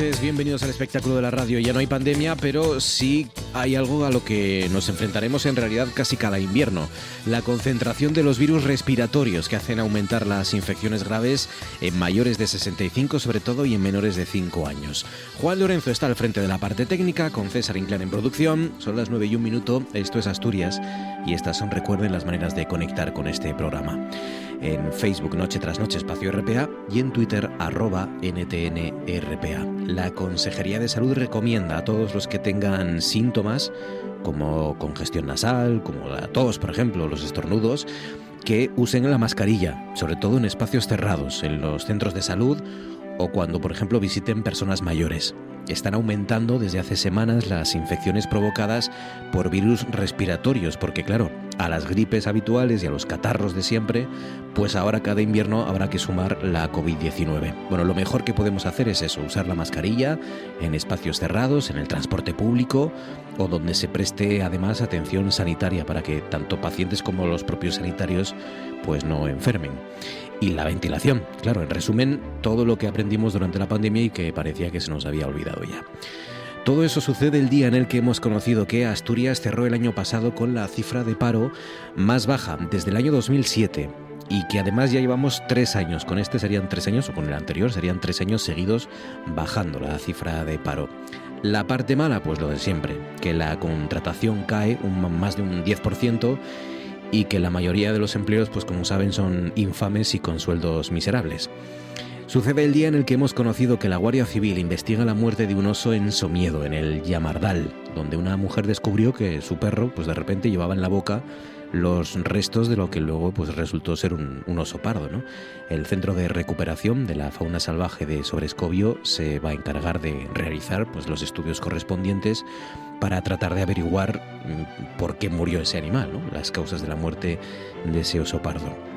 Noches, bienvenidos al espectáculo de la radio. Ya no hay pandemia, pero sí hay algo a lo que nos enfrentaremos en realidad casi cada invierno. La concentración de los virus respiratorios que hacen aumentar las infecciones graves en mayores de 65 sobre todo y en menores de 5 años. Juan Lorenzo está al frente de la parte técnica, con César Inclán en producción. Son las 9 y un minuto, esto es Asturias y estas son, recuerden, las maneras de conectar con este programa en Facebook Noche tras Noche Espacio RPA y en Twitter arroba NTNRPA. La Consejería de Salud recomienda a todos los que tengan síntomas como congestión nasal, como la tos, por ejemplo, los estornudos, que usen la mascarilla, sobre todo en espacios cerrados, en los centros de salud o cuando, por ejemplo, visiten personas mayores. Están aumentando desde hace semanas las infecciones provocadas por virus respiratorios, porque claro, a las gripes habituales y a los catarros de siempre, pues ahora cada invierno habrá que sumar la COVID-19. Bueno, lo mejor que podemos hacer es eso, usar la mascarilla en espacios cerrados, en el transporte público o donde se preste además atención sanitaria para que tanto pacientes como los propios sanitarios pues no enfermen y la ventilación. Claro, en resumen, todo lo que aprendimos durante la pandemia y que parecía que se nos había olvidado ya. Todo eso sucede el día en el que hemos conocido que Asturias cerró el año pasado con la cifra de paro más baja desde el año 2007 y que además ya llevamos tres años, con este serían tres años o con el anterior serían tres años seguidos bajando la cifra de paro. La parte mala, pues lo de siempre, que la contratación cae un, más de un 10% y que la mayoría de los empleos, pues como saben, son infames y con sueldos miserables. Sucede el día en el que hemos conocido que la Guardia Civil investiga la muerte de un oso en Somiedo, en el Yamardal, donde una mujer descubrió que su perro, pues de repente llevaba en la boca los restos de lo que luego pues resultó ser un, oso pardo. ¿no? El Centro de Recuperación de la Fauna Salvaje de Sobrescobio se va a encargar de realizar pues, los estudios correspondientes para tratar de averiguar mm, por qué murió ese animal, las causas de la muerte de ese oso pardo.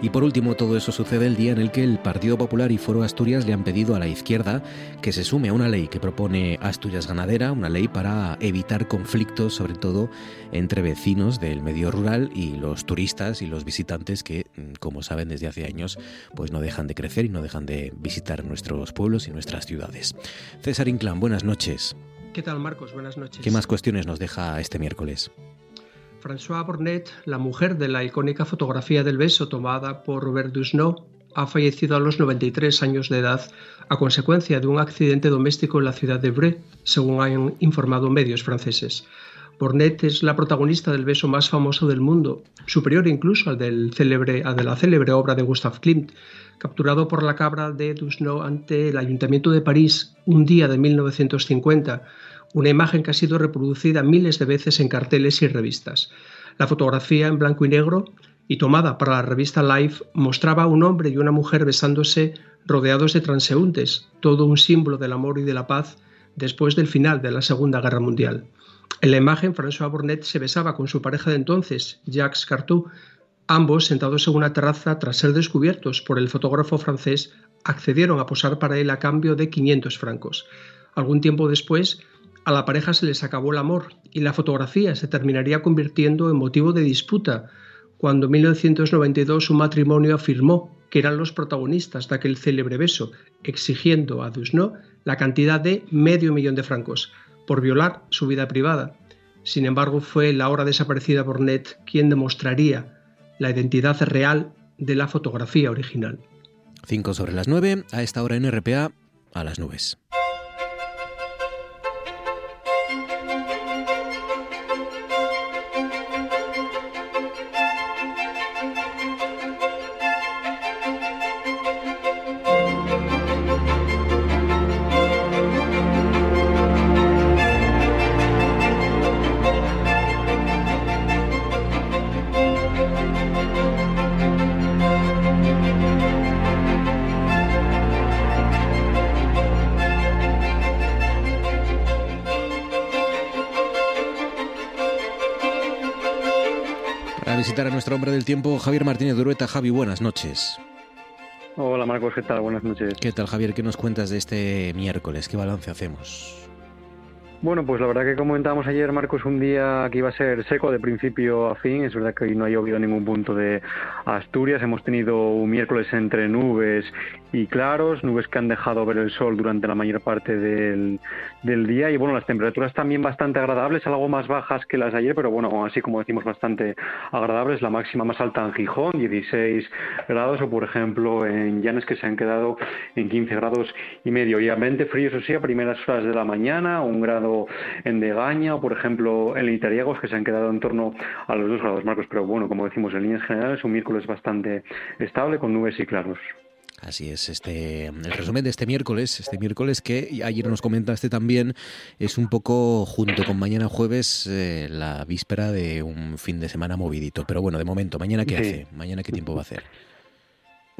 Y por último, todo eso sucede el día en el que el Partido Popular y Foro Asturias le han pedido a la izquierda que se sume a una ley que propone Asturias Ganadera, una ley para evitar conflictos, sobre todo entre vecinos del medio rural y los turistas y los visitantes que, mm, como saben desde hace años, pues no dejan de crecer y no dejan de visitar nuestros pueblos y nuestras ciudades. César Inclán, buenas noches. ¿Qué tal, Marcos? Buenas noches. ¿Qué más cuestiones nos deja este miércoles? François Bornet, la mujer de la icónica fotografía del beso tomada por Robert Dusnot, ha fallecido a los 93 años de edad a consecuencia de un accidente doméstico en la ciudad de Bre, según han informado medios franceses. Bornet es la protagonista del beso más famoso del mundo, superior incluso al, de la célebre obra de Gustave Klimt, capturado por la cabra de Dusnot ante el Ayuntamiento de París un día de 1950 una imagen que ha sido reproducida miles de veces en carteles y revistas. La fotografía en blanco y negro y tomada para la revista Life mostraba a un hombre y una mujer besándose rodeados de transeúntes, todo un símbolo del amor y de la paz después del final de la Segunda Guerra Mundial. En la imagen, François Bornet se besaba con su pareja de entonces, Jacques Cartou, ambos sentados en una terraza tras ser descubiertos por el fotógrafo francés, accedieron a posar para él a cambio de 500 francos. Algún tiempo después, a la pareja se les acabó el amor y la fotografía se terminaría convirtiendo en motivo de disputa cuando en 1992 su matrimonio afirmó que eran los protagonistas de aquel célebre beso, exigiendo a Dusnot la cantidad de medio millón de francos por violar su vida privada. Sin embargo, fue la hora desaparecida por Net quien demostraría la identidad real de la fotografía original. 5 sobre las 9, a esta hora en RPA, a las nubes. Nuestro hombre del tiempo, Javier Martínez Durueta. Javi, buenas noches. Hola Marcos, ¿qué tal? Buenas noches. ¿Qué tal Javier? ¿Qué nos cuentas de este miércoles? ¿Qué balance hacemos? Bueno, pues la verdad que comentábamos ayer, Marcos, un día que iba a ser seco de principio a fin. Es verdad que hoy no ha llovido ningún punto de Asturias. Hemos tenido un miércoles entre nubes y claros, nubes que han dejado ver el sol durante la mayor parte del, día. Y bueno, las temperaturas también bastante agradables, algo más bajas que las de ayer, pero bueno, así como decimos, bastante agradables. La máxima más alta en Gijón, 16 grados, o por ejemplo en Llanes, que se han quedado en 15 grados y medio. Y ambiente frío, eso sí, a primeras horas de la mañana, un grado en Degaña o, por ejemplo, en Itariagos, que se han quedado en torno a los 2 grados marcos. Pero bueno, como decimos, en líneas generales, un miércoles bastante estable con nubes y claros. Así es, este el resumen de este miércoles, este miércoles que ayer nos comentaste también, es un poco junto con mañana jueves eh, la víspera de un fin de semana movidito. Pero bueno, de momento, ¿mañana qué hace? ¿Mañana qué tiempo va a hacer?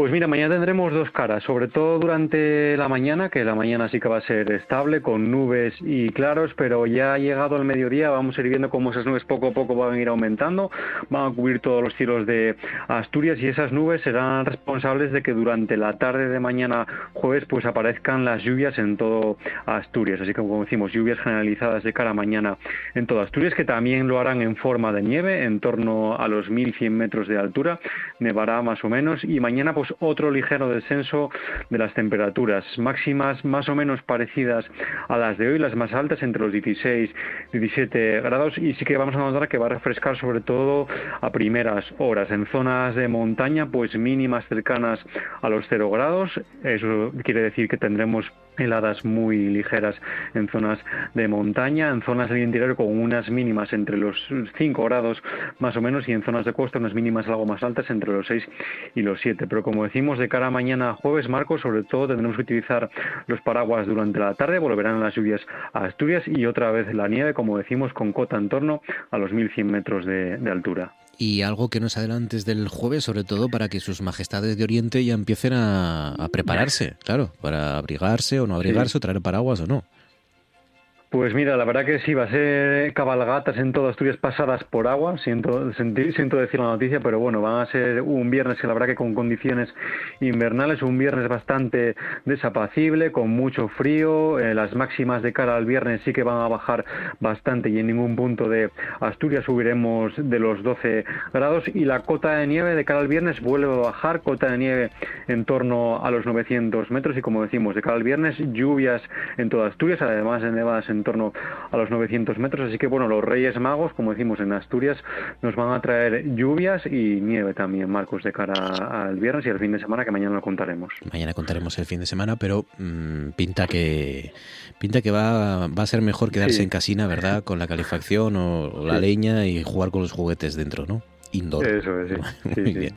Pues mira, mañana tendremos dos caras, sobre todo durante la mañana, que la mañana sí que va a ser estable, con nubes y claros, pero ya ha llegado el mediodía, vamos a ir viendo cómo esas nubes poco a poco van a ir aumentando, van a cubrir todos los cielos de Asturias y esas nubes serán responsables de que durante la tarde de mañana jueves pues aparezcan las lluvias en todo Asturias, así que como decimos, lluvias generalizadas de cara a mañana en todo Asturias, que también lo harán en forma de nieve, en torno a los 1100 metros de altura, nevará más o menos, y mañana pues, otro ligero descenso de las temperaturas máximas más o menos parecidas a las de hoy, las más altas entre los 16 y 17 grados. Y sí que vamos a notar que va a refrescar sobre todo a primeras horas. En zonas de montaña pues mínimas cercanas a los 0 grados, eso quiere decir que tendremos heladas muy ligeras en zonas de montaña, en zonas del interior con unas mínimas entre los 5 grados más o menos y en zonas de costa unas mínimas algo más altas entre los 6 y los 7. Pero como decimos, de cara a mañana jueves, Marcos, sobre todo tendremos que utilizar los paraguas durante la tarde, volverán las lluvias a Asturias y otra vez la nieve, como decimos, con cota en torno a los 1100 metros de, altura y algo que nos adelantes del jueves, sobre todo para que sus majestades de Oriente ya empiecen a, a prepararse, claro, para abrigarse o no abrigarse, o traer paraguas o no. Pues mira, la verdad que sí, va a ser cabalgatas en todo Asturias pasadas por agua, siento, siento decir la noticia, pero bueno, van a ser un viernes que la verdad que con condiciones invernales, un viernes bastante desapacible, con mucho frío, eh, las máximas de cara al viernes sí que van a bajar bastante y en ningún punto de Asturias subiremos de los 12 grados y la cota de nieve de cara al viernes vuelve a bajar, cota de nieve en torno a los 900 metros y como decimos, de cara al viernes lluvias en toda Asturias, además de nevadas en en torno a los 900 metros. Así que bueno, los Reyes Magos, como decimos en Asturias, nos van a traer lluvias y nieve también, Marcos, de cara al viernes y al fin de semana, que mañana lo contaremos. Mañana contaremos el fin de semana, pero mm, pinta que pinta que va, va a ser mejor quedarse en casina, ¿verdad? Con la calefacción o, la leña y jugar con los juguetes dentro, ¿no? Indoor. Eso es, sí. Muy bien.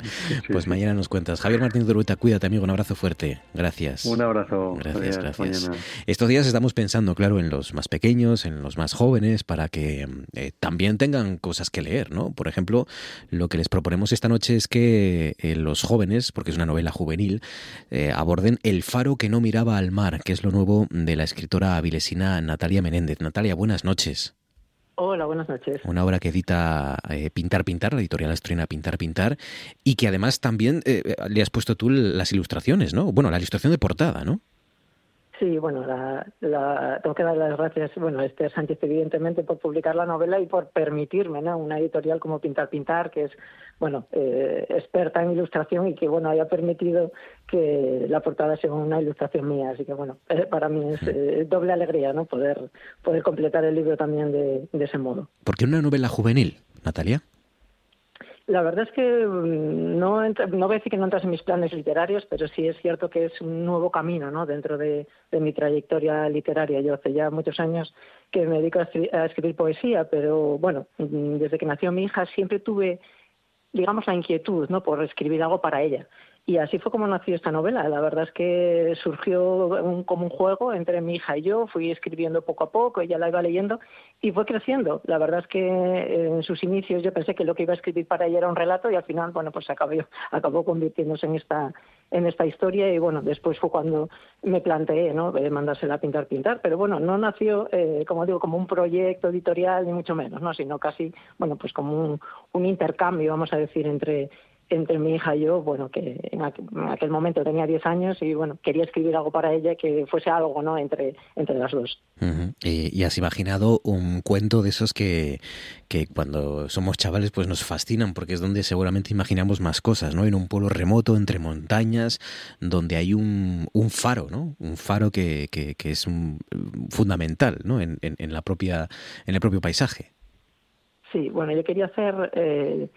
pues mañana nos cuentas. Javier Martínez de Urueta, cuídate, amigo. Un abrazo fuerte. Gracias. Un abrazo. Gracias, gracias. Estos días estamos pensando, claro, en los más pequeños, en los más jóvenes, para que eh, también tengan cosas que leer, ¿no? Por ejemplo, lo que les proponemos esta noche es que eh, los jóvenes, porque es una novela juvenil, eh, aborden El faro que no miraba al mar, que es lo nuevo de la escritora avilesina Natalia Menéndez. Natalia, buenas noches. Hola, buenas noches. Una obra que edita eh, Pintar Pintar, la editorial estrena Pintar Pintar, y que además también eh, le has puesto tú las ilustraciones, ¿no? Bueno, la ilustración de portada, ¿no? Sí, bueno, la, tengo que dar las gracias bueno, a Esther Sánchez, evidentemente, por publicar la novela y por permitirme ¿no? una editorial como Pintar Pintar, que es bueno eh, experta en ilustración y que bueno haya permitido que la portada sea una ilustración mía. Así que bueno, eh, para mí es eh, doble alegría ¿no? poder, poder completar el libro también de, de ese modo. ¿Por qué una novela juvenil, Natalia? La verdad es que mm, no, no voy a decir que no entras en mis planes literarios, pero sí es cierto que es un nuevo camino ¿no? dentro de, mi trayectoria literaria. Yo hace ya muchos años que me dedico a escribir, poesía, pero bueno, mm, desde que nació mi hija siempre tuve, digamos, la inquietud ¿no? por escribir algo para ella. Y así fue como nació esta novela. La verdad es que surgió como un juego entre mi hija y yo. Fui escribiendo poco a poco, ella la iba leyendo y fue creciendo. La verdad es que en sus inicios yo pensé que lo que iba a escribir para ella era un relato y al final, bueno, pues acabó, acabó convirtiéndose en esta, en esta historia y bueno, después fue cuando me planteé, ¿no? mandársela a pintar, pintar. Pero bueno, no nació, eh, como digo, como un proyecto editorial ni mucho menos, ¿no? Sino casi, bueno, pues como un intercambio, vamos a decir, entre entre mi hija y yo, bueno, que en aquel, momento tenía 10 años y bueno, quería escribir algo para ella que fuese algo, ¿no? Entre, entre las dos. y, has imaginado un cuento de esos que, que cuando somos chavales pues nos fascinan porque es donde seguramente imaginamos más cosas, ¿no? En un pueblo remoto, entre montañas, donde hay un, un faro, ¿no? Un faro que, que, que es un, fundamental, ¿no? En, en, la propia, en el propio paisaje. Sí, bueno, yo quería hacer... Eh,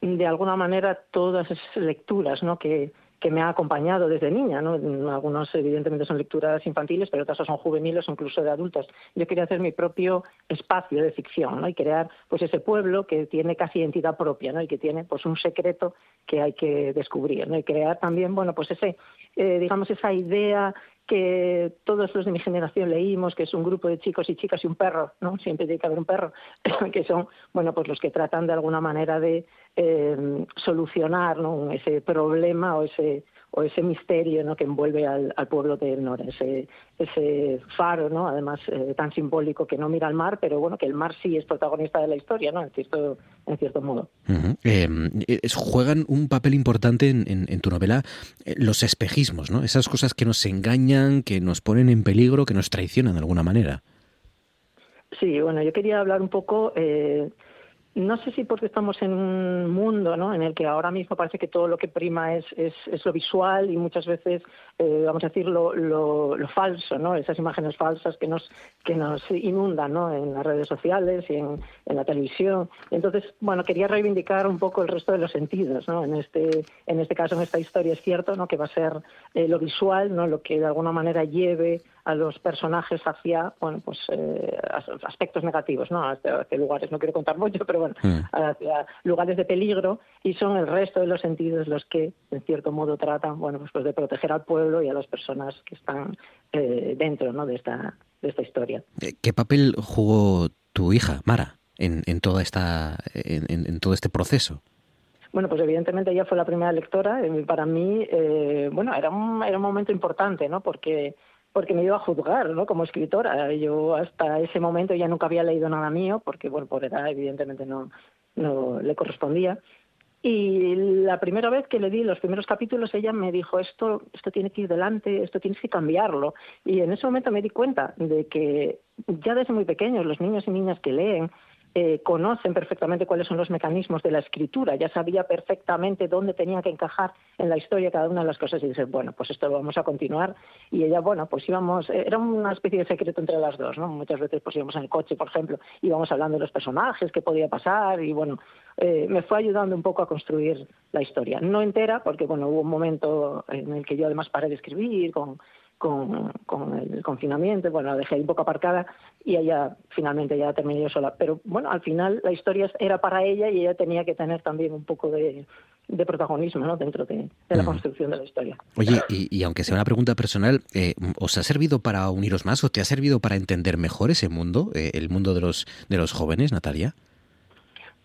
de alguna manera todas esas lecturas ¿no? que, que me ha acompañado desde niña, ¿no? Algunos evidentemente son lecturas infantiles, pero otras son juveniles o incluso de adultas. Yo quería hacer mi propio espacio de ficción, ¿no? Y crear pues ese pueblo que tiene casi identidad propia, ¿no? Y que tiene pues un secreto que hay que descubrir, ¿no? Y crear también, bueno, pues ese eh, digamos esa idea que todos los de mi generación leímos, que es un grupo de chicos y chicas y un perro, ¿no? Siempre tiene que haber un perro, que son, bueno, pues los que tratan de alguna manera de eh, solucionar ¿no? ese problema o ese o ese misterio ¿no? que envuelve al, pueblo de Nora, ese, ese faro, ¿no? además eh, tan simbólico que no mira al mar, pero bueno, que el mar sí es protagonista de la historia, ¿no? en, cierto, en cierto modo. Em, juegan un papel importante en, en, tu novela eh, los espejismos, ¿no? esas cosas que nos engañan, que nos ponen en peligro, que nos traicionan de alguna manera. Sí, bueno, yo quería hablar un poco... Eh, no sé si porque estamos en un mundo ¿no? en el que ahora mismo parece que todo lo que prima es, es, es lo visual y muchas veces, eh, vamos a decir, lo, lo, falso, ¿no? esas imágenes falsas que nos, que nos inundan ¿no? en las redes sociales y en, en, la televisión. Entonces, bueno, quería reivindicar un poco el resto de los sentidos. ¿no? En, este, en este caso, en esta historia es cierto ¿no? que va a ser eh, lo visual, ¿no? lo que de alguna manera lleve a los personajes hacia bueno pues eh, aspectos negativos no hacia, lugares no quiero contar mucho pero bueno mm. hacia lugares de peligro y son el resto de los sentidos los que en cierto modo tratan bueno pues, pues de proteger al pueblo y a las personas que están eh, dentro no de esta de esta historia eh, qué papel jugó tu hija Mara en, en toda esta en, en todo este proceso bueno, pues evidentemente ella fue la primera lectora. Para mí, eh, bueno, era un, era un momento importante, ¿no? Porque porque me iba a juzgar, ¿no? Como escritora. Yo hasta ese momento ya nunca había leído nada mío, porque, bueno, por edad evidentemente no, no le correspondía. Y la primera vez que le di los primeros capítulos, ella me dijo, esto, esto tiene que ir delante, esto tienes que cambiarlo. Y en ese momento me di cuenta de que ya desde muy pequeños los niños y niñas que leen eh, conocen perfectamente cuáles son los mecanismos de la escritura, ya sabía perfectamente dónde tenía que encajar en la historia cada una de las cosas y dice, bueno, pues esto lo vamos a continuar. Y ella, bueno, pues íbamos, eh, era una especie de secreto entre las dos, ¿no? Muchas veces pues íbamos en el coche, por ejemplo, íbamos hablando de los personajes, qué podía pasar y bueno, eh, me fue ayudando un poco a construir la historia. No entera, porque bueno, hubo un momento en el que yo además paré de escribir con con, con, el confinamiento, bueno, la dejé un poco aparcada y ella finalmente ya terminé yo sola. Pero bueno, al final la historia era para ella y ella tenía que tener también un poco de, de protagonismo ¿no? dentro de, la construcción de la historia. Oye, y, aunque sea una pregunta personal, eh, ¿os ha servido para uniros más o te ha servido para entender mejor ese mundo, eh, el mundo de los, de los jóvenes, Natalia?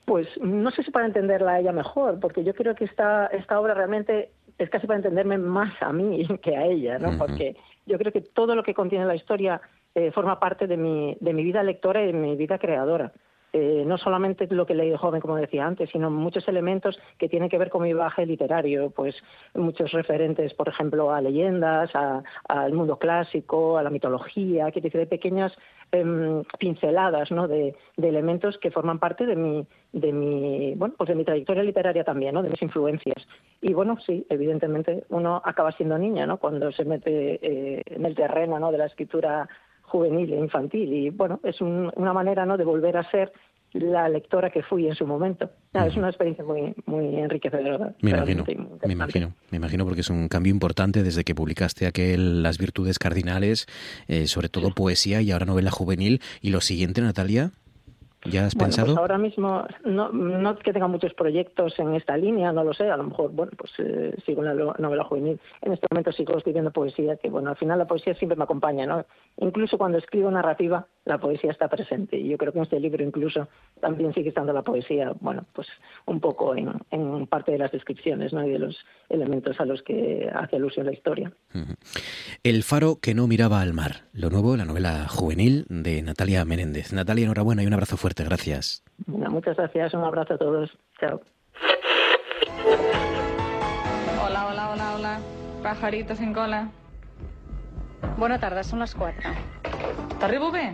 Pues no sé si para entenderla a ella mejor, porque yo creo que esta, esta obra realmente es casi para entenderme más a mí que a ella, ¿no? Porque yo creo que todo lo que contiene la historia eh, forma parte de mi, de mi vida lectora y de mi vida creadora. eh, no solamente lo que he leído joven, como decía antes, sino muchos elementos que tienen que ver con mi bagaje literario, pues muchos referentes, por ejemplo, a leyendas, al mundo clásico, a la mitología, que decir, pequeñas em, pinceladas ¿no? de, elementos que forman parte de mi, de mi, bueno, pues de mi trayectoria literaria también, ¿no? de mis influencias. Y bueno, sí, evidentemente uno acaba siendo niña, ¿no? Cuando se mete eh, en el terreno, ¿no? De la escritura juvenil e infantil y bueno, es una manera ¿no? de volver a ser la lectora que fui en su momento. Es una experiencia muy, muy enriquecedora. Me imagino, me imagino, me imagino porque es un cambio importante desde que publicaste aquel Las virtudes cardinales, eh, sobre todo poesía y ahora novela juvenil. ¿Y lo siguiente, Natalia? ¿Ya has bueno, pensado? Pues ahora mismo no, no que tenga muchos proyectos en esta línea, no lo sé, a lo mejor, bueno, pues eh, sigo en la novela juvenil. En este momento sigo escribiendo poesía, que bueno, al final la poesía siempre me acompaña, ¿no? Incluso cuando escribo narrativa, la poesía está presente. Y yo creo que en este libro incluso también sigue estando la poesía, bueno, pues un poco en, en parte de las descripciones, ¿no? Y de los elementos a los que hace alusión la historia. El faro que no miraba al mar, lo nuevo, la novela juvenil de Natalia Menéndez. Natalia, enhorabuena y un abrazo fuerte gracias. muchas gracias, un abrazo a todos. Chao. Hola, hola, hola, hola. Pajaritos sin cola. Buenas tardes, son las cuatro. ¿T'arribo bé?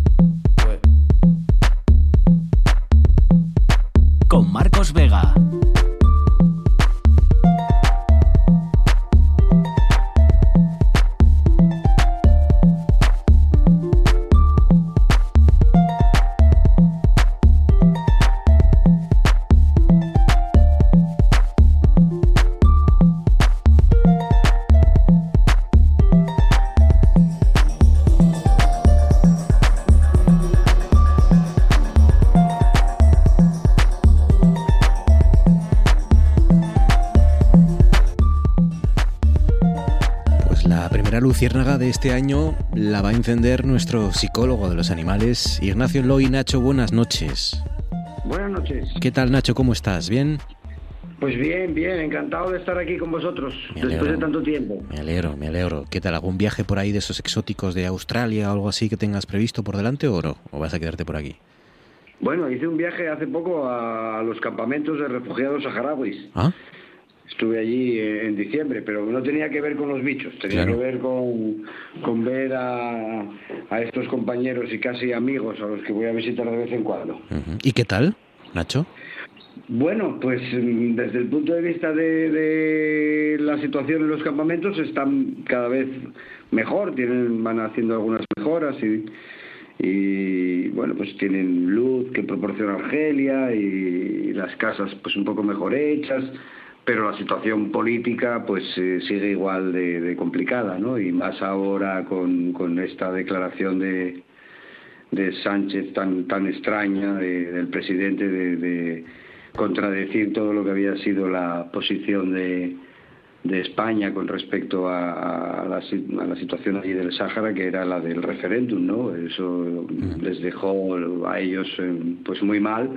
De este año la va a encender nuestro psicólogo de los animales, Ignacio Loy. Nacho, buenas noches. Buenas noches. ¿Qué tal, Nacho? ¿Cómo estás? ¿Bien? Pues bien, bien, encantado de estar aquí con vosotros después de tanto tiempo. Me alegro, me alegro. ¿Qué tal? ¿Algún viaje por ahí de esos exóticos de Australia o algo así que tengas previsto por delante o no? ¿O vas a quedarte por aquí? Bueno, hice un viaje hace poco a los campamentos de refugiados saharauis. ¿Ah? Estuve allí en diciembre, pero no tenía que ver con los bichos, tenía que ver con, con ver a, a, estos compañeros y casi amigos a los que voy a visitar de vez en cuando. ¿Y qué tal, Nacho? Bueno, pues mm, desde el punto de vista de, de, la situación en los campamentos están cada vez mejor, tienen, van haciendo algunas mejoras y, y bueno, pues tienen luz que proporciona Argelia y las casas pues un poco mejor hechas pero la situación política pues eh, sigue igual de, complicada, ¿no? Y más ahora con, con esta declaración de, de Sánchez tan tan extraña del presidente de, contradecir todo lo que había sido la posición de, de España con respecto a, la, a, la, situación allí del Sáhara, que era la del referéndum, ¿no? Eso les dejó a ellos eh, pues muy mal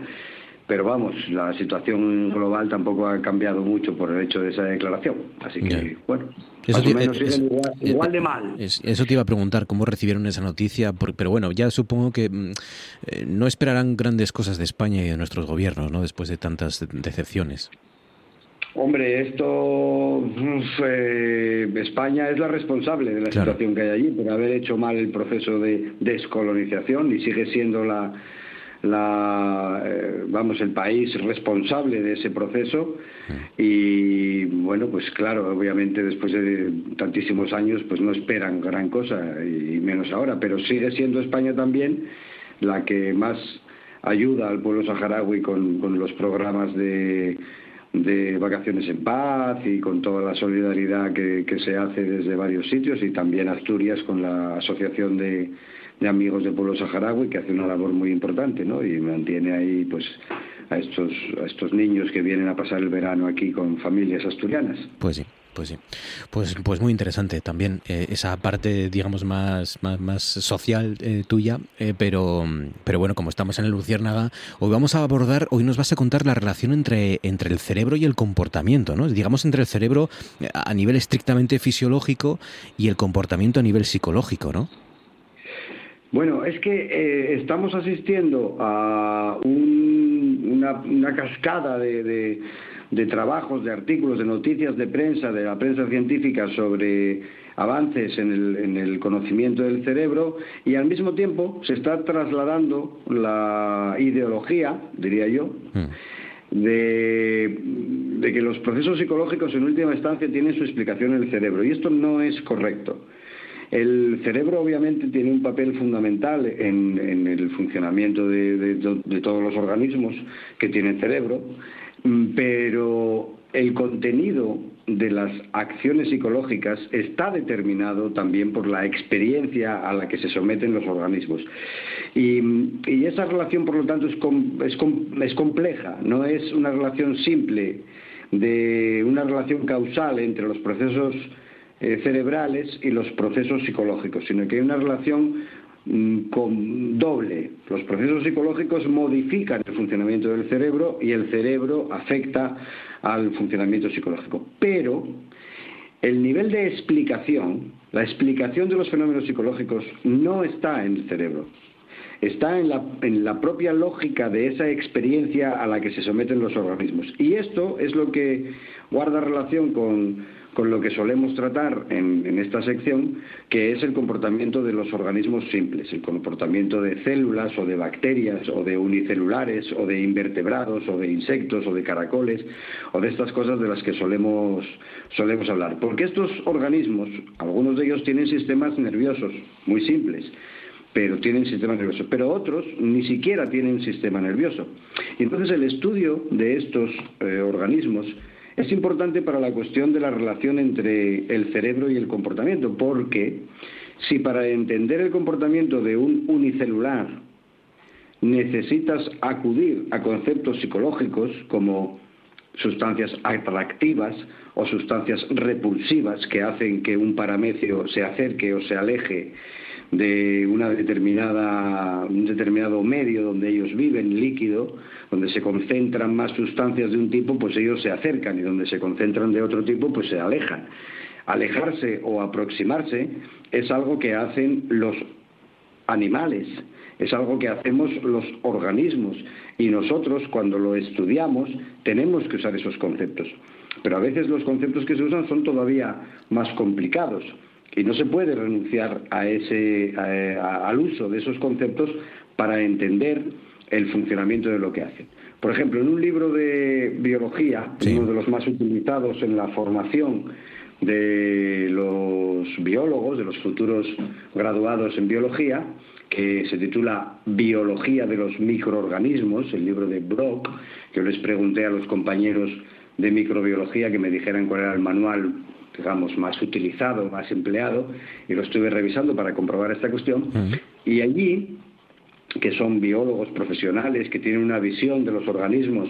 pero vamos, la situación global tampoco ha cambiado mucho por el hecho de esa declaración. Así que, bueno, eso más o menos es, igual, de mal. eso te iba a preguntar, cómo recibieron esa noticia, pero bueno, ya supongo que mm, eh, no esperarán grandes cosas de España y de nuestros gobiernos, ¿no? Después de tantas decepciones. Hombre, esto eh, España es la responsable de la situación que hay allí por haber hecho mal el proceso de descolonización y sigue siendo la la, eh, vamos, el país responsable de ese proceso. Y bueno, pues claro, obviamente después de tantísimos años pues no esperan gran cosa y menos ahora, pero sigue siendo España también la que más ayuda al pueblo saharaui con, con los programas de, de vacaciones en paz y con toda la solidaridad que, que se hace desde varios sitios y también Asturias con la asociación de de amigos del pueblo saharaui que hace una labor muy importante, ¿no? Y mantiene ahí, pues, a estos, a estos niños que vienen a pasar el verano aquí con familias asturianas. Pues sí. pues sí. Pues, pues muy interesante también eh, esa parte, digamos, más, más, social eh, tuya, eh, pero, pero bueno, como estamos en el Luciérnaga, hoy vamos a abordar, hoy nos vas a contar la relación entre, entre el cerebro y el comportamiento, ¿no? Digamos, entre el cerebro a nivel estrictamente fisiológico y el comportamiento a nivel psicológico, ¿no? Bueno, es que estamos asistiendo a una, una cascada de de trabajos, de artículos, de noticias de prensa, de la prensa científica sobre avances en el, en el conocimiento del cerebro y al mismo tiempo se está trasladando la ideología, diría yo, hmm. de, de, que los procesos psicológicos en última instancia tienen su explicación en el cerebro y esto no es correcto. El cerebro obviamente tiene un papel fundamental en, el funcionamiento de, todos los organismos que tienen cerebro, Mm, pero el contenido de las acciones psicológicas está determinado también por la experiencia a la que se someten los organismos. Y, esa relación, por lo tanto, es, es, compleja, no es una relación simple de una relación causal entre los procesos eh, cerebrales y los procesos psicológicos, sino que hay una relación Mm, con doble. Los procesos psicológicos modifican el funcionamiento del cerebro y el cerebro afecta al funcionamiento psicológico. Pero el nivel de explicación, la explicación de los fenómenos psicológicos no está en el cerebro. Está en la, en la propia lógica de esa experiencia a la que se someten los organismos. Y esto es lo que guarda relación con con lo que solemos tratar en, esta sección, que es el comportamiento de los organismos simples, el comportamiento de células o de bacterias o de unicelulares o de invertebrados o de insectos o de caracoles o de estas cosas de las que solemos, solemos hablar. Porque estos organismos, algunos de ellos tienen sistemas nerviosos muy simples, pero tienen sistema nervioso, pero otros ni siquiera tienen sistema nervioso. Entonces el estudio de estos eh, organismos es importante para la cuestión de la relación entre el cerebro y el comportamiento, porque si para entender el comportamiento de un unicelular necesitas acudir a conceptos psicológicos como sustancias atractivas o sustancias repulsivas que hacen que un parametrio se acerque o se aleje de una determinada, un determinado medio donde ellos viven, líquido, donde se concentran más sustancias de un tipo, pues ellos se acercan y donde se concentran de otro tipo, pues se alejan. Alejarse o aproximarse es algo que hacen los animales, es algo que hacemos los organismos y nosotros cuando lo estudiamos tenemos que usar esos conceptos. Pero a veces los conceptos que se usan son todavía más complicados y no se puede renunciar a ese, al uso de esos conceptos para entender el funcionamiento de lo que hacen. Por ejemplo, en un libro de biología, uno de los más utilizados en la formación de los biólogos, de los futuros graduados en biología, que se titula Biología de los microorganismos, el libro de Brock, que yo les pregunté a los compañeros de microbiología que me dijeran cuál era el manual digamos, más utilizado, más empleado, y lo estuve revisando para comprobar esta cuestión, y allí, que son biólogos profesionales que tienen una visión de los organismos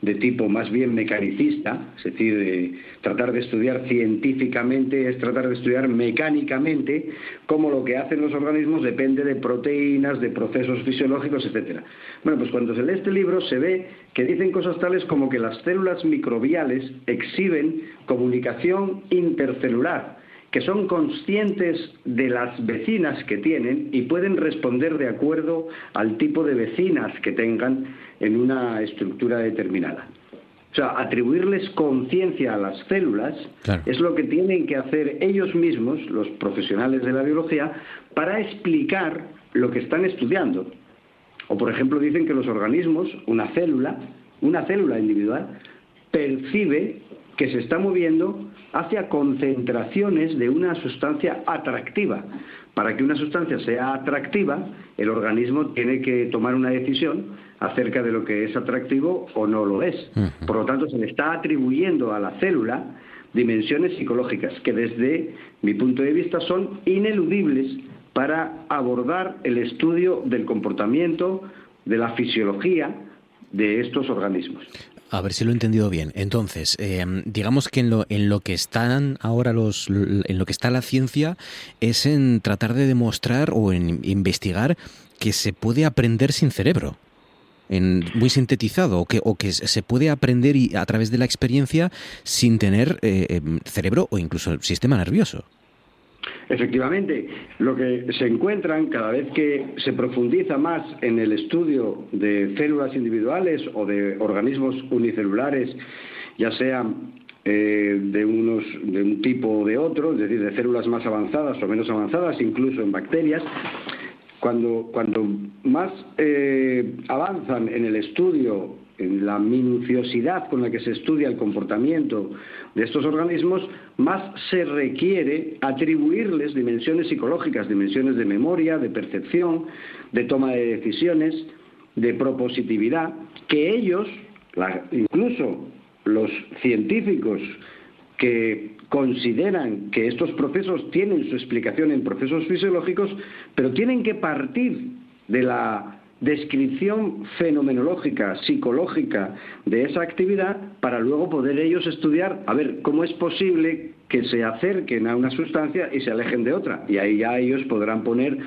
de tipo más bien mecanicista, es decir, tratar de estudiar científicamente es tratar de estudiar mecánicamente cómo lo que hacen los organismos depende de proteínas, de procesos fisiológicos, etcétera. Bueno, pues cuando se lee este libro se ve que dicen cosas tales como que las células microbiales exhiben comunicación intercelular que son conscientes de las vecinas que tienen y pueden responder de acuerdo al tipo de vecinas que tengan en una estructura determinada. O sea, atribuirles conciencia a las células es lo que tienen que hacer ellos mismos, los profesionales de la biología, para explicar lo que están estudiando. O, por ejemplo, dicen que los organismos, una célula, una célula individual, percibe que se está moviendo hacia concentraciones de una sustancia atractiva. Para que una sustancia sea atractiva, el organismo tiene que tomar una decisión acerca de lo que es atractivo o no lo es. Por lo tanto, se le está atribuyendo a la célula dimensiones psicológicas que desde mi punto de vista son ineludibles para abordar el estudio del comportamiento, de la fisiología de estos organismos. A ver si lo he entendido bien. Entonces, eh, digamos que en lo, en lo que están ahora los, en lo que está la ciencia es en tratar de demostrar o en investigar que se puede aprender sin cerebro. En, muy sintetizado, o que, o que se puede aprender y, a través de la experiencia sin tener eh, em, cerebro o incluso sistema nervioso. Efectivamente, lo que se encuentran cada vez que se profundiza más en el estudio de células individuales o de organismos unicelulares, ya sean eh, de, unos, de un tipo o de otro, es decir, de células más avanzadas o menos avanzadas, incluso en bacterias, cuando, cuando más eh, avanzan en el estudio, la minuciosidad con la que se estudia el comportamiento de estos organismos, más se requiere atribuirles dimensiones psicológicas, dimensiones de memoria, de percepción, de toma de decisiones, de propositividad, que ellos, incluso los científicos que consideran que estos procesos tienen su explicación en procesos fisiológicos, pero tienen que partir de la descripción fenomenológica, psicológica de esa actividad para luego poder ellos estudiar, a ver, cómo es posible que se acerquen a una sustancia y se alejen de otra. Y ahí ya ellos podrán poner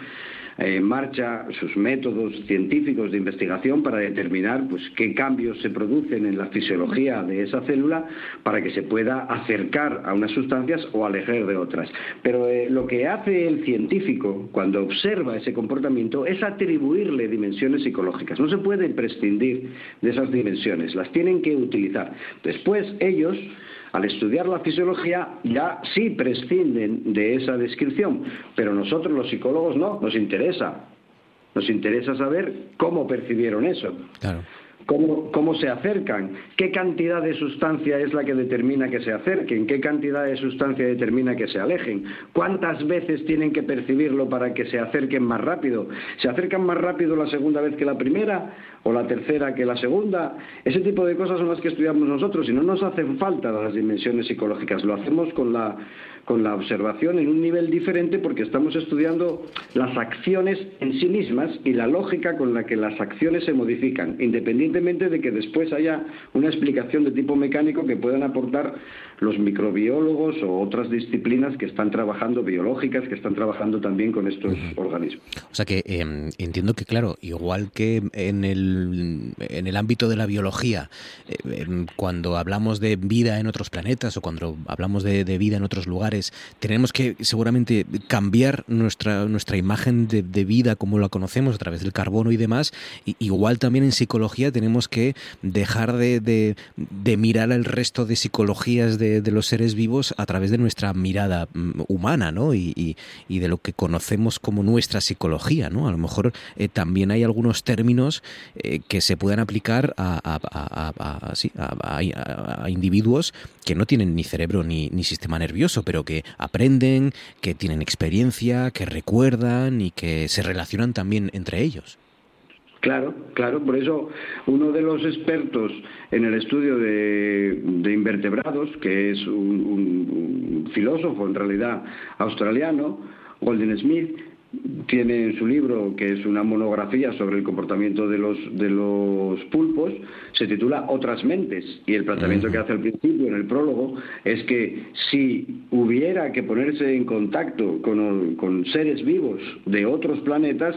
en marcha sus métodos científicos de investigación para determinar pues, qué cambios se producen en la fisiología de esa célula para que se pueda acercar a unas sustancias o alejar de otras. Pero eh, lo que hace el científico cuando observa ese comportamiento es atribuirle dimensiones psicológicas. No se puede prescindir de esas dimensiones, las tienen que utilizar. Después ellos al estudiar la fisiología ya sí prescinden de esa descripción, pero nosotros los psicólogos no, nos interesa. Nos interesa saber cómo percibieron eso. Claro cómo, se acercan, qué cantidad de sustancia es la que determina que se acerquen, qué cantidad de sustancia determina que se alejen, cuántas veces tienen que percibirlo para que se acerquen más rápido, se acercan más rápido la segunda vez que la primera o la tercera que la segunda, ese tipo de cosas son las que estudiamos nosotros y no nos hacen falta las dimensiones psicológicas, lo hacemos con la con la observación en un nivel diferente porque estamos estudiando las acciones en sí mismas y la lógica con la que las acciones se modifican, independientemente de que después haya una explicación de tipo mecánico que puedan aportar los microbiólogos o otras disciplinas que están trabajando biológicas, que están trabajando también con estos organismos. O sea que em, entiendo que, claro, igual que en el, en el ámbito de la biología, eh, em, cuando hablamos de vida en otros planetas o cuando hablamos de vida en otros lugares, tenemos que seguramente cambiar nuestra, nuestra imagen de, vida como la conocemos a través del carbono y demás. igual también en psicología tenemos que dejar de, mirar al resto de psicologías de, los seres vivos a través de nuestra mirada mm, humana, ¿no? Y, de lo que conocemos como nuestra psicología, ¿no? A lo mejor eh, también hay algunos términos eh, que se puedan aplicar a, a, individuos que no tienen ni cerebro ni, ni sistema nervioso, pero que aprenden, que tienen experiencia, que recuerdan y que se relacionan también entre ellos. Claro, claro, por eso uno de los expertos en el estudio de, invertebrados, que es un, filósofo en realidad australiano, Golden Smith, tiene en su libro, que es una monografía sobre el comportamiento de los, de los pulpos, se titula Otras mentes. Y el planteamiento que hace al principio, en el prólogo, es que si hubiera que ponerse en contacto con, con seres vivos de otros planetas,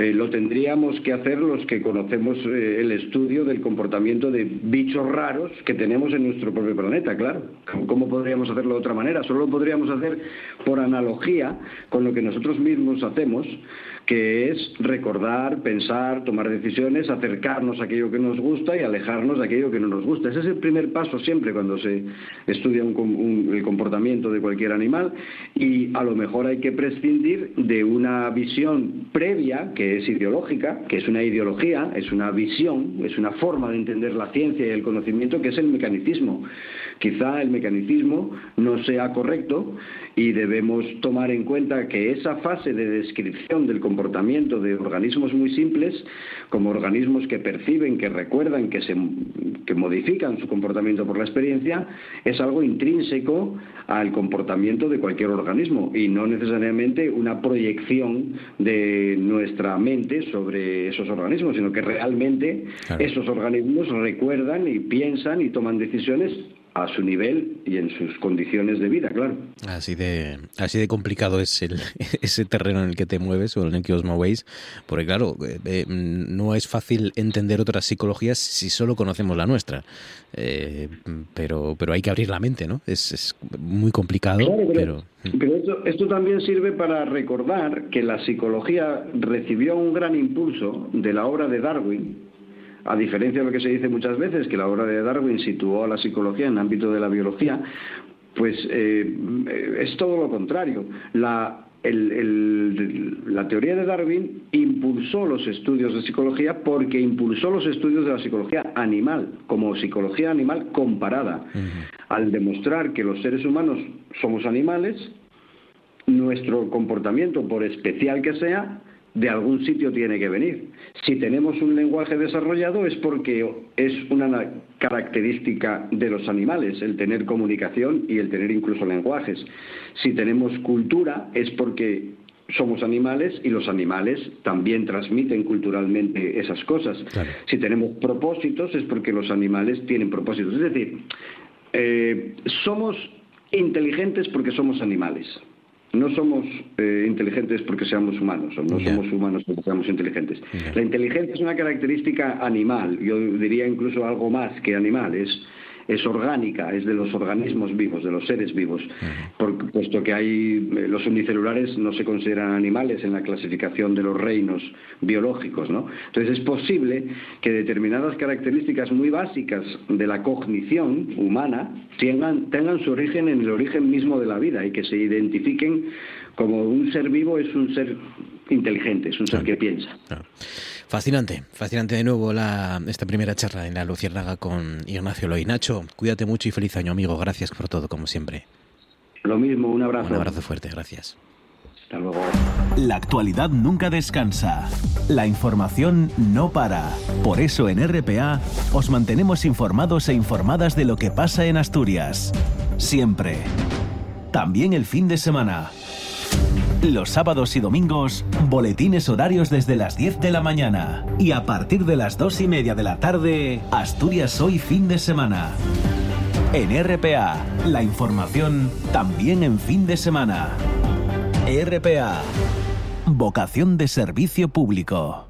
eh, lo tendríamos que hacer los que conocemos eh, el estudio del comportamiento de bichos raros que tenemos en nuestro propio planeta, claro. ¿Cómo podríamos hacerlo de otra manera? Solo lo podríamos hacer por analogía con lo que nosotros mismos hacemos que es recordar, pensar, tomar decisiones, acercarnos a aquello que nos gusta y alejarnos de aquello que no nos gusta. Ese es el primer paso siempre cuando se estudia el comportamiento de cualquier animal y a lo mejor hay que prescindir de una visión previa que es ideológica, que es una ideología, es una visión, es una forma de entender la ciencia y el conocimiento que es el mecanicismo. Quizá el mecanicismo no sea correcto y debemos tomar en cuenta que esa fase de descripción del comportamiento de organismos muy simples, como organismos que perciben, que recuerdan, que, se, que modifican su comportamiento por la experiencia, es algo intrínseco al comportamiento de cualquier organismo y no necesariamente una proyección de nuestra nuestra mente sobre esos organismos, sino que realmente esos organismos recuerdan y piensan y toman decisiones a su nivel y en sus condiciones de vida, claro. Así de, así de complicado es el, ese terreno en el que te mueves o en el que os movéis, porque claro, eh, eh, no es fácil entender otras psicologías si solo conocemos la nuestra, eh, pero, pero hay que abrir la mente, ¿no? Es, es muy complicado, pero... Pero, esto, esto también sirve para recordar que la psicología recibió un gran impulso de la obra de Darwin, a diferencia de lo que se dice muchas veces, que la obra de Darwin situó a la psicología en el ámbito de la biología, pues eh, es todo lo contrario. La, la teoría de Darwin impulsó los estudios de psicología porque impulsó los estudios de la psicología animal, como psicología animal comparada, al demostrar que los seres humanos somos animales, nuestro comportamiento, por especial que sea, de algún sitio tiene que venir. Si tenemos un lenguaje desarrollado es porque es una característica de los animales, el tener comunicación y el tener incluso lenguajes. Si tenemos cultura es porque somos animales y los animales también transmiten culturalmente esas cosas. Si tenemos propósitos es porque los animales tienen propósitos. Es decir, eh, somos inteligentes porque somos animales no somos eh, inteligentes porque seamos humanos, o no somos humanos porque seamos inteligentes. La inteligencia es una característica animal, yo diría incluso algo más que animal, es es orgánica, es de los organismos vivos, de los seres vivos, puesto que hay eh, los unicelulares no se consideran animales en la clasificación de los reinos biológicos, ¿no? Entonces es posible que determinadas características muy básicas de la cognición humana tengan, tengan su origen en el origen mismo de la vida y que se identifiquen como un ser vivo es un ser inteligente, es un ser que piensa. Fascinante, fascinante de nuevo la, esta primera charla en la Luciérnaga con Ignacio Loy. Nacho, cuídate mucho y feliz año, amigo. Gracias por todo, como siempre. Lo mismo, un abrazo. Un abrazo fuerte, gracias. Hasta luego. La actualidad nunca descansa. La información no para. Por eso en RPA os mantenemos informados e informadas de lo que pasa en Asturias. Siempre. También el fin de semana. Los sábados y domingos, boletines horarios desde las 10 de la mañana. Y a partir de las 2 y media de la tarde, Asturias Hoy fin de semana. En RPA, la información también en fin de semana. RPA, vocación de servicio público.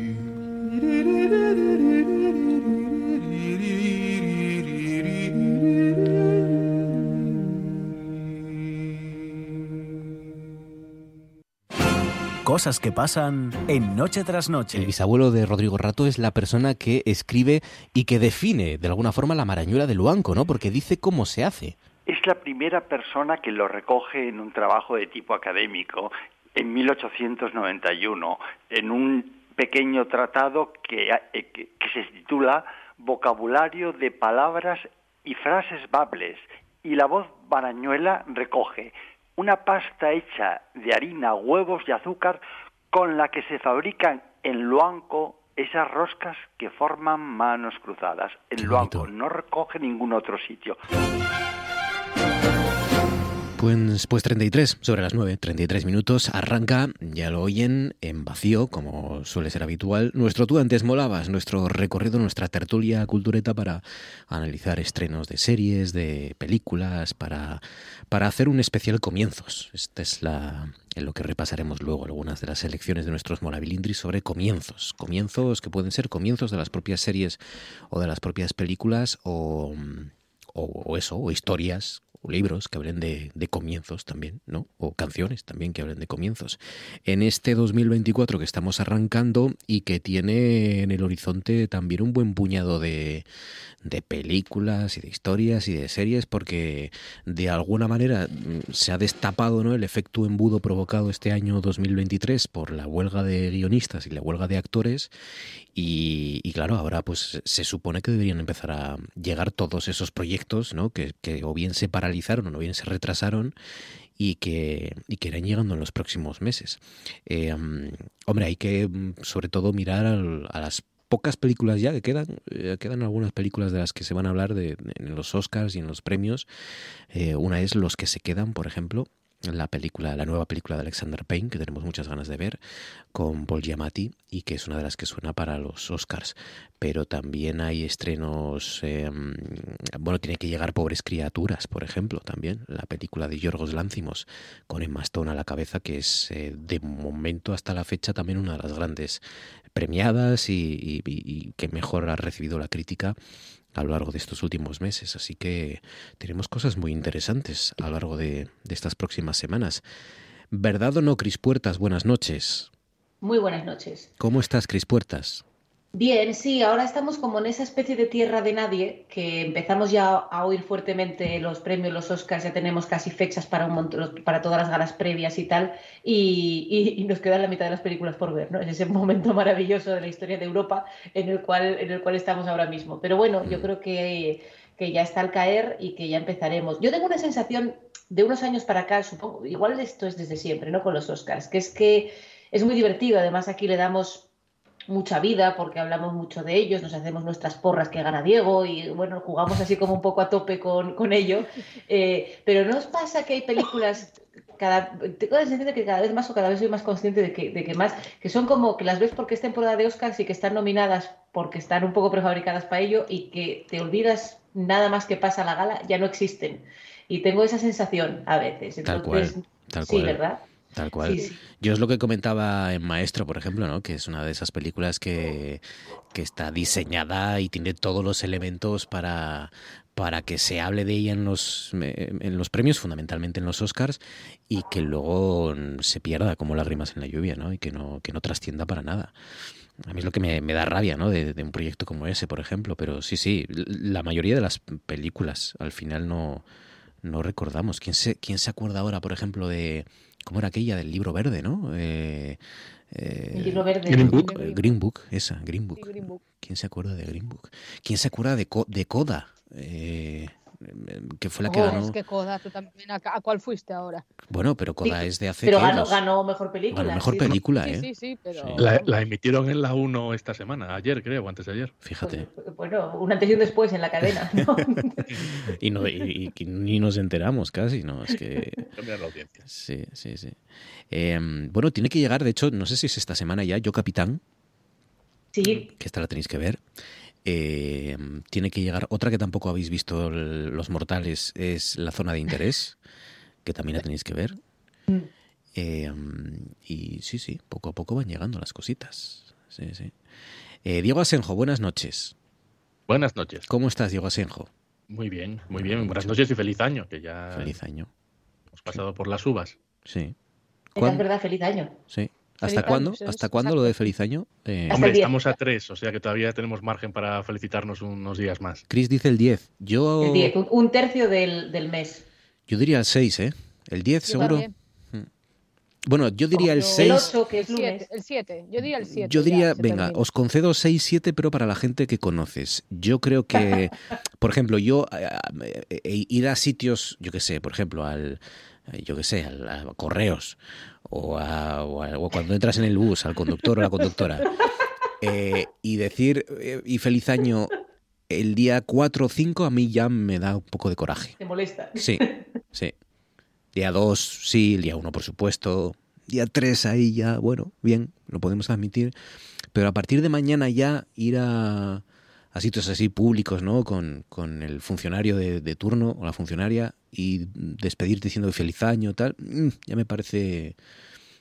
Cosas que pasan en Noche tras Noche. El bisabuelo de Rodrigo Rato es la persona que escribe y que define de alguna forma la marañuela de Luanco, ¿no? Porque dice cómo se hace. Es la primera persona que lo recoge en un trabajo de tipo académico en 1891, en un pequeño tratado que, eh, que, que se titula Vocabulario de palabras y frases bables. Y la voz marañuela recoge una pasta hecha de harina, huevos y azúcar con la que se fabrican en Luanco esas roscas que forman manos cruzadas. En Luanco no recoge ningún otro sitio. Pues, pues 33, sobre las 9, 33 minutos, arranca, ya lo oyen, en vacío, como suele ser habitual, nuestro Tú antes molabas, nuestro recorrido, nuestra tertulia cultureta para analizar estrenos de series, de películas, para, para hacer un especial comienzos. Esta es la, en lo que repasaremos luego algunas de las selecciones de nuestros Molabilindris sobre comienzos. Comienzos que pueden ser comienzos de las propias series o de las propias películas o, o eso, o historias libros que hablen de, comienzos también, ¿no? O canciones también que hablen de comienzos. En este 2024 que estamos arrancando y que tiene en el horizonte también un buen puñado de, películas y de historias y de series, porque de alguna manera mm, se ha destapado ¿no? el efecto embudo provocado este año 2023 por la huelga de guionistas y la huelga de actores. Y, claro, ahora pues se supone que deberían empezar a llegar todos esos proyectos ¿no? que, que o bien se paralizaron o bien se retrasaron y que, y que irán llegando en los próximos meses. Eh, hombre, hay que mm, sobre todo mirar a las pocas películas ya que quedan. Eh, quedan algunas películas de las que se van a hablar de, en los Oscars y en los premios. Eh, una es Los que se quedan, por ejemplo, la película, la nueva película de Alexander Payne, que tenemos muchas ganas de ver, con Paul Giamatti, y que es una de las que suena para los Oscars. Pero también hay estrenos, em, bueno, tiene que llegar Pobres Criaturas, por ejemplo, también, la película de Yorgos Lánzimos, con Emma Stone a la cabeza, que es eh, de momento hasta la fecha también una de las grandes premiadas y, que mejor ha recibido la crítica a lo largo de estos últimos meses. Así que tenemos cosas muy interesantes a lo largo de, de estas próximas semanas. ¿Verdad o no, Cris Puertas? Buenas noches. Muy buenas noches. ¿Cómo estás, Cris Puertas? Bien, sí, ahora estamos como en esa especie de tierra de nadie que empezamos ya a oír fuertemente los premios, los Oscars, ya tenemos casi fechas para, un para todas las galas previas y tal, y, nos quedan la mitad de las películas por ver, ¿no? Es ese momento maravilloso de la historia de Europa en el cual, en el cual estamos ahora mismo. Pero bueno, yo mm. creo que, que ya está al caer y que ya empezaremos. Yo tengo una sensación de unos años para acá, supongo, igual esto es desde siempre, ¿no? Con los Oscars, que es que es muy divertido, además aquí le damos mucha vida porque hablamos mucho de ellos, nos hacemos nuestras porras que gana Diego y bueno, jugamos así como un poco a tope con, con ello. Eh, pero ¿no os pasa que hay películas, cada, tengo la sensación de que cada vez más o cada vez soy más consciente de que, de que más, que son como que las ves porque es temporada de Oscars y que están nominadas porque están un poco prefabricadas para ello y que te olvidas nada más que pasa la gala, ya no existen. Y tengo esa sensación a veces. tal cual. Tal sí, ¿verdad? Tal cual. Yo es lo que comentaba en Maestro, por ejemplo, ¿no? que es una de esas películas que, que está diseñada y tiene todos los elementos para, para que se hable de ella en los, en los premios, fundamentalmente en los Oscars, y que luego se pierda como lágrimas en la lluvia, ¿no? Y que no, que no trascienda para nada. A mí es lo que me, da rabia, ¿no? De, de, un proyecto como ese, por ejemplo. Pero sí, sí, la mayoría de las películas al final no, no recordamos. ¿Quién se, ¿Quién se acuerda ahora, por ejemplo, de ¿Cómo era aquella del libro verde, no? Eh, eh, el libro verde. Green Book. Green Book, esa, Green Book. ¿Quién se acuerda de Green Book? ¿Quién se acuerda de, de Coda? Eh, que fue la que oh, ganó. Es que Coda, tú también, ¿a, cuál fuiste ahora? Bueno, pero Coda es de hace. Pero ganó, ganó, mejor película. Ganó mejor película, ¿eh? Sí, sí, pero. La, emitieron en la 1 esta semana, ayer creo, o antes de ayer. Fíjate. Pues, bueno, un antes y un después en la cadena. ¿no? y, no, y, ni nos enteramos casi, ¿no? Es que. la audiencia. Sí, sí, sí. Em, bueno, tiene que llegar, de hecho, no sé si es esta semana ya, Yo Capitán. Sí. Que esta la tenéis que ver. Eh, tiene que llegar otra que tampoco habéis visto los mortales, es la zona de interés, que también la tenéis que ver. Mm. Eh, y sí, sí, poco a poco van llegando las cositas. Sí, sí. Eh, Diego Asenjo, buenas noches. Buenas noches. ¿Cómo estás, Diego Asenjo? Muy bien, muy bien. Buenas noches y feliz año, que ya feliz año. hemos pasado por las uvas. Sí. Es verdad, feliz año. Sí. ¿Hasta cuándo? ¿Hasta cuándo lo de feliz año? Eh, Hombre, estamos a tres, o sea que todavía tenemos margen para felicitarnos unos días más. Chris dice el 10. Yo... El 10, un tercio del, del mes. Yo diría el 6, ¿eh? El 10 seguro. Hmm. Bueno, yo diría el 6. El 8, que es lunes. El 7, yo diría el 7. Yo diría, venga, os concedo 6, 7, pero para la gente que conoces. Yo creo que, por ejemplo, yo eh, eh, ir a sitios, yo qué sé, por ejemplo, al, yo qué sé, a, correos o, o, cuando entras en el bus al conductor o la conductora eh, y decir eh, y feliz año el día 4 o 5 a mí ya me da un poco de coraje. ¿Te molesta? Sí, sí. Día 2, sí, el día 1 por supuesto. Día 3 ahí ya, bueno, bien, lo podemos admitir. Pero a partir de mañana ya ir a, a sitios así públicos, ¿no? Con, con el funcionario de, de, turno o la funcionaria y despedirte diciendo feliz año, tal, mm, ya me parece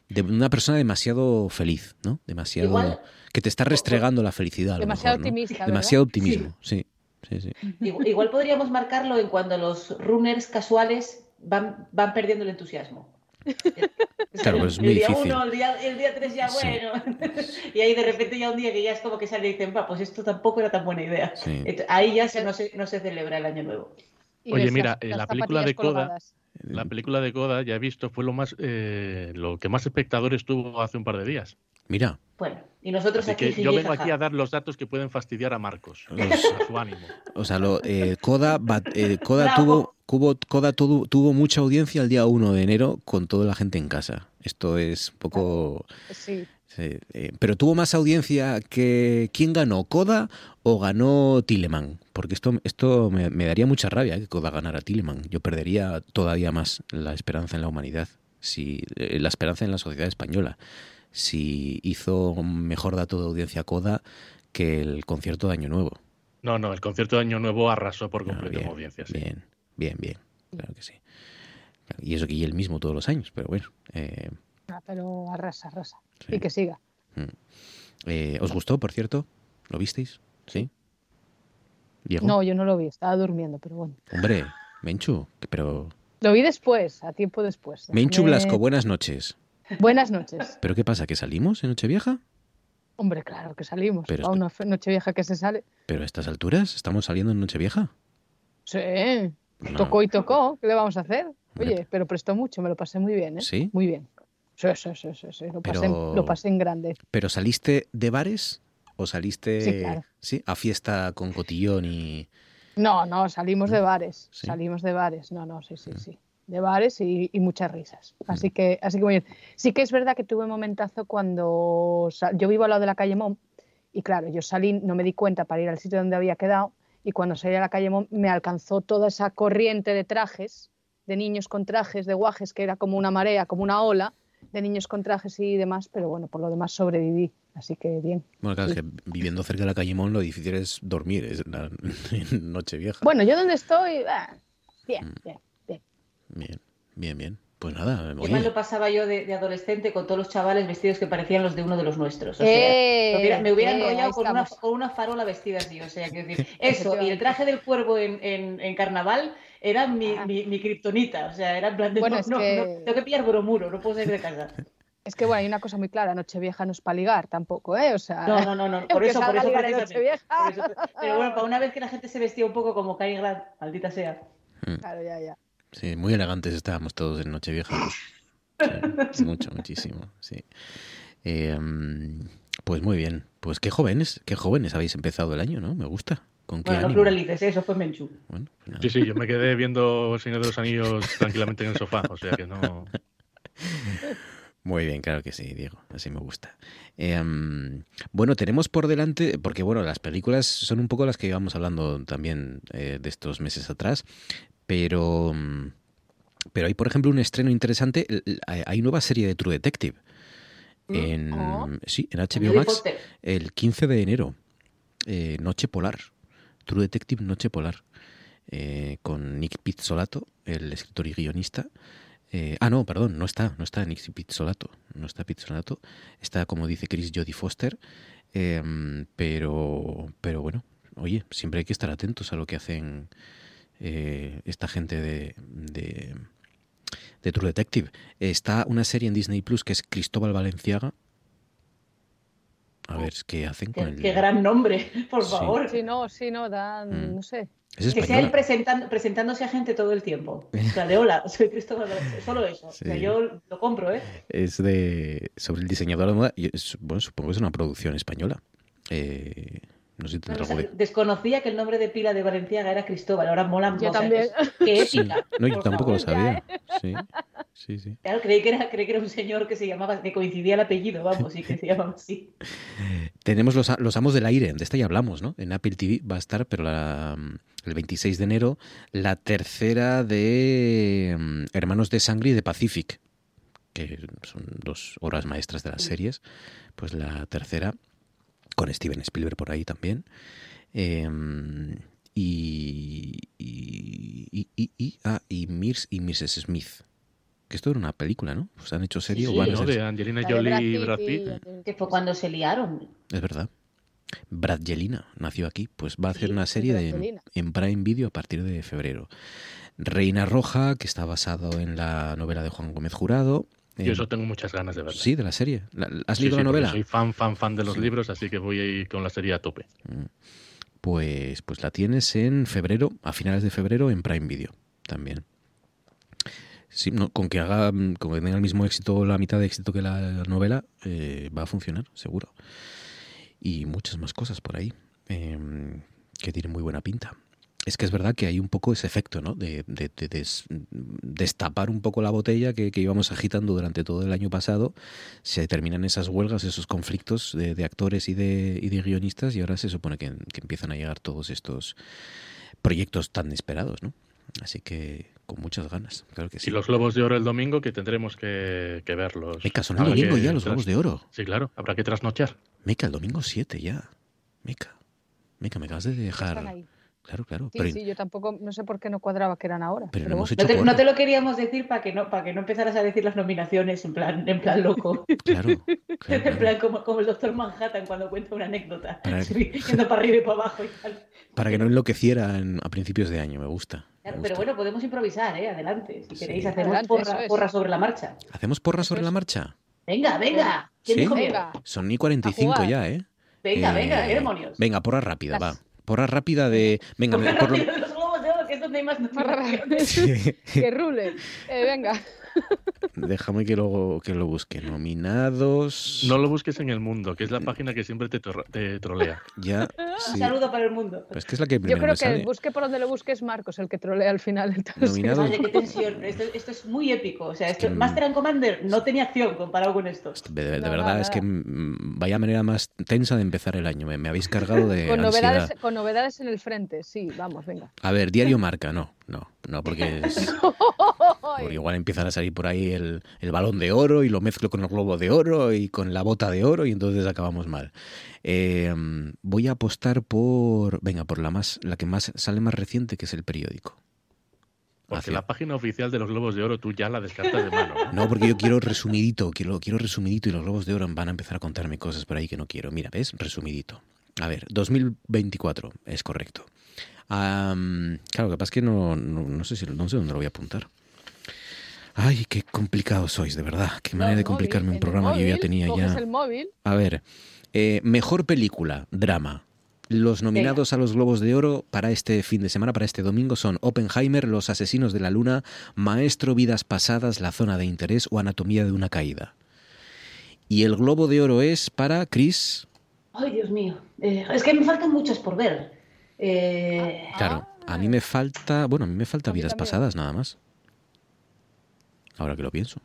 de una persona demasiado feliz, ¿no? Demasiado que te está restregando la felicidad. demasiado optimista. Demasiado optimismo, sí. Sí, sí. Igual, igual podríamos marcarlo en cuando los runners casuales van, van perdiendo el entusiasmo. Claro, pues es el muy día difícil. uno, el día, el día tres ya Sí. bueno. y ahí de repente ya un día que ya es como que sale y dicen, va, pues esto tampoco era tan buena idea. Sí. Ahí ya se, no, se, no se celebra el año nuevo. Y Oye, mira, las- eh, la película de Coda, la película de Coda, ya he visto, fue lo más, eh, lo que más espectadores tuvo hace un par de días. Mira, Bueno, y nosotros Así aquí que yo vengo jaja. aquí a dar los datos que pueden fastidiar a Marcos, Los- a su ánimo. o sea, lo, eh, Coda, bat- eh, Coda tuvo, cubo- Coda tuvo, tuvo mucha audiencia el día 1 de enero con toda la gente en casa. Esto es un poco... Sí. sí, eh, pero tuvo más audiencia que... ¿Quién ganó? ¿Coda o ganó Tileman? Porque esto, esto me, me daría mucha rabia que Coda ganara Tileman. Yo perdería todavía más la esperanza en la humanidad, si, eh, la esperanza en la sociedad española, si hizo un mejor dato de audiencia Coda que el concierto de Año Nuevo. No, no, el concierto de Año Nuevo arrasó por Ah, completo bien, en audiencia. sí. Bien, bien, bien. Claro que sí. Y eso que y el mismo todos los años, pero bueno. eh, Ah, pero arrasa, arrasa. Sí. Y que siga. eh, ¿Os gustó, por cierto? ¿Lo visteis? ¿Sí? No, yo no lo vi, estaba durmiendo, pero bueno. Hombre, Menchu, pero... Lo vi después, a tiempo después. Menchu Blasco, buenas noches. Buenas noches. ¿Pero qué pasa? ¿Que salimos en Nochevieja? Hombre, claro que salimos. Pero a una fe- noche vieja que se sale. ¿Pero a estas alturas estamos saliendo en Nochevieja? Sí, No. tocó y tocó. ¿Qué le vamos a hacer? Hombre. Oye, pero prestó mucho, me lo pasé muy bien, ¿eh? ¿Sí? Muy bien. Sí, sí, sí, sí, sí, Lo, pasé, Pero- lo pasé en grande. ¿Pero saliste de bares o saliste Sí, claro. sí, a fiesta con cotillón y... No, no, salimos de bares. Salimos de bares. No, no, sí, sí, sí. De bares y, y muchas risas. Así que, así que muy bien. Sí que es verdad que tuve un momentazo cuando yo vivo al lado de la calle Mom y claro, yo salí, no me di cuenta para ir al sitio donde había quedado y cuando salí a la calle Mom me alcanzó toda esa corriente de trajes, de niños con trajes, de guajes, que era como una marea, como una ola de niños con trajes y demás, pero bueno, por lo demás sobreviví. Así que bien. Bueno, claro, Sí. es que viviendo cerca de la calle Mon lo difícil es dormir es la, en Nochevieja. Bueno, yo donde estoy, bien, Mm. bien, bien. Bien. Pues nada, Qué mal oye, lo pasaba yo de, de adolescente con todos los chavales vestidos que parecían los de uno de los nuestros. O sea, Eh, me hubiera, me hubiera eh, enrollado con una, con una farola vestida así. O sea, quiero decir, eso y el traje del cuervo en, en, en carnaval era mi, Ah. mi, mi kriptonita. O sea, era en plan de Bueno, no, es no, que- no, tengo que pillar bromuro, no puedo salir de casa. Es que bueno, hay una cosa muy clara, Nochevieja no es para ligar tampoco, ¿eh? O sea, No, no, no, no. Por que eso, por eso, precisamente. Nochevieja. Por eso. Pero bueno, para una vez que la gente se vestía un poco como Cary Grant, maldita sea. Claro, ya, ya. Sí, muy elegantes estábamos todos en Nochevieja. Sí, mucho, muchísimo, sí. Eh, mm, pues muy bien. Pues qué jóvenes, qué jóvenes habéis empezado el año, ¿no? Me gusta. ¿Con qué Bueno, no pluralices, ¿eh? eso fue Menchú. Bueno, pues. Sí, sí, yo me quedé viendo El Señor de los Anillos tranquilamente en el sofá, o sea que no... Muy bien, claro que sí, Diego, así me gusta. Eh, mm, bueno, tenemos por delante, porque bueno, las películas son un poco las que íbamos hablando también eh, de estos meses atrás, pero, mm, pero hay, por ejemplo, un estreno interesante, hay nueva serie de True Detective. En, Oh. Sí, en HBO Max, el 15 de enero, eh, Noche Polar, True Detective Noche Polar, eh, con Nick Pizzolato, el escritor y guionista. Eh, ah, no, perdón, no está, no está Nick Pizzolato, no está Pizzolato, está como dice Chris Jodie Foster, em, pero, pero bueno, oye, siempre hay que estar atentos a lo que hacen eh, esta gente de, de, de True Detective. Está una serie en Disney Plus que es Cristóbal Valenciaga. A ver qué hacen con Qué, el. qué gran nombre, por Sí. favor. Sí, no, sí, no, dan, Mm. no sé. Es Que sea él presentando, presentándose a gente todo el tiempo. O sea, de hola, soy Cristóbal Valencia", Solo eso. O sea, yo lo compro, ¿eh? Es de sobre el diseñador de moda. y es- bueno, supongo que es una producción española. Eh, no sé si No, tendrá o sea, algo de. desconocía que el nombre de pila de Valenciaga era Cristóbal. Ahora mola Yo o sea, también. es- Qué Sí. épica. No, yo tampoco lo sabía. Sí, sí, sí. Claro, creí que, era, creí que era un señor que se llamaba, que coincidía el apellido, vamos, y que se llamaba así. Tenemos los, los Amos del Aire, de esta ya hablamos, ¿no? En Apple TV va a estar, pero la, el 26 de enero, la tercera de mm, Hermanos de Sangre y de Pacific, que son dos obras maestras de las series. Pues la tercera, con Steven Spielberg por ahí también. Eh, y, y, y, y, y- ah, y Mirs y Mrs. Smith. Que esto era una película, ¿no? Pues han hecho serie Sí, o van a ¿no? De Angelina Jolie y Brad Pitt y- Que fue cuando se liaron. Es verdad. Brad Jelina nació aquí, pues va a hacer una serie de, en Prime Video a partir de febrero. Reina Roja, que está basado en la novela de Juan Gómez Jurado. Yo eso tengo muchas ganas de verlo. Sí, de la serie. ¿Has Sí, leído sí, la novela? Soy fan, fan, fan de los Sí. libros, así que voy a ir con la serie a tope. Pues, pues la tienes en febrero, a finales de febrero, en Prime Video también. Sí, no, con que haga, mm, con que tenga el mismo éxito, la mitad de éxito que la novela, eh, va a funcionar, seguro. Y muchas más cosas por ahí, em, que tienen muy buena pinta. Es que es verdad que hay un poco ese efecto, ¿no? De, de- de des- destapar un poco la botella que, que íbamos agitando durante todo el año pasado. Se terminan esas huelgas, esos conflictos de, de actores y de, y de guionistas y ahora se supone que, que empiezan a llegar todos estos proyectos tan esperados, ¿no? Así que con muchas ganas, claro que sí. Y los Globos de Oro el domingo, que tendremos que, que verlos. Meca, son el Habrá domingo ya los Globos de Oro. Sí, claro, habrá que trasnochar. Meca, el domingo 7 ya. Meca. Meca, me acabas de dejar. Claro, claro. Sí, pero sí, yo tampoco, no sé por qué no cuadraba que eran ahora. Pero pero no hemos hecho No te, no te lo queríamos decir para que no para que no empezaras a decir las nominaciones en plan en plan loco. Claro, en plan como, como el doctor Manhattan cuando cuenta una anécdota. Para- Sí, yendo para arriba y para abajo y tal. para que no enloqueciera en- a principios de año, me gusta. Claro, pero bueno, podemos improvisar, ¿eh? Adelante. Si queréis, hacemos Adelante, porra, eso es. porra sobre la marcha. ¿Hacemos porra sobre la marcha? Venga, venga. ¿Quién ¿Sí? dijo? Venga, Son ni 45 jugar. ya, ¿eh? Venga, Eh, venga, qué demonios. Venga, porra rápida, Las- va. Porra rápida de. Venga, Porra por lo- rápida de los globos de oro, que es donde hay más. Sí. que rule. Eh, venga. Déjame que lo, que lo busque. Nominados. No lo busques en el mundo, que es la página que siempre te, trolea. Ya. Un Sí. saludo para el mundo. Pues que es la que Yo primero creo que sale. busque por donde lo busques Marcos, el que trolea al final. Entonces, Nominados. Vale, qué tensión. Esto, esto es muy épico. O sea, esto, que- Master and Commander no tenía acción comparado con esto. De, de No, verdad, nada, es que mm, vaya manera más tensa de empezar el año. Me, me habéis cargado de con, ansiedad. novedades, con novedades en el frente, sí, vamos, venga. A ver, diario marca, no, no, no, porque, es- porque igual empiezan a salir por ahí el, el balón de oro y lo mezclo con el globo de oro y con la bota de oro y entonces acabamos mal. Eh, voy a apostar por, venga, por la más, la que más sale más reciente, que es el periódico. Porque Hacia- la página oficial de los Globos de Oro tú ya la descartas de mano. ¿eh? No, porque yo quiero resumidito, quiero, quiero resumidito y los globos de oro van a empezar a contarme cosas por ahí que no quiero. Mira, ¿ves? Resumidito. A ver, 2024, es correcto. Am, claro, lo que pasa es que no, no, no sé si no sé dónde lo voy a apuntar. Ay, qué complicados sois, de verdad. Qué manera de complicarme un programa que yo ya tenía ya. el móvil, A ver, eh, mejor película, drama. Los nominados a los Globos de Oro para este fin de semana, para este domingo, son Oppenheimer, Los Asesinos de la Luna, Maestro, Vidas Pasadas, La Zona de Interés o Anatomía de una Caída. Y el Globo de Oro es para Chris. Ay, Dios mío. Eh, es que me faltan muchas por ver. Eh, Claro, a mí me falta, bueno, a mí me falta Vidas. Pasadas nada más. Ahora que lo pienso.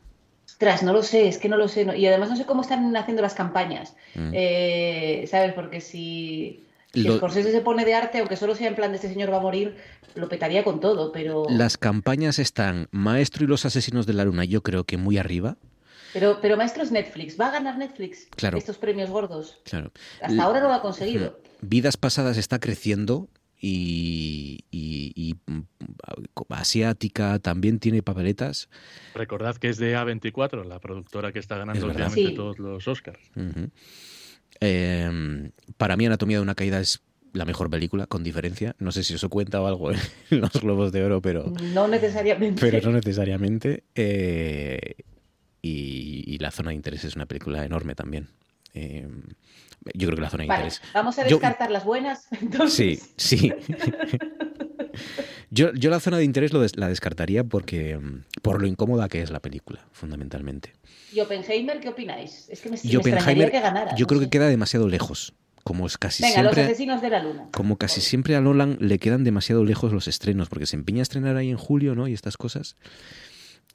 Ostras, no lo sé, es que no lo sé. no- Y además no sé cómo están haciendo las campañas. Mm. Eh, ¿Sabes? Porque si, si Lo- Scorsese se pone de arte, aunque solo sea en plan de este señor va a morir, lo petaría con todo, pero... Las campañas están Maestro y los Asesinos de la Luna, yo creo que muy arriba. Pero, pero maestro es Netflix. ¿Va a ganar Netflix Claro. estos premios gordos? Claro. Hasta ahora no lo ha conseguido. Vidas Pasadas está creciendo y, y- y, mm, Asiática también tiene papeletas. Recordad que es de A24, la productora que está ganando Es verdad. últimamente Sí. todos los Oscars. Eh, para mí Anatomía de una Caída es la mejor película, con diferencia. No sé si eso cuenta o algo en los Globos de Oro, pero, No necesariamente. pero no necesariamente. Eh, y, y La Zona de Interés es una película enorme también. Eh, yo creo que La Zona de Vale, Interés... vamos a Yo- descartar las buenas. Sí, Entonces, sí. Yo, yo la zona de interés lo des- la descartaría porque mm, por lo incómoda que es la película, fundamentalmente. ¿Y Oppenheimer qué opináis? Es que me, me extrañaría que ganara. yo no creo sé. que queda demasiado lejos. Como es casi Venga, los siempre, asesinos de la luna. como casi siempre a Nolan le quedan demasiado lejos los estrenos, porque se empeña a estrenar ahí en julio, ¿no? Y estas cosas.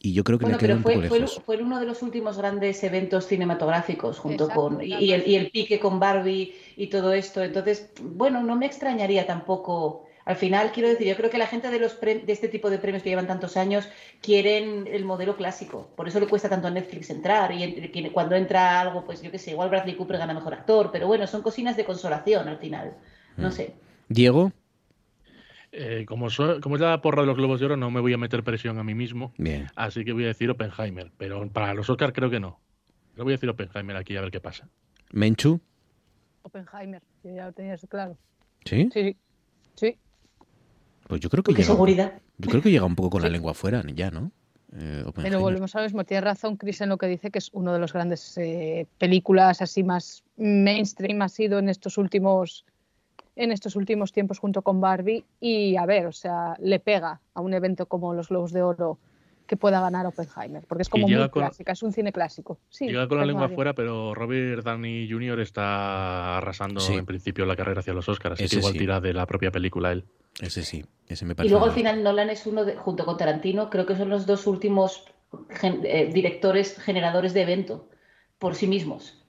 Y yo creo que Bueno, pero un fue, poco fue, lejos. fue uno de los últimos grandes eventos cinematográficos junto Exacto, con y, el, y el pique con Barbie y todo esto. Entonces, bueno, no me extrañaría tampoco. Al final, quiero decir, yo creo que la gente de, los pre- de este tipo de premios que llevan tantos años quieren el modelo clásico. Por eso le cuesta tanto a Netflix entrar. Y en- cuando entra algo, pues yo qué sé, igual Bradley Cooper gana mejor actor. Pero bueno, son cocinas de consolación al final. No Mm. sé. Diego, Eh, como, so- como es la porra de los Globos de Oro, no me voy a meter presión a mí mismo, bien. así que voy a decir Oppenheimer. Pero para los Oscars creo que no. Yo voy a decir Oppenheimer aquí a ver qué pasa. Menchu, Oppenheimer, yo ya lo tenías claro. ¿Sí? Sí, sí. Pues yo creo que llega. seguridad. Yo creo que llega un poco con la lengua afuera, ya, ¿no? Eh, Oppenheimer. Pero volvemos a lo mismo. Tiene razón Chris en lo que dice que es uno de los grandes eh, películas así más mainstream ha sido en estos últimos en estos últimos tiempos junto con Barbie y a ver, o sea, le pega a un evento como los Globos de Oro que pueda ganar Oppenheimer, porque es como muy con- clásica, es un cine clásico. Sí, Llega con la lengua Diego. afuera, pero Robert Downey Jr. está arrasando Sí. en principio la carrera hacia los Oscars, así Ese que igual sí. tira de la propia película él. Ese sí, ese me Y parece. luego al final Nolan es uno de, junto con Tarantino, creo que son los dos últimos gen- eh, directores generadores de evento por sí mismos.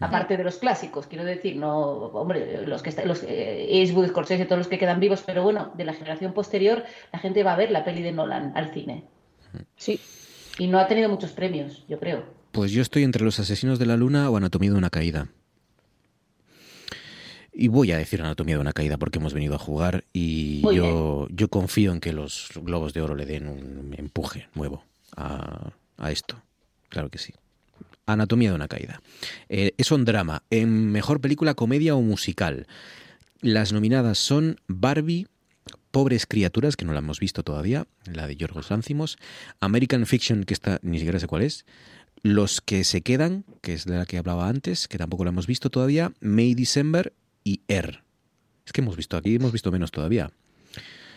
Aparte de los clásicos, quiero decir, no, hombre, los que están, los eh, Eastwood, Scorsese, todos los que quedan vivos, pero bueno, de la generación posterior, la gente va a ver la peli de Nolan al cine. Sí. Y no ha tenido muchos premios, yo creo. Pues yo estoy entre los asesinos de la luna o anatomía de una caída. Y voy a decir anatomía de una caída porque hemos venido a jugar y Muy yo, yo confío en que los globos de oro le den un empuje nuevo a, a esto. Claro que sí. Anatomía de una caída. Eh, es un drama. En mejor película, comedia o musical. Las nominadas son Barbie, Pobres Criaturas, que no la hemos visto todavía, la de Yorgos Lánzimos, American Fiction, que está, ni siquiera sé cuál es, Los que se quedan, que es de la que hablaba antes, que tampoco la hemos visto todavía, May December y Air. Es que hemos visto aquí, hemos visto menos todavía.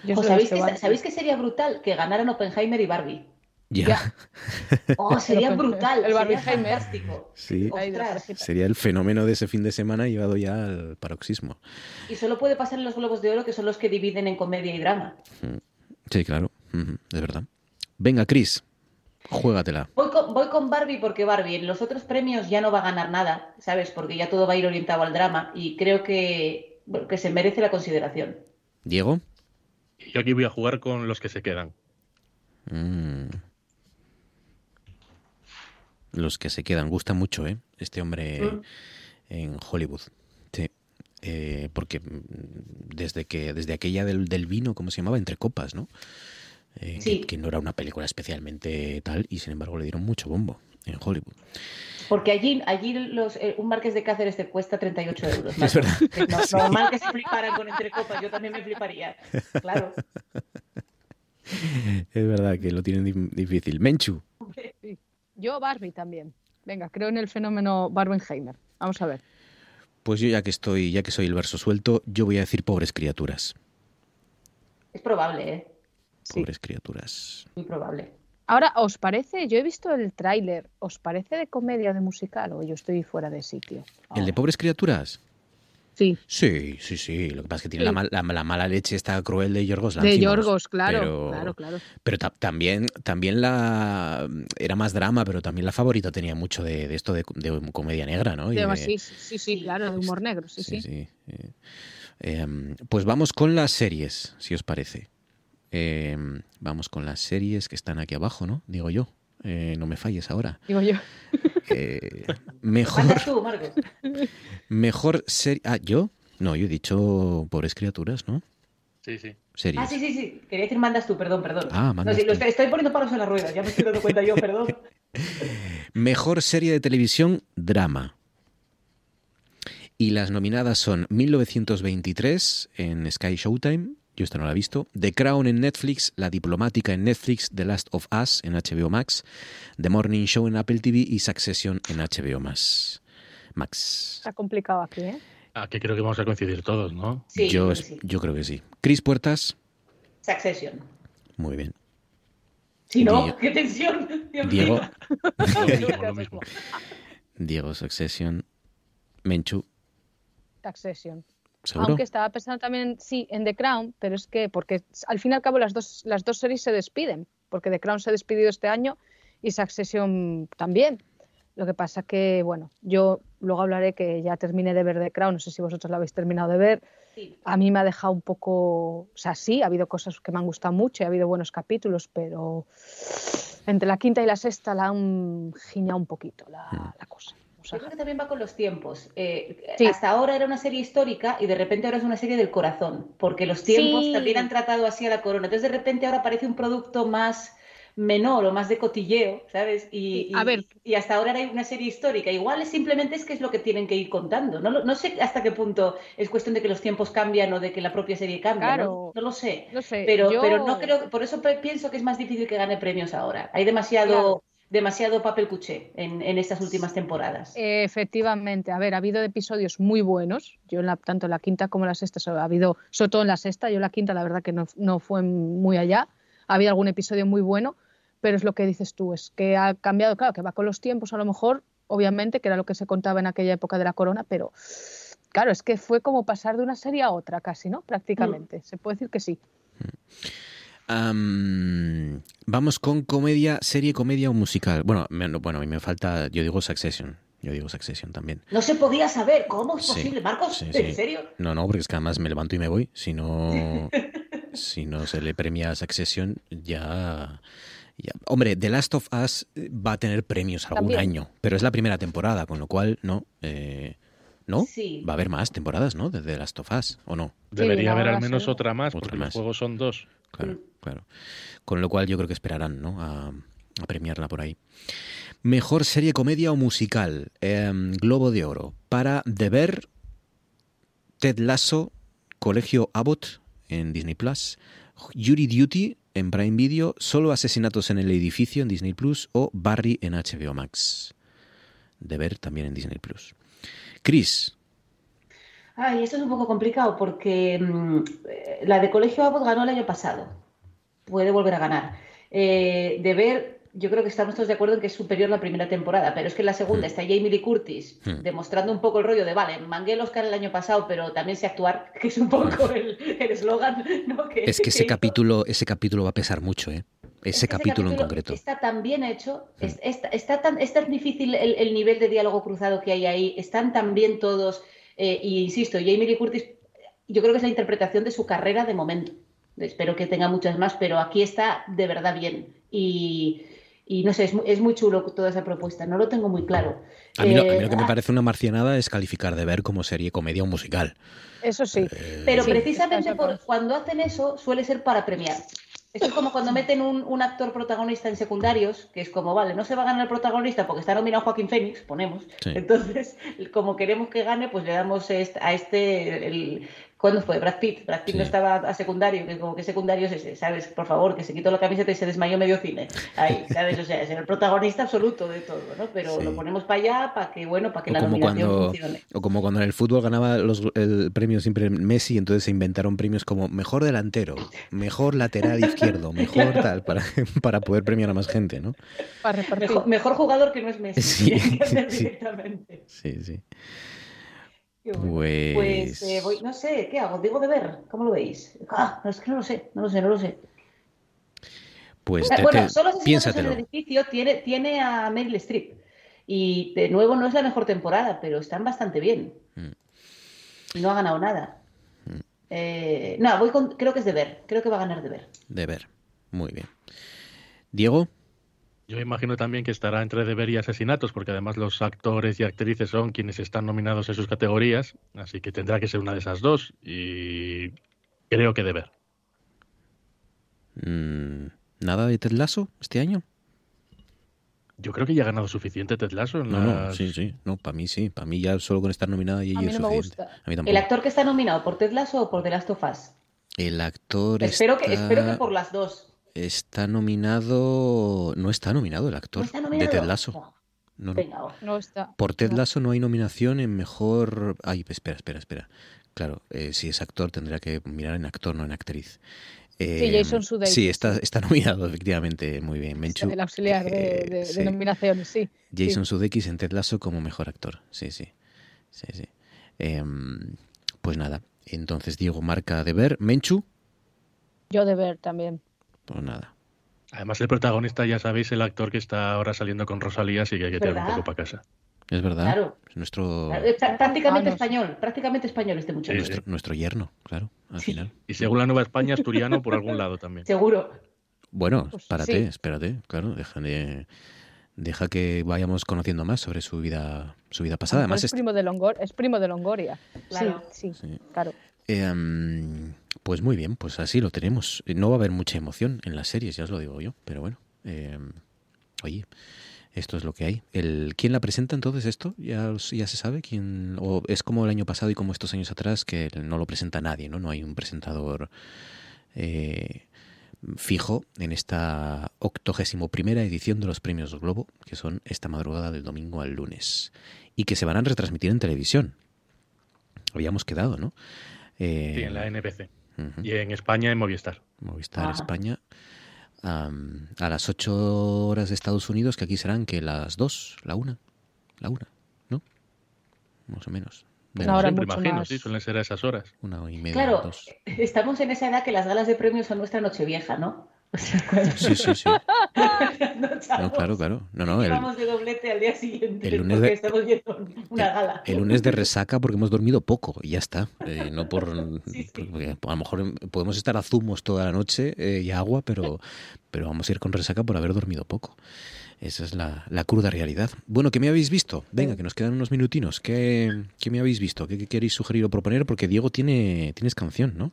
Yo ¿O solo he sabéis, visto que. ¿Sabéis que sería brutal que ganaran Oppenheimer y Barbie? Ya. Oh, sería brutal, el sería Barbieheimer. fantástico. Sí. Ostras. Sería el fenómeno de ese fin de semana llevado ya al paroxismo. Y solo puede pasar en los Globos de Oro, que son los que dividen en comedia y drama. Sí, claro. Es verdad. Venga, Chris, juégatela. Voy con, voy con Barbie porque Barbie en los otros premios ya no va a ganar nada, ¿sabes? Porque ya todo va a ir orientado al drama y creo que, bueno, que se merece la consideración. Diego. Yo aquí voy a jugar con los que se quedan. Mm. Los que se quedan. Gusta mucho, ¿eh? Este hombre Mm. en Hollywood. Sí. Eh, porque desde que desde aquella del, del vino, ¿cómo se llamaba? Entre copas, ¿no? Eh, que- Sí. que, no era una película especialmente tal y sin embargo le dieron mucho bombo en Hollywood. Porque allí, allí los, eh, un marqués de Cáceres te cuesta 38 euros. Es verdad. Es no- normal que se fliparan con entre copas, yo también me fliparía. Claro. Es verdad que lo tienen di- difícil. Menchu. Sí. Yo Barbie también. Venga, creo en el fenómeno Barbenheimer. Vamos a ver. Pues yo ya que estoy, ya que soy el verso suelto, yo voy a decir pobres criaturas. Es probable, ¿eh? Pobres criaturas. Muy probable. Ahora, ¿os parece? Yo he visto el tráiler. ¿Os parece de comedia o de musical? O yo estoy fuera de sitio. ¿El de pobres criaturas? Sí. Sí, sí, sí. Lo que pasa es que tiene Sí. la, la- la mala leche esta cruel de Yorgos De. Yorgos, claro, pero, claro, claro. Pero ta- también, también la era más drama, pero también la favorita tenía mucho de, de esto de, de comedia negra, ¿no? Y De- sí, sí, sí, claro, de humor negro, sí, sí. eh, em, pues vamos con las series, si os parece. Em, vamos con las series que están aquí abajo, ¿no? Digo yo. Eh, no me falles ahora. Digo yo. Eh, mejor, Mandas tú, Marcos. mejor serie. Ah, ¿yo? No, yo he dicho pobres criaturas, ¿no? Sí, sí. Series. Ah, sí, sí, sí. Quería decir mandas tú, perdón, perdón. Ah, No, mandas sí, lo tú. estoy, estoy poniendo palos en las ruedas, ya me estoy dando cuenta yo, perdón. Mejor serie de televisión, drama. Y las nominadas son 1923 en Sky Showtime, yo esta no la he visto, The Crown en Netflix, La Diplomática en Netflix, The Last of Us en HBO Max, The Morning Show en Apple TV y Succession en HBO Max. Max. Está complicado aquí, ¿eh? Aquí creo que vamos a coincidir todos, ¿no? Sí, yo, creo que sí. yo creo que sí. Cris Puertas, Succession. muy bien. Si no, qué tensión. Dios Diego, lo mismo. Diego Succession, Menchu, Succession. ¿Seguro? Aunque estaba pensando también, sí, en The Crown, pero es que, porque al fin y al cabo las dos, las dos series se despiden, porque The Crown se ha despedido este año y Succession también. Lo que pasa que, bueno, yo luego hablaré que ya terminé de ver The Crown, no sé si vosotros la habéis terminado de ver. Sí. A mí me ha dejado un poco, o sea, sí, ha habido cosas que me han gustado mucho, y ha habido buenos capítulos, pero entre la quinta y la sexta la han giñado un poquito la, la cosa. Yo creo que también va con los tiempos. Eh, Sí. Hasta ahora era una serie histórica y de repente ahora es una serie del corazón, porque los tiempos Sí. también han tratado así a la corona. Entonces de repente ahora parece un producto más, menor o más de cotilleo, ¿sabes? Y, a ver. y hasta ahora era una serie histórica. Igual es simplemente es que es lo que tienen que ir contando. No, no sé hasta qué punto es cuestión de que los tiempos cambian o de que la propia serie cambia. ¿no? Claro. No, lo sé. No sé, Pero, yo- pero no creo, por eso pienso que es más difícil que gane premios ahora. Hay demasiado, demasiado papel cuché en, en estas últimas temporadas. Efectivamente, a ver, ha habido episodios muy buenos, yo en la, tanto en la quinta como en la sexta, ha habido, sobre todo en la sexta, yo en la quinta la verdad que no, no fue muy allá, ha habido algún episodio muy bueno, pero es lo que dices tú, es que ha cambiado, claro, que va con los tiempos a lo mejor, obviamente, que era lo que se contaba en aquella época de la corona, pero claro, es que fue como pasar de una serie a otra casi, ¿no? Prácticamente, se puede decir que sí. Am, vamos con comedia, serie, comedia o musical. Bueno, me, no, bueno, a mí me falta, yo digo Succession. Yo digo Succession también. No se podía saber cómo es Sí, posible, Marcos. sí, ¿En sí. serio? No, no, porque es que además me levanto y me voy. Si no, si no se le premia a Succession, ya, ya- Hombre, The Last of Us va a tener premios algún También. año, pero es la primera temporada, con lo cual, no. eh, ¿No? Sí. Va a haber más temporadas, ¿no? De The Last of Us, ¿o no? Debería haber al menos otra más, Otra porque más. los juegos son dos. Claro, claro. Con lo cual yo creo que esperarán, ¿no? A, a premiarla por ahí. Mejor serie, comedia o musical. Em, Globo de Oro. Para The Bear, Ted Lasso, Colegio Abbott en Disney Plus, Jury Duty en Prime Video, Solo Asesinatos en el Edificio en Disney Plus o Barry en HBO Max. The Bear también en Disney Plus. Chris, Ay, esto es un poco complicado porque mm, eh, la de Colegio Abbott ganó el año pasado. Puede volver a ganar. Eh, de ver, yo creo que estamos todos de acuerdo en que es superior la primera temporada, pero es que en la segunda está Jamie Lee Curtis Hmm. demostrando un poco el rollo de, vale, mangué el Oscar el año pasado, pero también sé actuar, que es un poco el el eslogan, ¿no? es que ese capítulo, ese capítulo va a pesar mucho, ¿eh? Ese Ese capítulo en concreto. Está tan bien hecho, es, está, está tan, es tan difícil el, el nivel de diálogo cruzado que hay ahí, están tan bien todos, eh, y insisto, Jamie Lee Curtis, yo creo que es la interpretación de su carrera de momento. Espero que tenga muchas más, pero aquí está de verdad bien. Y, y no sé, es, mu- es muy chulo toda esa propuesta, no lo tengo muy claro. A mí, lo, a mí Eh, lo que me ah, parece una marcianada es calificar de ver como serie, comedia o musical. Eso sí. Pero Sí, precisamente por, cuando hacen eso suele ser para premiar. Esto es como cuando meten un, un actor protagonista en secundarios, que es como, vale, no se va a ganar el protagonista porque está nominado Joaquín Phoenix, ponemos. Sí. Entonces, como queremos que gane, pues le damos a este, el, ¿cuándo fue? Brad Pitt. Brad Pitt no estaba a secundario, que como que secundario es ese, ¿sabes? Por favor, que se quitó la camiseta y se desmayó medio cine. Ahí, ¿sabes? O sea, es el protagonista absoluto de todo, ¿no? Pero Sí. lo ponemos para allá para que, bueno, para que O la como, nominación cuando, funcione. o como cuando en el fútbol ganaba los, el premio siempre Messi, entonces se inventaron premios como mejor delantero, mejor lateral izquierdo, mejor tal, para, para poder premiar a más gente, ¿no? Para. Mejor, mejor jugador que no es Messi. Sí, sí. directamente. Sí, Pues... Pues eh, voy, no sé, ¿qué hago? Digo de ver, ¿cómo lo veis? Ah, no, es que no lo sé, no lo sé, no lo sé. Pues te- bueno, te- solo piénsatelo. el edificio tiene, tiene a Meryl Streep. Y de nuevo no es la mejor temporada, pero están bastante bien. Mm. Y no ha ganado nada. Eh, no, voy con, creo que es de ver, creo que va a ganar de ver. De ver. Muy bien. Diego, Yo imagino también que estará entre deber y asesinatos, porque además los actores y actrices son quienes están nominados en sus categorías, así que tendrá que ser una de esas dos. Y creo que deber. mm, ¿nada de Ted Lasso este año? Yo creo que ya ha ganado suficiente Ted Lasso en No, no, sí, sí. No, para mí sí. Para mí ya solo con estar nominada y A mí es no me suficiente. gusta. A mí tampoco. ¿El actor que está nominado por Ted Lasso o por The Last of Us? El actor Espero que, está, espero que por las dos. Está nominado... No está nominado el actor ¿No está de? Ted Lasso. No. No. Venga, está. Por Ted. Lasso no hay nominación en mejor... Ay, espera, espera, espera. Claro, eh, si es actor tendría que mirar en actor, no en actriz. Eh, Jason Sudeikis, Sí, está, sí. está nominado, efectivamente. Muy bien, Menchu. El auxiliar de, Eh, de- de sí. nominaciones, sí. Jason Sí. Sudeikis en Ted Lasso como mejor actor. Sí, sí. Sí, sí. Em, pues nada. Entonces Diego marca de ver. Menchu, Yo de ver también. Pues nada. Además, el protagonista, ya sabéis, el actor que está ahora saliendo con Rosalía, así que hay que tirar un poco para casa. Es verdad. Claro. Es nuestro, prá- Prácticamente español, prácticamente español este muchacho. Sí, sí. nuestro, nuestro yerno, claro, al Sí. final. Y según la Nueva España, asturiano por algún lado también. Seguro. Bueno, Pues espérate, sí. espérate, claro, deja, de- deja que vayamos conociendo más sobre su vida, su vida pasada. Además, es, primo de Longor, es primo de Longoria. Claro. Sí, sí, Sí. claro. Em, pues muy bien, pues así lo tenemos. No va a haber mucha emoción en las series, ya os lo digo yo, pero bueno. Eh, oye, esto es lo que hay. El, ¿Quién la presenta entonces esto? ¿Ya, ya se sabe? quién ¿O es como el año pasado y como estos años atrás que no lo presenta nadie, ¿no? No hay un presentador eh, fijo en esta octogésimo primera edición de los premios Globo, que son esta madrugada del domingo al lunes, y que se van a retransmitir en televisión. Habíamos quedado, ¿no? Eh, sí, en la NBC. Y en España en Movistar. Movistar España. a las 8 horas de Estados Unidos, que aquí serán que las 2, la 1, la 1, ¿no? Más o menos. De Una hora Siempre imagino, sí, suelen ser a esas horas. Una y media. Claro, dos. estamos en esa edad que las galas de premios son nuestra nochevieja, ¿no? Sí, sí, sí. no, no, claro, claro. No, no, el, vamos de doblete al día siguiente el lunes de, estamos viendo una gala. El, el, lunes de resaca porque hemos dormido poco y ya está. Eh, no por, sí, sí. a lo mejor podemos estar a zumos toda la noche eh, y agua, pero, pero vamos a ir con resaca por haber dormido poco. Esa es la, la, cruda realidad. Bueno, ¿qué me habéis visto? Venga, que nos quedan unos minutinos. ¿Qué, qué me habéis visto? ¿Qué, ¿Qué, queréis sugerir o proponer? Porque Diego tiene tienes canción, ¿no?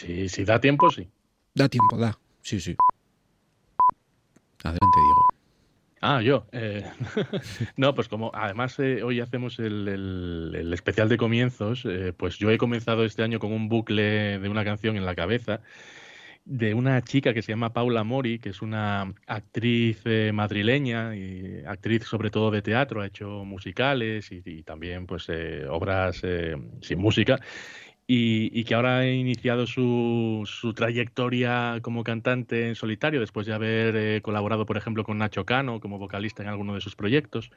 Sí, si da tiempo, sí. Da tiempo, da. Sí, sí. Adelante, Diego. Ah, yo. Eh, no, pues como además eh, hoy hacemos el, el, el, especial de comienzos, eh, pues yo he comenzado este año con un bucle de una canción en la cabeza de una chica que se llama Paula Mori, que es una actriz eh, madrileña y actriz sobre todo de teatro, ha hecho musicales y, y también pues eh, obras eh, sin música. Y, y, que ahora ha iniciado su, su, trayectoria como cantante en solitario después de haber eh, colaborado, por ejemplo, con Nacho Cano como vocalista en alguno de sus proyectos.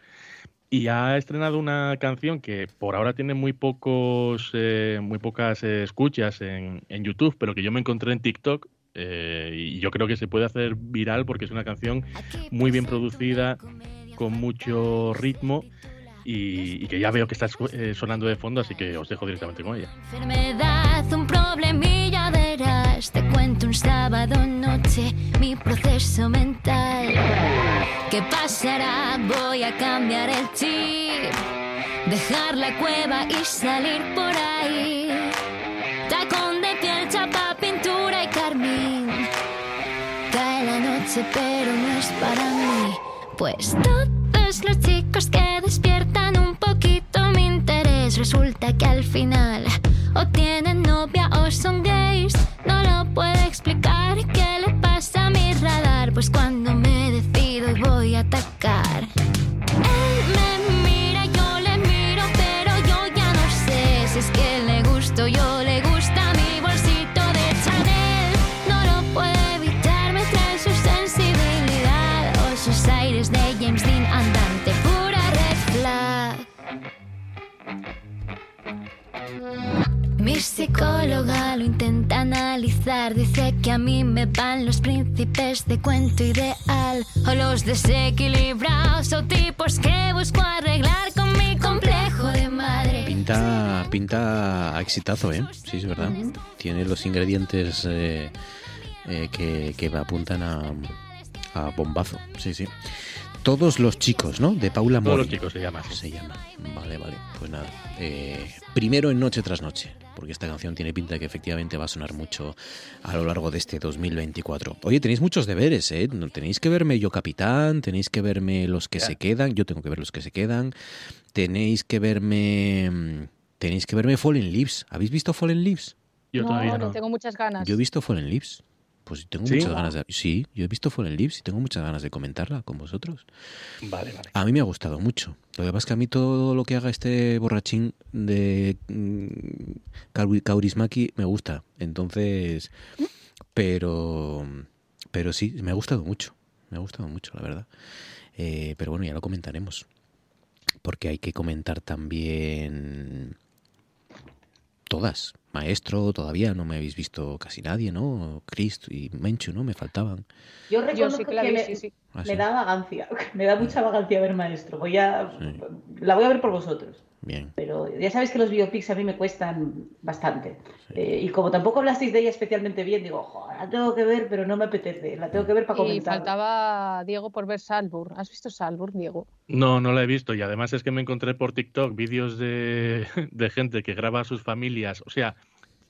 Y ha estrenado una canción que por ahora tiene muy pocos, eh, muy pocas eh, escuchas en, en, YouTube, pero que yo me encontré en TikTok eh, y yo creo que se puede hacer viral porque es una canción muy bien producida, con mucho ritmo y, y que ya veo que está eh, sonando de fondo, así que os dejo directamente con ella. Enfermedad, un problemilla verás, te cuento un sábado noche mi proceso mental. ¿Qué pasará? Voy a cambiar el chip, dejar la cueva y salir por ahí. Tacón de piel, chapa, pintura y carmín. Cae la noche, pero no es para mí, pues todos los chicos que despiertan un poquito mi interés. Resulta que al final o tienen novia o son gays. No lo puedo explicar. ¿Qué le pasa a mi radar? Pues cuando me decido y voy a atacar. Mi psicóloga lo intenta analizar, dice que a mí me van los príncipes de cuento ideal, o los desequilibrados, o tipos que busco arreglar con mi complejo de madre. Pinta, pinta a exitazo, ¿eh? Sí, es verdad. Tiene los ingredientes eh, eh, que, que me apuntan a, a bombazo, sí, sí. Todos los chicos, ¿no? De Paula Mori. Todos los chicos se llama. Se llama. Vale, vale. Pues nada. Eh, primero en Noche tras Noche, porque esta canción tiene pinta de que efectivamente va a sonar mucho a lo largo de este 2024. Oye, tenéis muchos deberes, ¿eh? Tenéis que verme Yo Capitán, tenéis que verme Los que se quedan, yo tengo que ver Los que se quedan, tenéis que verme... Tenéis que verme Fallen Leaves. ¿Habéis visto Fallen Leaves? Yo no, todavía no. tengo muchas ganas. Yo he visto Fallen Leaves. Pues tengo ¿Sí? muchas ganas de. Sí, yo he visto Fallen Leaves y tengo muchas ganas de comentarla con vosotros. Vale, vale. A mí me ha gustado mucho. Lo que pasa es que a mí todo lo que haga este borrachín de mm, Kaurismaki me gusta. Entonces. Pero. Pero sí, me ha gustado mucho. Me ha gustado mucho, la verdad. Eh, pero bueno, ya lo comentaremos. Porque hay que comentar también. Todas maestro todavía no me habéis visto casi nadie, ¿no? Chris y Menchu, ¿no? Me faltaban. Yo reconozco Yo sí que, me, sí, sí. Ah, me, da vagancia, me da mucha vagancia ver maestro. Voy a, la voy a ver por vosotros. Bien. Pero ya sabéis que los biopics a mí me cuestan bastante. Sí. Eh, y como tampoco hablasteis de ella especialmente bien, digo, ojo, la tengo que ver, pero no me apetece. La tengo que ver para comentar. Y faltaba Diego por ver Salzburg. ¿Has visto Salzburg, Diego? No, no la he visto. Y además es que me encontré por TikTok vídeos de, de gente que graba a sus familias. O sea,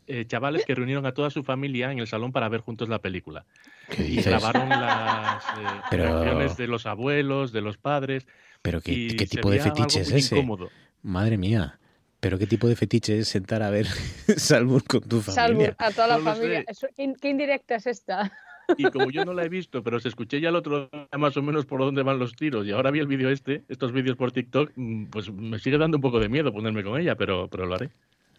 eh, chavales que reunieron a toda su familia en el salón para ver juntos la película. y dices? grabaron las eh, Pero- reacciones de los abuelos, de los padres. Pero qué, qué tipo de fetiche es muy ese. incómodo. Madre mía. Pero qué tipo de fetiche es sentar a ver Salmur con tu Salvo familia. a toda la No familia. ¿qué, indirecta es esta? Y como yo no la he visto, pero se escuché ya el otro día más o menos por dónde van los tiros, y ahora vi el vídeo este, estos vídeos por TikTok, mm, pues me sigue dando un poco de miedo ponerme con ella, pero, pero lo haré.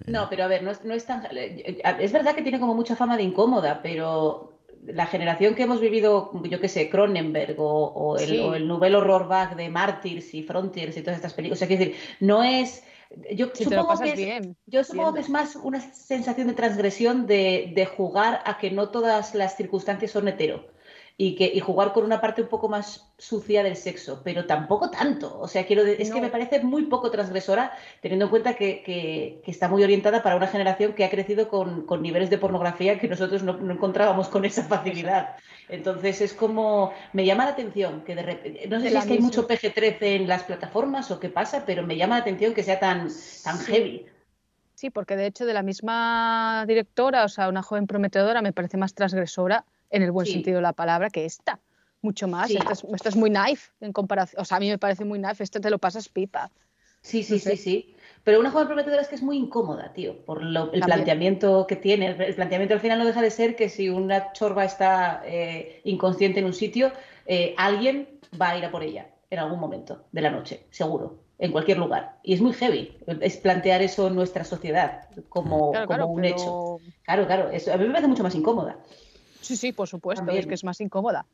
No, pero a ver, no es, no es tan... eh, Es verdad que tiene como mucha fama de incómoda, pero la generación que hemos vivido, yo qué sé, Cronenberg o, o el, Sí. o el novel horrorback de Martyrs y Frontiers y todas estas películas, o sea, quiero decir, no es... Yo Si supongo que es, bien. yo supongo que es más una sensación de transgresión de, de jugar a que no todas las circunstancias son hetero. Y, que, y jugar con una parte un poco más sucia del sexo, pero tampoco tanto. O sea, quiero es que me parece muy poco transgresora, teniendo en cuenta que, que- que está muy orientada para una generación que ha crecido con, con niveles de pornografía que nosotros no, no encontrábamos con esa facilidad. Entonces es como, me llama la atención que de repente, no sé De si es que hay mucho PG-13 en las plataformas o qué pasa, pero me llama la atención que sea tan, tan Sí. heavy. Sí, porque de hecho de la misma directora, o sea, una joven prometedora, me parece más transgresora en el buen Sí. sentido de la palabra que esta. Mucho más. Sí. Esta, es, muy knife en comparación. O sea, a mí me parece muy knife. Esto te lo pasas pipa. Sí, sí, No sé. sí, sí. Pero una joven prometedora es que es muy incómoda, tío, por lo- el También. planteamiento que tiene. El, el planteamiento al final no deja de ser que si una chorba está eh, inconsciente en un sitio, eh, alguien va a ir a por ella en algún momento de la noche, seguro, en cualquier lugar. Y es muy heavy, es plantear eso en nuestra sociedad como, Claro, como claro, un pero- hecho. Claro, claro, eso a mí me parece mucho más incómoda. Sí, sí, por supuesto. También. Es que es más incómoda.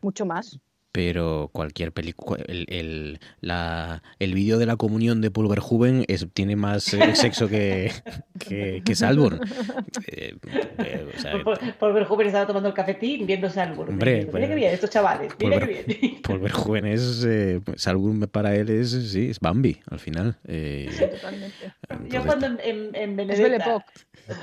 Mucho más. Pero cualquier película, el, el, la- el vídeo de la comunión de Paul Verhoeven es, tiene más eh, sexo que, que, que Salborn. Eh, eh, o sea, estaba tomando el cafetín viendo Salburn. Hombre, Mira pues- que bien, estos chavales, mira que ver- bien. Paul Verhoeven es. Eh, Salborn para él es, sí, es Bambi al final. Eh, Totalmente. Yo cuando en, en, Benedetta,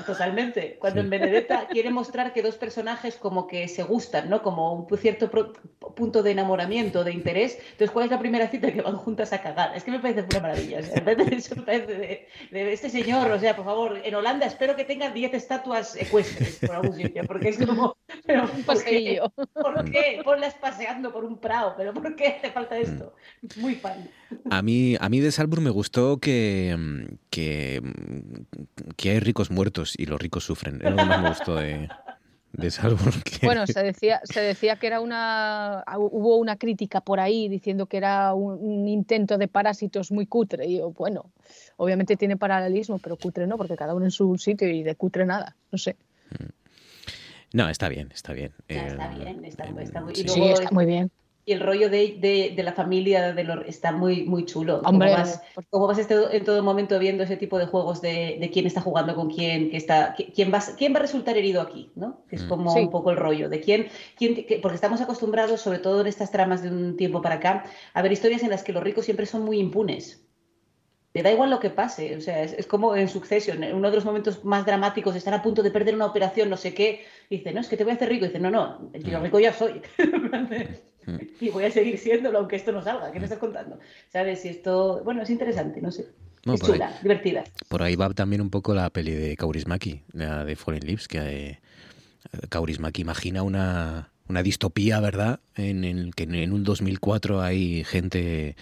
totalmente, cuando en Benedetta quiere mostrar que dos personajes como que se gustan, ¿no? Como un cierto pro- punto de enamoramiento, de interés. Entonces, ¿cuál es la primera cita que van juntas a cagar? Es que me parece una maravilla. o sea, me parece- eso me parece de, de este señor, o sea, por favor, en Holanda espero que tenga 10 estatuas ecuestres por algún sitio, porque es como, pero Un ¿por qué? paseillo. ¿Por qué? Ponlas paseando por un prado, pero ¿por qué hace falta esto? Muy fan. A mí, a mí de Salburn me gustó que, mm, que, mm, que hay ricos muertos y los ricos sufren. Es lo que más me gustó de, de Salburn. que- Bueno, se decía, se decía que era una. Hubo una crítica por ahí diciendo que era un, un intento de parásitos muy cutre. Y yo, bueno, obviamente tiene paralelismo, pero cutre no, porque cada uno en su sitio y de cutre nada. No sé. No, está bien, está bien. Ya, está Eh, bien, está, está muy, y sí. Sí, luego está muy bien. Y el rollo de, de- de la familia de los, está muy, muy chulo. Hombre, como vas, como vas este- en todo momento viendo ese tipo de juegos de, de quién está jugando con quién, que está, qui- quién, va, a- quién va a resultar herido aquí, ¿no? Que es Mm. como Sí. un poco el rollo de quién, quién que- porque estamos acostumbrados, sobre todo en estas tramas de un tiempo para acá, a ver historias en las que los ricos siempre son muy impunes. Le da igual lo que pase, o sea, es, es como en Succession, en uno de los momentos más dramáticos, están a punto de perder una operación, no sé qué, y dice, no, es que te voy a hacer rico, y dice, no, no, yo rico ya soy. y voy a seguir siéndolo aunque esto no salga. ¿Qué me estás contando? ¿Sabes? Y esto, bueno, es interesante, no sé. No, es ahí- chula, divertida. Por ahí va también un poco la peli de Kaurismäki, la de Fallen Lips, que eh, Kaurismäki imagina una, una distopía, ¿verdad? En el que en un 2004 hay gente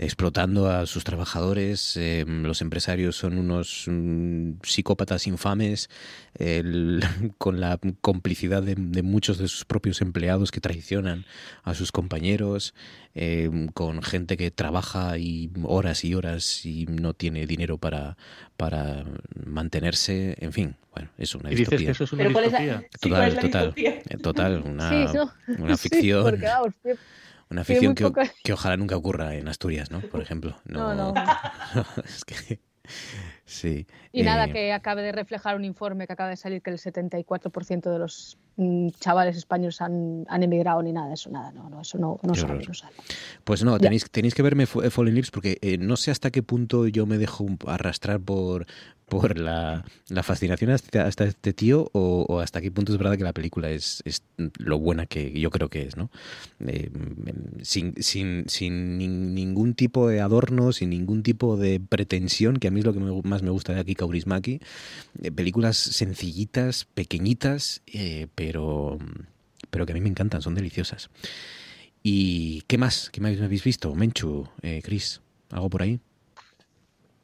explotando a sus trabajadores, eh, los empresarios son unos mm, psicópatas infames, el- con la complicidad de, de muchos de sus propios empleados que traicionan a sus compañeros, eh, con gente que trabaja y horas y horas y no tiene dinero para, para mantenerse, en fin, bueno, es una Y dices distopía. que eso es una Pero ¿cuál es la- distopía. sí, ¿cuál es Total, total, distopía? eh, total, una, Sí, no. una Sí, ficción. porque, vamos, Una muy que, poca- que ojalá nunca ocurra en Asturias, ¿no? Por ejemplo. No, no. es que. Sí. Y nada, Eh, que acabe de reflejar un informe que acaba de salir que el 74% de los mm, chavales españoles han, han emigrado ni nada de eso, nada, no, no eso no, no sale, no sale. Pues no, tenéis, tenéis que verme F- Fallen Lips porque eh, no sé hasta qué punto yo me dejo arrastrar por, por la, la fascinación hasta, hasta este tío o, o hasta qué punto es verdad que la película es, es lo buena que yo creo que es, ¿no? Eh, mm, sin, sin, sin nin- ningún tipo de adorno, sin ningún tipo de pretensión, que a mí es lo que me- más me gusta de aquí Kaurismäki. Eh, películas sencillitas, pequeñitas, eh, pero pero que a mí me encantan, son deliciosas. ¿Y qué más? ¿Qué más habéis visto? Menchu, eh, Chris, ¿algo por ahí?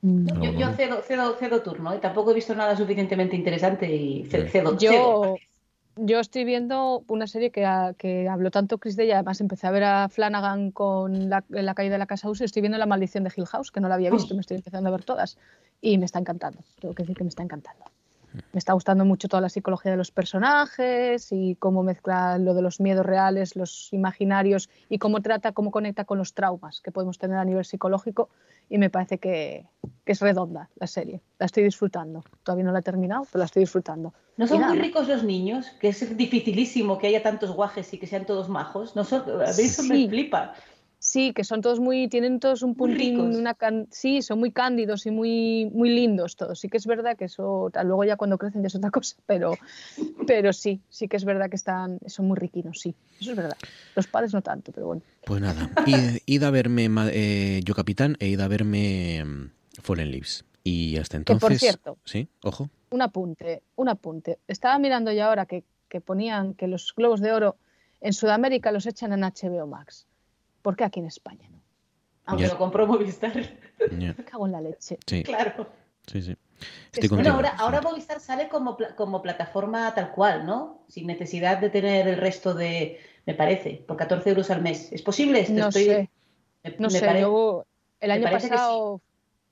Yo, yo cedo, cedo, cedo turno, ¿eh? tampoco he visto nada suficientemente interesante y cedo. cedo Yo, cedo. Yo estoy viendo una serie que, ha- que habló tanto Chris de ella, además empecé a ver a Flanagan con la, la caída de la casa Uso, estoy viendo La maldición de Hill House, que no la había visto, me estoy empezando a ver todas y me está encantando, tengo que decir que me está encantando. Me está gustando mucho toda la psicología de los personajes y cómo mezcla lo de los miedos reales, los imaginarios y cómo trata, cómo conecta con los traumas que podemos tener a nivel psicológico y me parece que, que es redonda la serie. La estoy disfrutando. Todavía no la he terminado, pero la estoy disfrutando. ¿No son muy ricos los niños? Que es dificilísimo que haya tantos guajes y que sean todos majos. No son, a mí eso me flipa. Sí, que son todos muy, tienen todos un puntín, una can- sí, son muy cándidos y muy, muy lindos todos. Sí que es verdad que eso, luego ya cuando crecen ya es otra cosa, pero, pero sí, sí que es verdad que están, son muy riquinos, sí, eso es verdad. Los padres no tanto, pero bueno. Pues nada, id, id a verme eh, Yo Capitán e id a verme mm, Fallen Leaves. Y hasta Que, por entonces... cierto, Sí, ojo. un apunte, un apunte. Estaba mirando ya ahora que, que ponían que los globos de oro en Sudamérica los echan en HBO Max. ¿Por qué aquí en España no? Aunque Ya. lo compró Movistar. Me cago en la leche. Sí, Claro. sí, sí. Estoy Bueno, contigo. ahora, ahora Movistar sale como, como plataforma tal cual, ¿no? Sin necesidad de tener el resto de, me parece, por 14 euros al mes. ¿Es posible esto? No Estoy- sé, me- no me sé. pare- Yo el año sí. pasado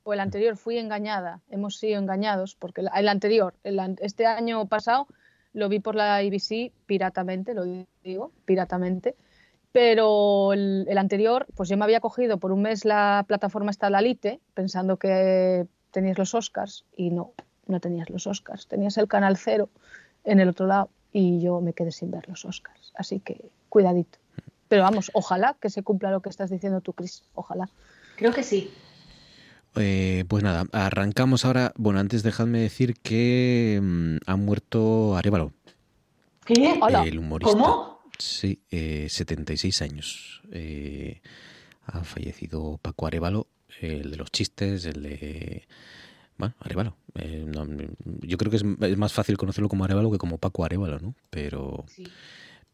o el anterior fui engañada. Hemos sido engañados porque el, el anterior, el an- este año pasado lo vi por la IBC piratamente, lo digo, piratamente. Pero el, el anterior, pues yo me había cogido por un mes la plataforma esta la Lite, pensando que tenías los Oscars y no, no tenías los Oscars. Tenías el canal cero en el otro lado y yo me quedé sin ver los Oscars. Así que cuidadito. Pero vamos, ojalá que se cumpla lo que estás diciendo tú, Cris. Ojalá. Creo que sí. Eh, pues nada, arrancamos ahora. Bueno, antes dejadme decir que mm, ha muerto Arevalo, ¿Qué? el humorista. ¿Cómo? Sí, eh, 76 años. Eh, ha fallecido Paco Arevalo, el de los chistes, el de... Bueno, Arevalo. Eh, no, yo creo que es, es más fácil conocerlo como Arevalo que como Paco Arevalo, ¿no? Pero... Sí.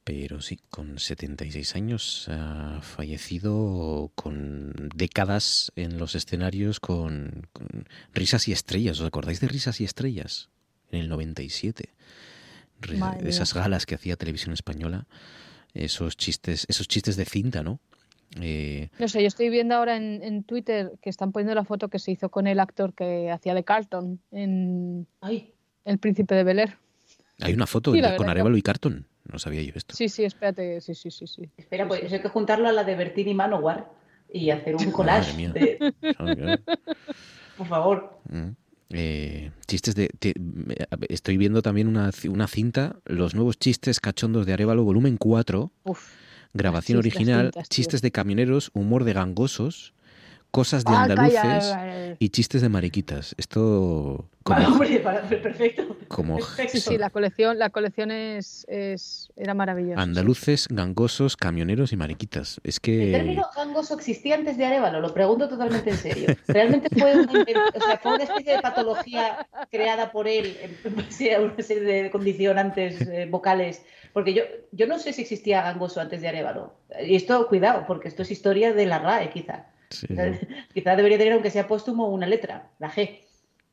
Pero sí, con 76 años ha fallecido con décadas en los escenarios con, con Risas y Estrellas. ¿Os acordáis de Risas y Estrellas? En el 97. Madre esas galas que hacía Televisión Española. Esos chistes, esos chistes de cinta, ¿no? Eh, No sé, yo estoy viendo ahora en, en Twitter que están poniendo la foto que se hizo con el actor que hacía de Carlton en Ay, El Príncipe de Bel Air. hay una foto Sí, de- con Arevalo y Carton. No sabía yo esto. Sí, sí, espérate, sí, sí, sí, sí. espera, pues hay que juntarlo a la de Bertín y Manowar y hacer un collage. mía. de- por favor. Mm. Eh, chistes de. te- estoy viendo también una, una cinta, Los nuevos chistes cachondos de Arevalo, volumen 4, Uf. grabación chistes, original, cintas, tío. chistes de camioneros, humor de gangosos, cosas de Ah, andaluces calla. y chistes de mariquitas. Esto como, hombre, perfecto. como perfecto. Sí, sí, la colección, la colección es, es era maravillosa. andaluces, gangosos, camioneros y mariquitas. Es El que término gangoso existía antes de Arevalo, lo pregunto totalmente en serio. ¿Realmente fue una, inven- o sea, fue una especie de patología creada por él en base a una serie de condicionantes eh, vocales? Porque yo, yo no sé si existía gangoso antes de Arevalo. Y esto, cuidado, porque esto es historia de la RAE, quizá. Sí. Quizá debería tener, aunque sea póstumo, una letra, la G.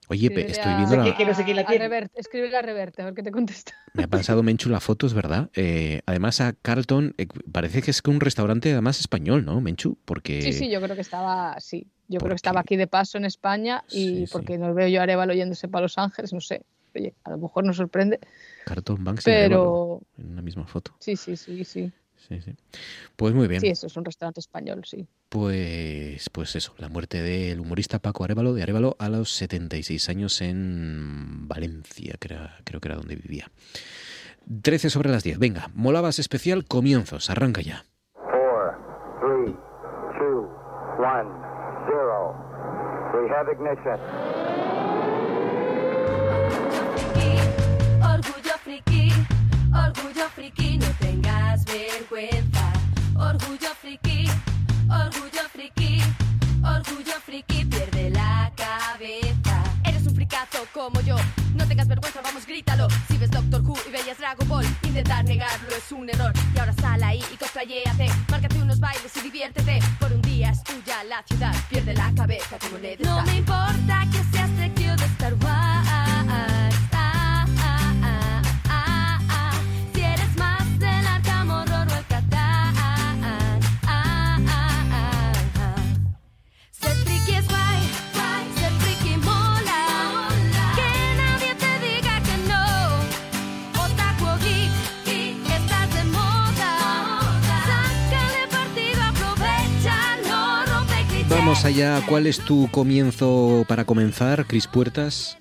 Oye, estoy a- viendo No la, que no sé quién la a escríbele Reverte, a ver qué te contesta. Me ha pasado Menchu la foto, es verdad. Eh, además a Carlton, eh, parece que es un restaurante además español, ¿no, Menchu? Porque Sí, sí, yo creo que estaba, sí, yo creo porque- que estaba aquí de paso en España y Sí, sí. porque nos veo yo a Arevalo yéndose para Los Ángeles, no sé. Oye, a lo mejor nos sorprende, Carlton Banks y Arevalo pero en una misma foto. sí, sí, sí, sí. Sí, sí. Pues muy bien. Sí, eso es un restaurante español, sí. Pues, pues eso, la muerte del humorista Paco Arevalo, de Arevalo a los 76 años en Valencia, que era- creo que era donde vivía. 13 sobre las 10. Venga, Molabas especial, comienzos, arranca ya. Four, three, two, one, zero. We have ignition. Orgullo friki, no tengas vergüenza. Orgullo friki, orgullo friki, orgullo friki, pierde la cabeza. Eres un fricazo como yo, no tengas vergüenza, vamos, grítalo. Si ves Doctor Who y veías Dragon Ball, Intentar negarlo es un error. Y ahora sal ahí y cosplayéate. Márcate unos bailes y diviértete. Por un día es tuya la ciudad. Pierde la cabeza como le No me importa que seas Vamos allá, ¿cuál es tu comienzo para comenzar, Cris Puertas?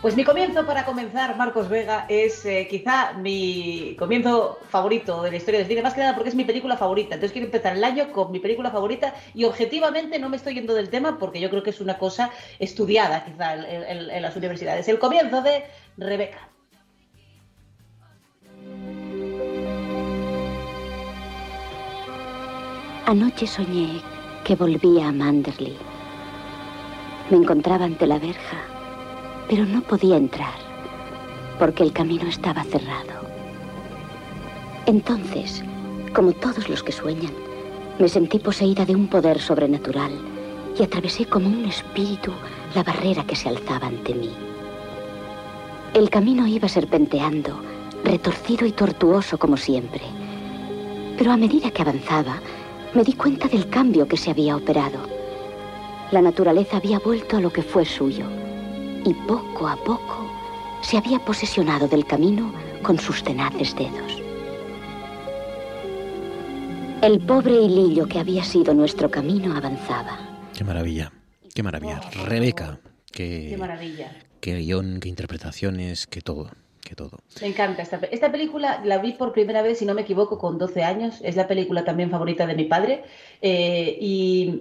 Pues mi comienzo para comenzar, Marcos Vega, es eh, quizá mi comienzo favorito de la historia del cine, más que nada porque es mi película favorita. Entonces quiero empezar el año con mi película favorita y objetivamente no me estoy yendo del tema porque yo creo que es una cosa estudiada quizá en, en- en las universidades. El comienzo de Rebeca. Anoche soñé que volvía a Manderley. Me encontraba ante la verja, pero no podía entrar porque el camino estaba cerrado. Entonces, como todos los que sueñan, me sentí poseída de un poder sobrenatural y atravesé como un espíritu la barrera que se alzaba ante mí. El camino iba serpenteando, retorcido y tortuoso como siempre. Pero a medida que avanzaba, me di cuenta del cambio que se había operado. La naturaleza había vuelto a lo que fue suyo y poco a poco se había posesionado del camino con sus tenaces dedos. El pobre hilillo que había sido nuestro camino avanzaba. Qué maravilla, qué maravilla. Rebeca, Qué qué, maravilla. qué guion, qué interpretaciones, qué todo, qué todo. Me encanta esta, esta película, la vi por primera vez, si no me equivoco, con 12 años. Es la película también favorita de mi padre. eh, y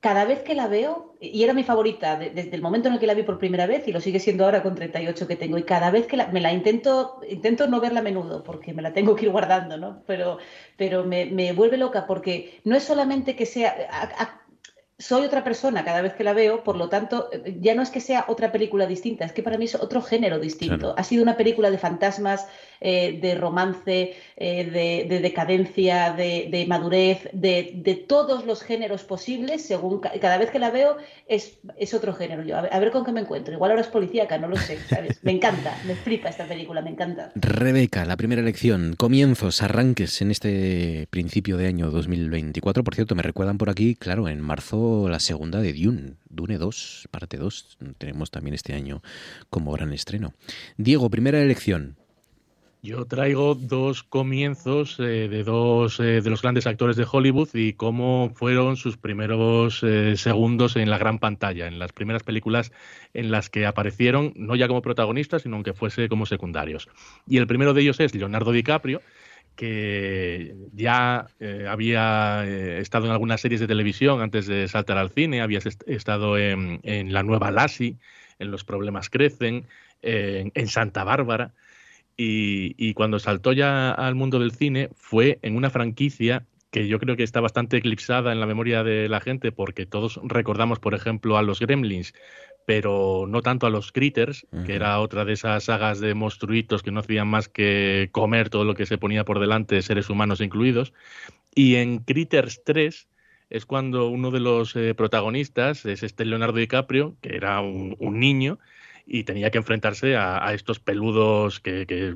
cada vez que la veo, y era mi favorita de- desde el momento en el que la vi por primera vez, y lo sigue siendo ahora con 38 que tengo, y cada vez que la- me la intento, intento no verla a menudo, porque me la tengo que ir guardando, ¿no? Pero, pero me, me vuelve loca, porque no es solamente que sea... soy otra persona cada vez que la veo, por lo tanto, eh, ya no es que sea otra película distinta, es que para mí es otro género distinto. Claro. Ha sido una película de fantasmas, eh, de romance, eh, de, de decadencia, de, madurez, de, todos los géneros posibles, según ca- cada vez que la veo es, es otro género. Yo, a ver, a ver con qué me encuentro. Igual ahora es policíaca, no lo sé. Me encanta, me flipa esta película, me encanta. Rebeca, la primera elección, comienzos, arranques en este principio de año 2024. Por cierto, me recuerdan por aquí, claro, en marzo la segunda de Dune, Dune 2, parte 2. Tenemos también este año como gran estreno. Diego, primera elección. Yo traigo dos comienzos eh, de dos eh, de los grandes actores de Hollywood y cómo fueron sus primeros eh, segundos en la gran pantalla, en las primeras películas en las que aparecieron, no ya como protagonistas, sino aunque fuese como secundarios. Y el primero de ellos es Leonardo DiCaprio, que ya había estado en algunas series de televisión antes de saltar al cine, había est- estado en, en La Nueva Lassie, en Los Problemas Crecen, en- en Santa Bárbara. Y, y cuando saltó ya al mundo del cine fue en una franquicia que yo creo que está bastante eclipsada en la memoria de la gente porque todos recordamos, por ejemplo, a los Gremlins, pero no tanto a los Critters, que era otra de esas sagas de monstruitos que no hacían más que comer todo lo que se ponía por delante, seres humanos incluidos. Y en Critters 3 es cuando uno de los eh, protagonistas es este Leonardo DiCaprio, que era un, un niño, y tenía que enfrentarse a, a estos peludos que, que,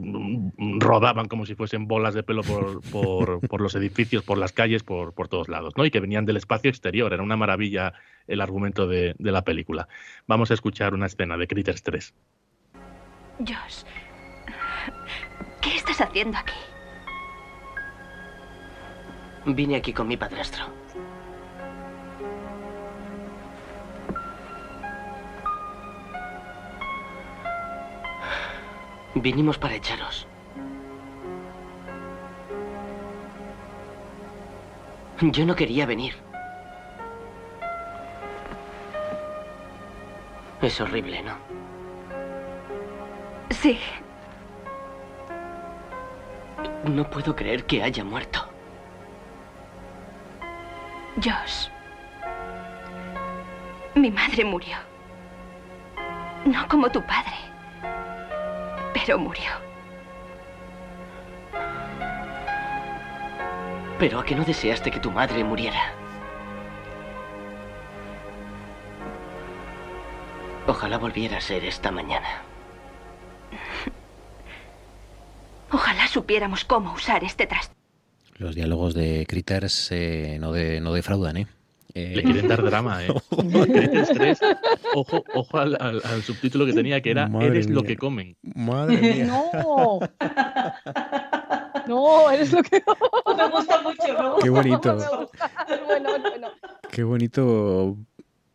rodaban como si fuesen bolas de pelo por, por- por los edificios, por las calles, por, por todos lados, ¿no? Y que venían del espacio exterior. Era una maravilla el argumento de, de la película. Vamos a escuchar una escena de Critters 3. Josh, ¿qué estás haciendo aquí? Vine aquí con mi padrastro. Vinimos para echaros. Yo no quería venir. Es horrible, ¿no? Sí, No puedo creer que haya muerto. Josh. Mi madre murió. No como tu padre pero murió. ¿Pero a qué no deseaste que tu madre muriera? Ojalá volviera a ser esta mañana. Ojalá supiéramos cómo usar este traste. Los diálogos de Critters eh, no defraudan, ¿eh? Eh, Le quieren dar drama, ¿eh? Critters 3, ojo, ojo al, al- al subtítulo que tenía, que era Madre Eres lo que comen. Madre mía. No. No, eres lo que me gusta mucho, ¿no? Qué bonito. Me gusta. Bueno, bueno. Qué bonito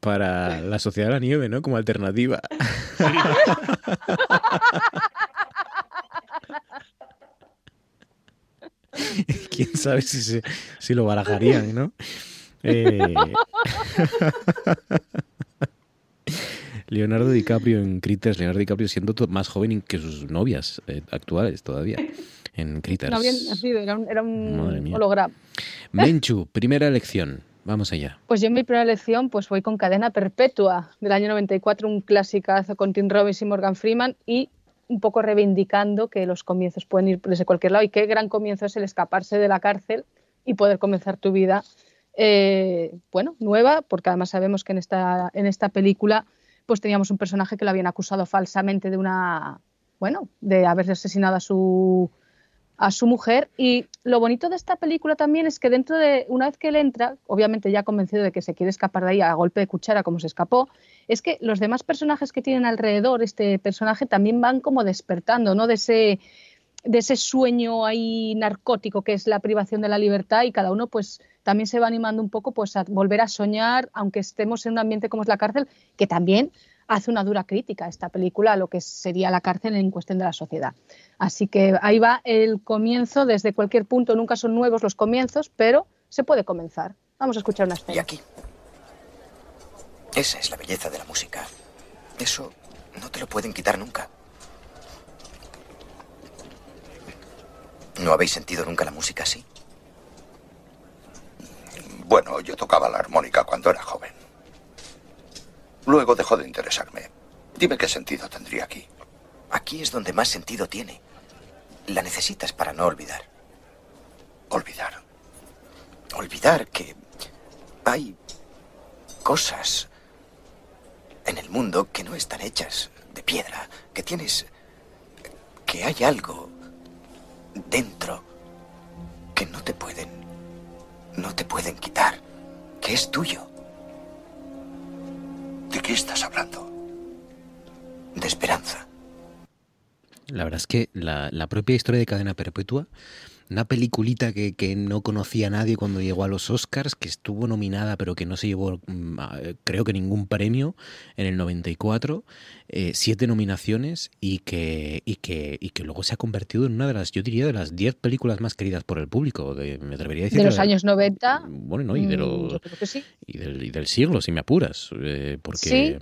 para la sociedad de la nieve, ¿no? Como alternativa. Quién sabe si, se- si lo barajarían, ¿no? Eh, Leonardo DiCaprio en Critters, Leonardo DiCaprio siendo más joven que sus novias eh, actuales todavía en Critters. No habían nacido, era un, era un holograma. Menchu, primera elección. Vamos allá. Pues yo en mi primera elección pues voy con Cadena Perpetua del año 94, un clasicazo con Tim Robbins y Morgan Freeman y un poco reivindicando que los comienzos pueden ir desde cualquier lado y qué gran comienzo es el escaparse de la cárcel y poder comenzar tu vida, eh, bueno, nueva, porque además sabemos que en esta, en esta película pues teníamos un personaje que lo habían acusado falsamente de una, bueno, de haber asesinado a su, a su mujer. Y lo bonito de esta película también es que dentro de, una vez que él entra, obviamente ya convencido de que se quiere escapar de ahí a golpe de cuchara como se escapó, es que los demás personajes que tienen alrededor este personaje también van como despertando, ¿no? De ese, de ese sueño ahí narcótico que es la privación de la libertad y cada uno pues también se va animando un poco pues a volver a soñar, aunque estemos en un ambiente como es la cárcel, que también hace una dura crítica esta película a lo que sería la cárcel en cuestión de la sociedad. Así que ahí va el comienzo desde cualquier punto, nunca son nuevos los comienzos, pero se puede comenzar. Vamos a escuchar una escena. Y aquí. Esa es la belleza de la música. Eso no te lo pueden quitar nunca. ¿No habéis sentido nunca la música así? Bueno, yo tocaba la armónica cuando era joven. Luego dejó de interesarme. Dime qué sentido tendría aquí. Aquí es donde más sentido tiene. La necesitas para no olvidar. Olvidar. Olvidar que hay cosas en el mundo que no están hechas de piedra, que tienes... que hay algo dentro que no te pueden... no te pueden quitar, que es tuyo. ¿De qué estás hablando? De esperanza. La verdad es que la, la propia historia de Cadena Perpetua, una peliculita que, que no conocía nadie cuando llegó a los Oscars, que estuvo nominada pero que no se llevó mm, a- creo que ningún premio en el 94, eh, siete nominaciones y que, y, que, y que luego se ha convertido en una de las, yo diría, de las diez películas más queridas por el público. De, me atrevería a decir De los años 90. Bueno, no, y, de mm, los, yo creo que sí. y, del, y del siglo, si me apuras. eh, porque, Sí.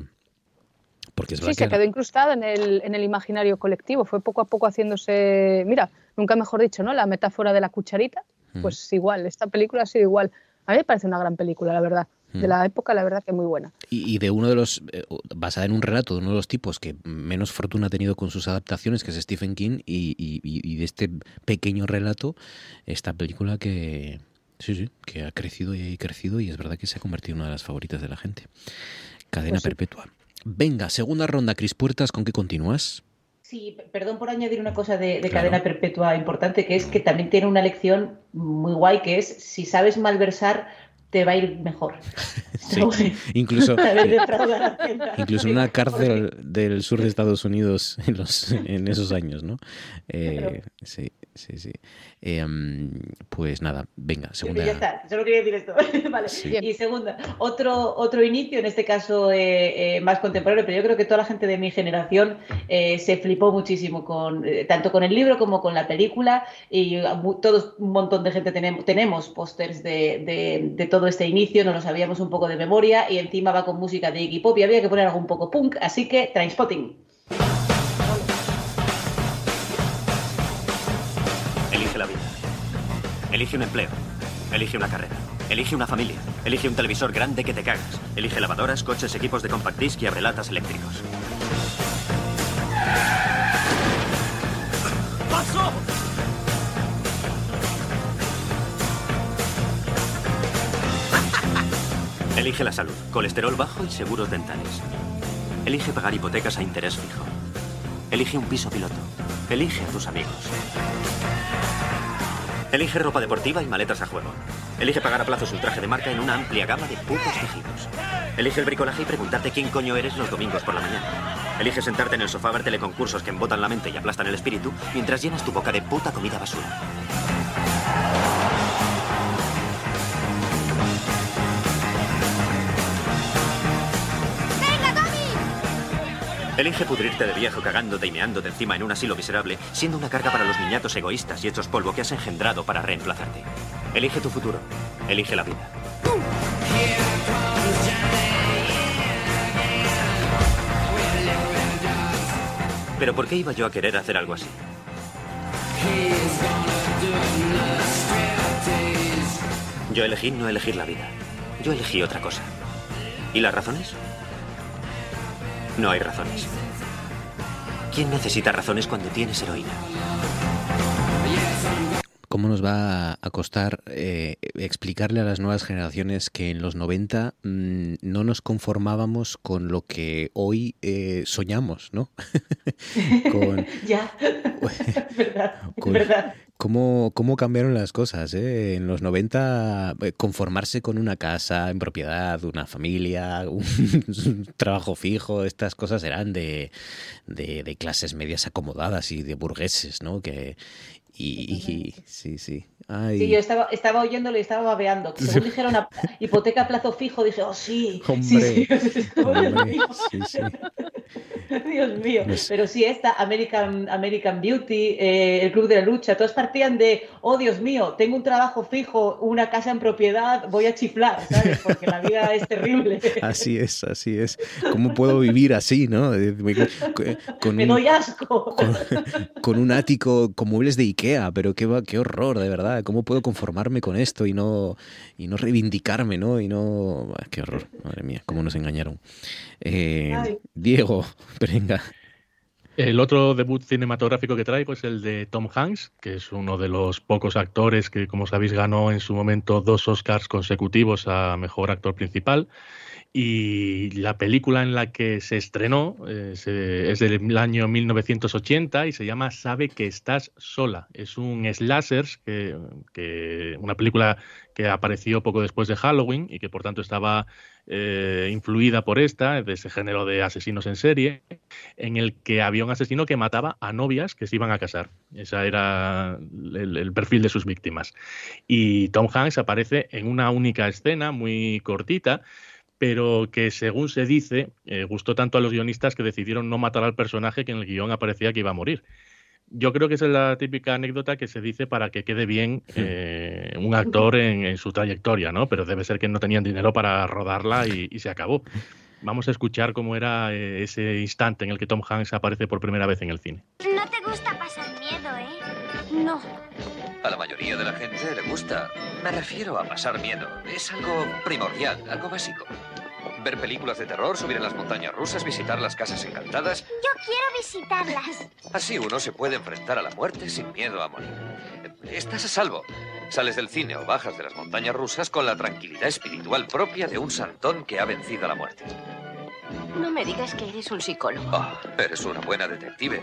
porque es Sí, se que quedó incrustada en el, en el imaginario colectivo. Fue poco a poco haciéndose, mira, nunca mejor dicho, ¿no? La metáfora de la cucharita. Mm. Pues igual, esta película ha sido igual. A mí me parece una gran película, la verdad. De Mm. la época, la verdad que muy buena. Y, y de uno de los, eh, basada en un relato de uno de los tipos que menos fortuna ha tenido con sus adaptaciones, que es Stephen King, y, y- y- y de este pequeño relato, esta película que, sí, sí, que ha crecido y ha crecido y es verdad que se ha convertido en una de las favoritas de la gente. Cadena Pues sí. perpetua. Venga, segunda ronda, Cris Puertas, ¿con qué continúas? Sí, perdón por añadir una cosa de, de Claro. cadena perpetua importante, que es que también tiene una lección muy guay, que es si sabes malversar, te va a ir mejor. Sí, incluso, Hacienda. incluso en una cárcel del sur de Estados Unidos en, los, en esos años, ¿no? Eh, sí, sí, sí. Eh, mm, pues nada, venga, segunda. Ya está, solo quería decir esto. vale. Sí. Y segunda, otro, otro inicio, en este caso eh, eh, más contemporáneo, pero yo creo que toda la gente de mi generación eh, se flipó muchísimo con eh, tanto con el libro como con la película y eh, mu- todos un montón de gente tenemos, tenemos pósters de, de- de todo este inicio, nos lo sabíamos un poco de memoria y encima va con música de Iggy Pop y había que poner algo un poco punk, así que Trainspotting. Elige la vida. Elige un empleo. Elige una carrera. Elige una familia. Elige un televisor grande que te cagas. Elige lavadoras, coches, equipos de compact disc y abrelatas eléctricos. Elige la salud, colesterol bajo y seguros dentales. Elige pagar hipotecas a interés fijo. Elige un piso piloto. Elige a tus amigos. Elige ropa deportiva y maletas a juego. Elige pagar a plazos un traje de marca en una amplia gama de putos tejidos. Elige el bricolaje y preguntarte quién coño eres los domingos por la mañana. Elige sentarte en el sofá a ver teleconcursos que embotan la mente y aplastan el espíritu mientras llenas tu boca de puta comida basura. Elige pudrirte de viejo cagándote y meándote encima en un asilo miserable, siendo una carga para los niñatos egoístas y hechos polvo que has engendrado para reemplazarte. Elige tu futuro. Elige la vida. Pero ¿por qué iba yo a querer hacer algo así? Yo elegí no elegir la vida. Yo elegí otra cosa. ¿Y las razones? No hay razones. ¿Quién necesita razones cuando tienes heroína? ¿Cómo nos va a costar eh, explicarle a las nuevas generaciones que en los 90 mm, no nos conformábamos con lo que hoy eh, soñamos, ¿no? con, Ya, verdad, con- verdad. ¿Cómo, cómo cambiaron las cosas? eh? En los 90, eh, conformarse con una casa en propiedad, una familia, un, trabajo fijo, estas cosas eran de, de, de clases medias acomodadas y de burgueses, ¿no? Que, y, y- sí, sí. Ay. Sí, yo estaba, estaba oyéndolo y estaba babeando. Según dijeron a- hipoteca a plazo fijo, dije, oh sí. Hombre, sí. hombre, sí, sí. Dios mío. Pues- Pero sí, esta American, American Beauty, eh, el Club de la Lucha, todos partían de, oh Dios mío, tengo un trabajo fijo, una casa en propiedad, voy a chiflar, ¿sabes? Porque la vida es terrible. Así es, así es. ¿Cómo puedo vivir así, no? Eh, me- Con Me un, doy asco. con un ático con muebles de Ikea, pero qué, va- qué horror, de verdad. ¿Cómo puedo conformarme con esto y no, y no reivindicarme, no? Y no... Ah, Qué horror, madre mía, cómo nos engañaron. Eh. Diego, venga. El otro debut cinematográfico que traigo es el de Tom Hanks, que es uno de los pocos actores que, como sabéis, ganó en su momento dos Oscars consecutivos a Mejor Actor Principal. Y la película en la que se estrenó eh, es del año 1980 y se llama Sabe que estás sola. Es un slashers, que, que- una película que apareció poco después de Halloween y que por tanto estaba eh, influida por esta, de ese género de asesinos en serie, en el que había un asesino que mataba a novias que se iban a casar. Ese era el, perfil de sus víctimas. Y Tom Hanks aparece en una única escena muy cortita, pero que según se dice, eh, gustó tanto a los guionistas que decidieron no matar al personaje que en el guion aparecía que iba a morir. Yo creo que esa es la típica anécdota que se dice para que quede bien eh, un actor en, en su trayectoria, ¿no? Pero debe ser que no tenían dinero para rodarla y, y se acabó. Vamos a escuchar cómo era eh, ese instante en el que Tom Hanks aparece por primera vez en el cine. No te gusta pasar miedo, ¿eh? No. A la mayoría de la gente le gusta. Me refiero a pasar miedo. Es algo primordial, algo básico. Ver películas de terror, subir en las montañas rusas, visitar las casas encantadas. Yo quiero visitarlas. Así uno se puede enfrentar a la muerte sin miedo a morir. Estás a salvo. Sales del cine o bajas de las montañas rusas con la tranquilidad espiritual propia de un santón que ha vencido a la muerte. No me digas que eres un psicólogo. Ah, eres una buena detective.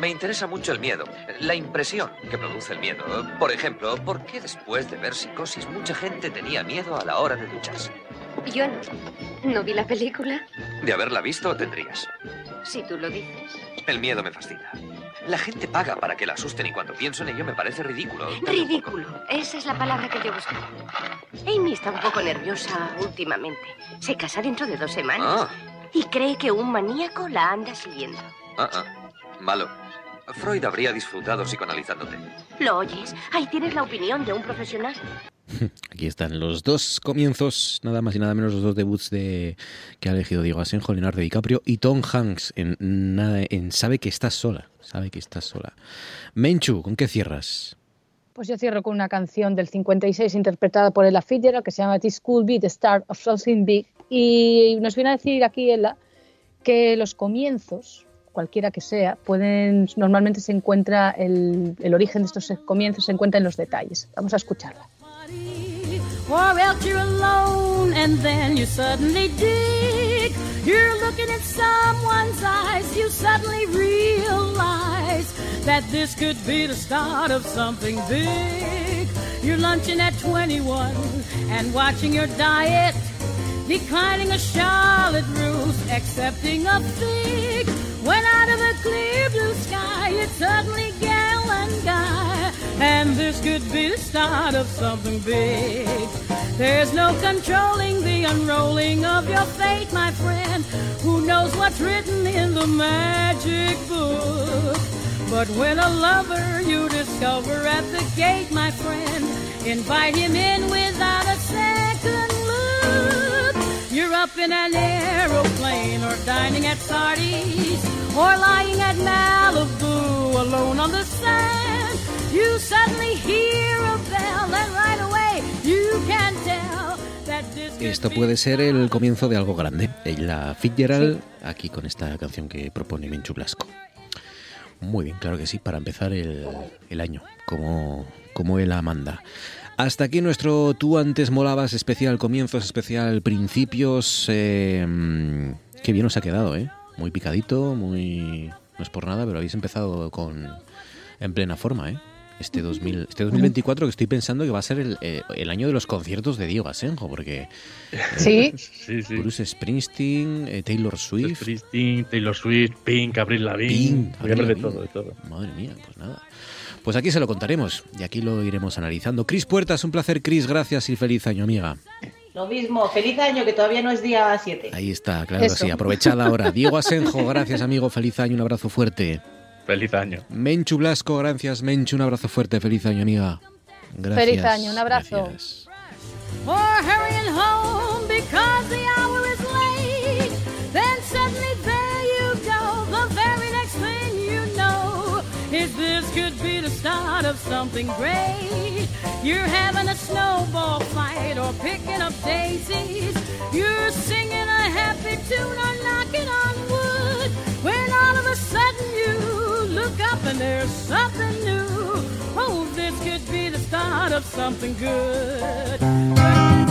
Me interesa mucho el miedo, la impresión que produce el miedo. Por ejemplo, ¿por qué después de ver psicosis mucha gente tenía miedo a la hora de ducharse? Yo no. ¿No vi la película? De haberla visto, tendrías. Si tú lo dices. El miedo me fascina. La gente paga para que la asusten y cuando pienso en ello me parece ridículo. Ridículo. Esa es la palabra que yo buscaba. Amy está un poco nerviosa últimamente. Se casa dentro de dos semanas. Ah, Y cree que un maníaco la anda siguiendo. ah, ah. Malo. Freud habría disfrutado psicoanalizándote. ¿Lo oyes? Ahí tienes la opinión de un profesional. Aquí están los dos comienzos, nada más y nada menos los dos debuts de que ha elegido Diego Asenjo, Leonardo DiCaprio y Tom Hanks en, nada, en Sabe que estás sola. Sabe que estás sola. Menchu, ¿con qué cierras? Pues yo cierro con una canción del 56 interpretada por Ella Fitzgerald que se llama This Could Be the Start of Something Big. Y nos viene a decir aquí Ella que los comienzos, cualquiera que sea, pueden normalmente se encuentra el, el origen de estos comienzos se encuentra en los detalles. Vamos a escucharla. at someone's eyes, you suddenly realize that this could be the start of something big. You're lunching at 21 and watching your diet, declining a Charlotte Russe, accepting a fig. When out of the clear blue sky, it's suddenly gal and guy, and this could be the start of something big. There's no controlling the unrolling of your fate, my friend. Who knows what's written in the magic book? But when a lover you discover at the gate, my friend, invite him in without a look. You're up in an aeroplane or dining at Sardi's or lying at Malibu alone on the sand. You suddenly hear a bell and right away you can tell that this could Esto puede ser el comienzo de algo grande. Ella Fitzgerald, aquí con esta canción que propone Menchu Blasco. Muy bien, claro que sí, para empezar el, el año, como, como él manda. Hasta aquí nuestro Tú antes molabas especial comienzos, especial principios. eh, qué bien os ha quedado, ¿eh? Muy picadito, muy... No es por nada, pero habéis empezado con en plena forma, ¿eh? Este, 2000, este 2024 que estoy pensando que va a ser el, eh, el año de los conciertos de Diego Asenjo, porque... eh, Sí. Sí, sí. Bruce Springsteen, eh, Taylor Swift... Springsteen, Taylor Swift, Pink, Avril Lavigne. Pink, Voy a hablar de Avril todo, de todo. Madre mía, pues nada. Pues aquí se lo contaremos y aquí lo iremos analizando. Cris Puertas, un placer, Cris, gracias y feliz año, amiga. Lo mismo, feliz año, que todavía no es día 7. Ahí está, claro que Eso. sí, aprovechada ahora. Diego Asenjo, gracias, amigo, feliz año, un abrazo fuerte. Feliz año. Menchu Blasco, gracias, Menchu, un abrazo fuerte, feliz año, amiga. Gracias. Feliz año, un abrazo. gracias. Start of something great. You're having a snowball fight or picking up daisies. You're singing a happy tune or knocking on wood. When all of a sudden you look up and there's something new. Oh, this could be the start of something good.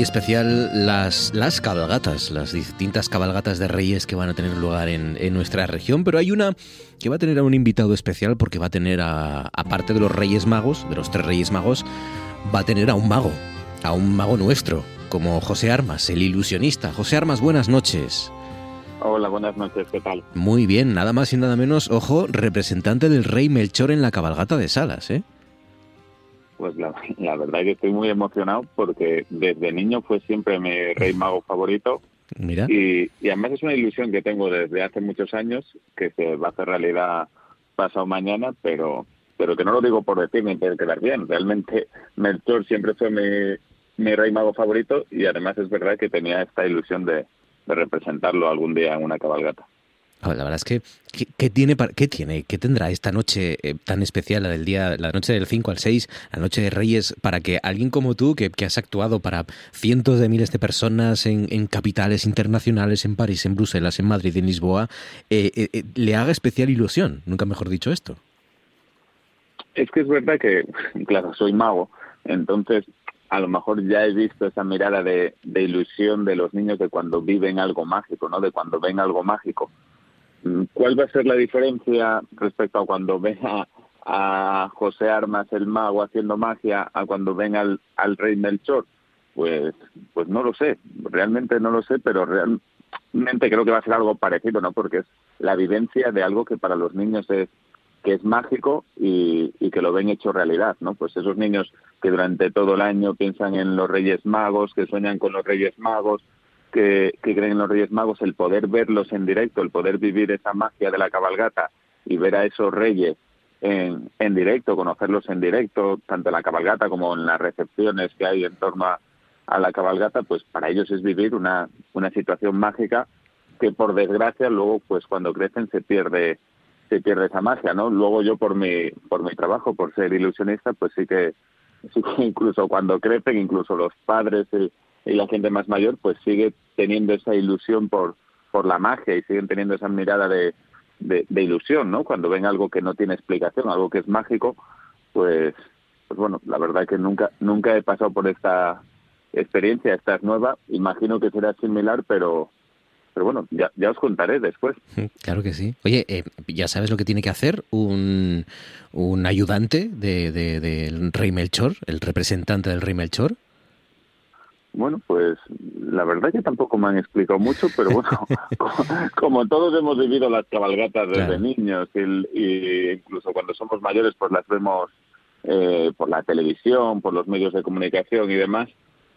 Muy especial las, las cabalgatas, las distintas cabalgatas de reyes que van a tener lugar en, en nuestra región, pero hay una que va a tener a un invitado especial porque va a tener, a, aparte de los reyes magos, de los tres reyes magos, va a tener a un mago, a un mago nuestro, como José Armas, el ilusionista. José Armas, buenas noches. Hola, buenas noches, ¿qué tal? Muy bien, nada más y nada menos, ojo, representante del rey Melchor en la cabalgata de Salas, ¿eh? Pues la, la verdad que estoy muy emocionado porque desde niño fue siempre mi rey mago favorito Mira. y, y además es una ilusión que tengo desde hace muchos años que se va a hacer realidad pasado mañana, pero pero que no lo digo por decir ni por quedar bien. Realmente Melchor siempre fue mi, mi rey mago favorito y además es verdad que tenía esta ilusión de, de representarlo algún día en una cabalgata. A ver, la verdad es que, ¿qué, tiene, qué tiene, qué tendrá esta noche eh, tan especial, la del día, la noche del 5 al 6, la noche de Reyes, para que alguien como tú, que, que has actuado para cientos de miles de personas en, en capitales internacionales, en París, en Bruselas, en Madrid, en Lisboa, eh, eh, le haga especial ilusión? Nunca mejor dicho esto. Es que es verdad que, claro, soy mago, entonces a lo mejor ya he visto esa mirada de, de ilusión de los niños de cuando viven algo mágico, ¿no? De cuando ven algo mágico. Mm, ¿Cuál va a ser la diferencia respecto a cuando ven a, a José Armas el mago haciendo magia a cuando ven al, al rey Melchor? Pues, pues no lo sé, realmente no lo sé, pero realmente creo que va a ser algo parecido, ¿no? Porque es la vivencia de algo que para los niños es que es mágico y, y, que lo ven hecho realidad, ¿no? Pues esos niños que durante todo el año piensan en los Reyes Magos, que sueñan con los Reyes Magos, que, que creen en los Reyes Magos, el poder verlos en directo, el poder vivir esa magia de la cabalgata y ver a esos reyes en, en directo, conocerlos en directo, tanto en la cabalgata como en las recepciones que hay en torno a, la cabalgata, pues para ellos es vivir una, una situación mágica que por desgracia luego pues cuando crecen se pierde se pierde esa magia, ¿no? Luego yo por mi por mi trabajo, por ser ilusionista, pues sí que sí que incluso cuando crecen, incluso los padres la gente más mayor, pues sigue teniendo esa ilusión por por la magia y siguen teniendo esa mirada de, de, ilusión, ¿no? Cuando ven algo que no tiene explicación, algo que es mágico, pues pues bueno, la verdad que nunca nunca he pasado por esta experiencia, esta es nueva, imagino que será similar, pero pero bueno, ya, ya os contaré después. Claro que sí. Oye, eh, ¿ya sabes lo que tiene que hacer un, un ayudante del de, de rey Melchor, el representante del rey Melchor? Bueno, pues la verdad que tampoco me han explicado mucho, pero bueno, como, todos hemos vivido las cabalgatas desde niños y, incluso cuando somos mayores pues las vemos eh, por la televisión, por los medios de comunicación y demás,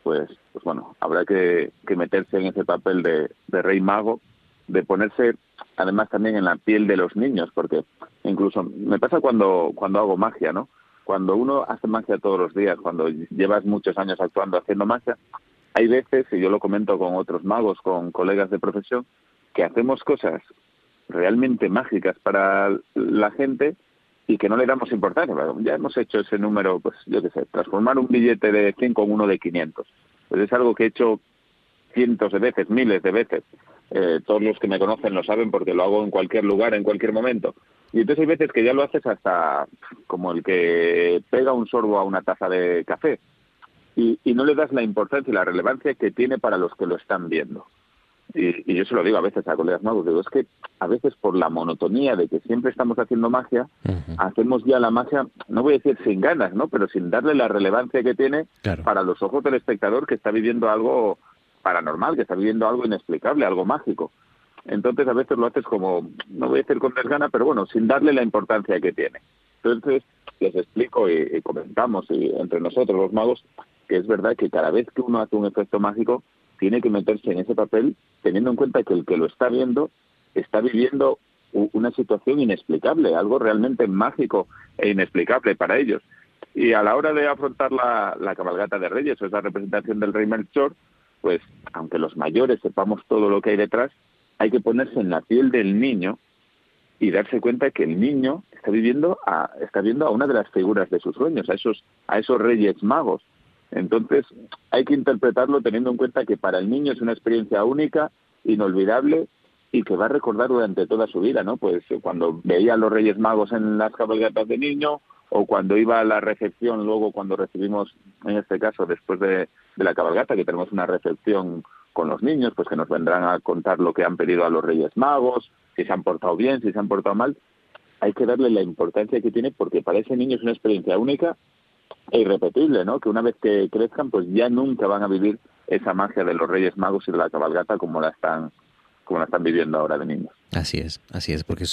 pues, pues bueno, habrá que, que meterse en ese papel de, de rey mago, de ponerse además también en la piel de los niños, porque incluso me pasa cuando, cuando hago magia, ¿no? Cuando uno hace magia todos los días, cuando llevas muchos años actuando haciendo magia, hay veces, y yo lo comento con otros magos, con colegas de profesión, que hacemos cosas realmente mágicas para la gente y que no le damos importancia. Ya hemos hecho ese número, pues yo qué sé, transformar un billete de 100 con uno de 500. Pues es algo que he hecho cientos de veces, miles de veces. Eh, todos los que me conocen lo saben porque lo hago en cualquier lugar, en cualquier momento. Y entonces hay veces que ya lo haces hasta como el que pega un sorbo a una taza de café. Y, y no le das la importancia y la relevancia que tiene para los que lo están viendo. Y, y, yo se lo digo a veces a colegas nuevos, digo, es que a veces por la monotonía de que siempre estamos haciendo magia, hacemos ya la magia, no voy a decir sin ganas, ¿no? Pero sin darle la relevancia que tiene para los ojos del espectador que está viviendo algo paranormal, que está viviendo algo inexplicable, algo mágico. Entonces a veces lo haces como, no voy a decir con desgana, pero bueno, sin darle la importancia que tiene. Entonces les explico y, y comentamos y entre nosotros los magos que es verdad que cada vez que uno hace un efecto mágico, tiene que meterse en ese papel teniendo en cuenta que el que lo está viendo está viviendo una situación inexplicable, algo realmente mágico e inexplicable para ellos. Y a la hora de afrontar la, la cabalgata de Reyes o esa representación del Rey Melchor, pues aunque los mayores sepamos todo lo que hay detrás, hay que ponerse en la piel del niño y darse cuenta que el niño está viviendo a, está viendo a una de las figuras de sus sueños, a esos, a esos reyes magos. Entonces, hay que interpretarlo teniendo en cuenta que para el niño es una experiencia única, inolvidable y que va a recordar durante toda su vida, ¿no? Pues cuando veía a los Reyes Magos en las cabalgatas de niño o cuando iba a la recepción, luego cuando recibimos, en este caso, después de, de la cabalgata, que tenemos una recepción con los niños, pues que nos vendrán a contar lo que han pedido a los Reyes Magos, si se han portado bien, si se han portado mal, hay que darle la importancia que tiene porque para ese niño es una experiencia única e irrepetible, ¿no? Que una vez que crezcan, pues ya nunca van a vivir esa magia de los Reyes Magos y de la cabalgata como la están como la están viviendo ahora de niños. Así es, así es, porque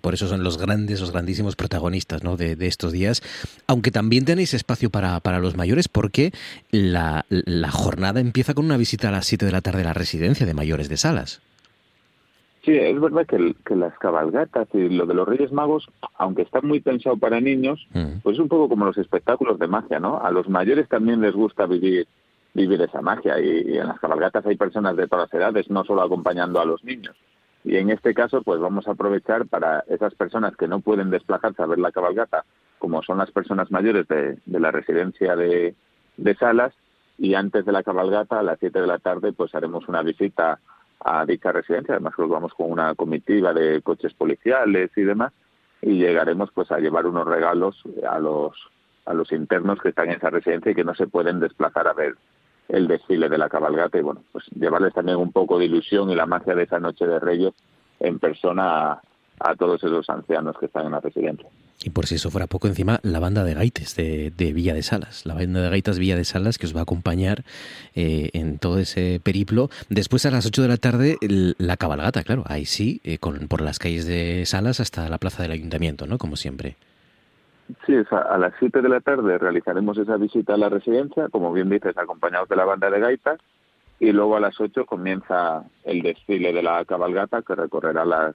por eso son los grandes, los grandísimos protagonistas ¿no? de, de, estos días, aunque también tenéis espacio para, para los mayores porque la, la jornada empieza con una visita a las 7 de la tarde a la residencia de mayores de Salas. Sí, es verdad que, que, las cabalgatas y lo de los Reyes Magos, aunque está muy pensado para niños, mm. pues es un poco como los espectáculos de magia, ¿no? A los mayores también les gusta vivir vivir esa magia y, y, en las cabalgatas hay personas de todas las edades, no solo acompañando a los niños. Y en este caso, pues vamos a aprovechar para esas personas que no pueden desplazarse a ver la cabalgata, como son las personas mayores de, de la residencia de, de Salas, y antes de la cabalgata, a las 7 de la tarde, pues haremos una visita a dicha residencia. Además, que vamos con una comitiva de coches policiales y demás, y llegaremos pues a llevar unos regalos a los a los internos que están en esa residencia y que no se pueden desplazar a ver el desfile de la cabalgata y bueno, pues llevarles también un poco de ilusión y la magia de esa noche de Reyes en persona a, a todos esos ancianos que están en la residencia. Y por si eso fuera poco, encima la banda de gaites de, de Villa de Salas, la banda de gaitas Villa de Salas que os va a acompañar eh, en todo ese periplo. Después a las 8 de la tarde la cabalgata, claro, ahí sí, eh, con, por las calles de Salas hasta la plaza del ayuntamiento, ¿no? Como siempre. Sí, es a, a las 7 de la tarde realizaremos esa visita a la residencia, como bien dices, acompañados de la banda de gaitas, y luego a las 8 comienza el desfile de la cabalgata que recorrerá las,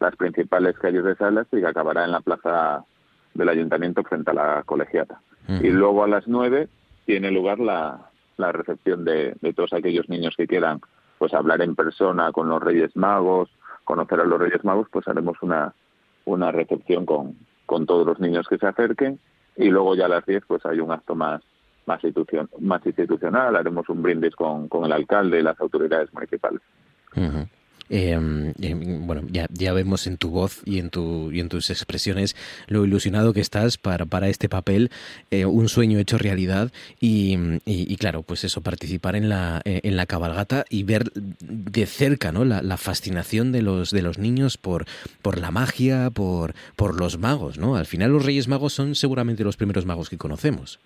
las principales calles de Salas y que acabará en la plaza del ayuntamiento frente a la colegiata. Y luego a las 9 tiene lugar la, la recepción de, de todos aquellos niños que quieran pues hablar en persona con los Reyes Magos, conocer a los Reyes Magos, pues haremos una, una recepción con, con todos los niños que se acerquen y luego ya a las 10 pues hay un acto más más, institucion- más institucional, haremos un brindis con, con el alcalde y las autoridades municipales. Eh, bueno, ya, vemos en tu voz y en, tu, y en tus expresiones lo ilusionado que estás para, este papel, eh, un sueño hecho realidad y, claro, pues eso, participar en la, eh, en la cabalgata y ver de cerca la fascinación de los, de los niños por, por la magia, por, por los magos. ¿no? Al final los Reyes Magos son seguramente los primeros magos que conocemos.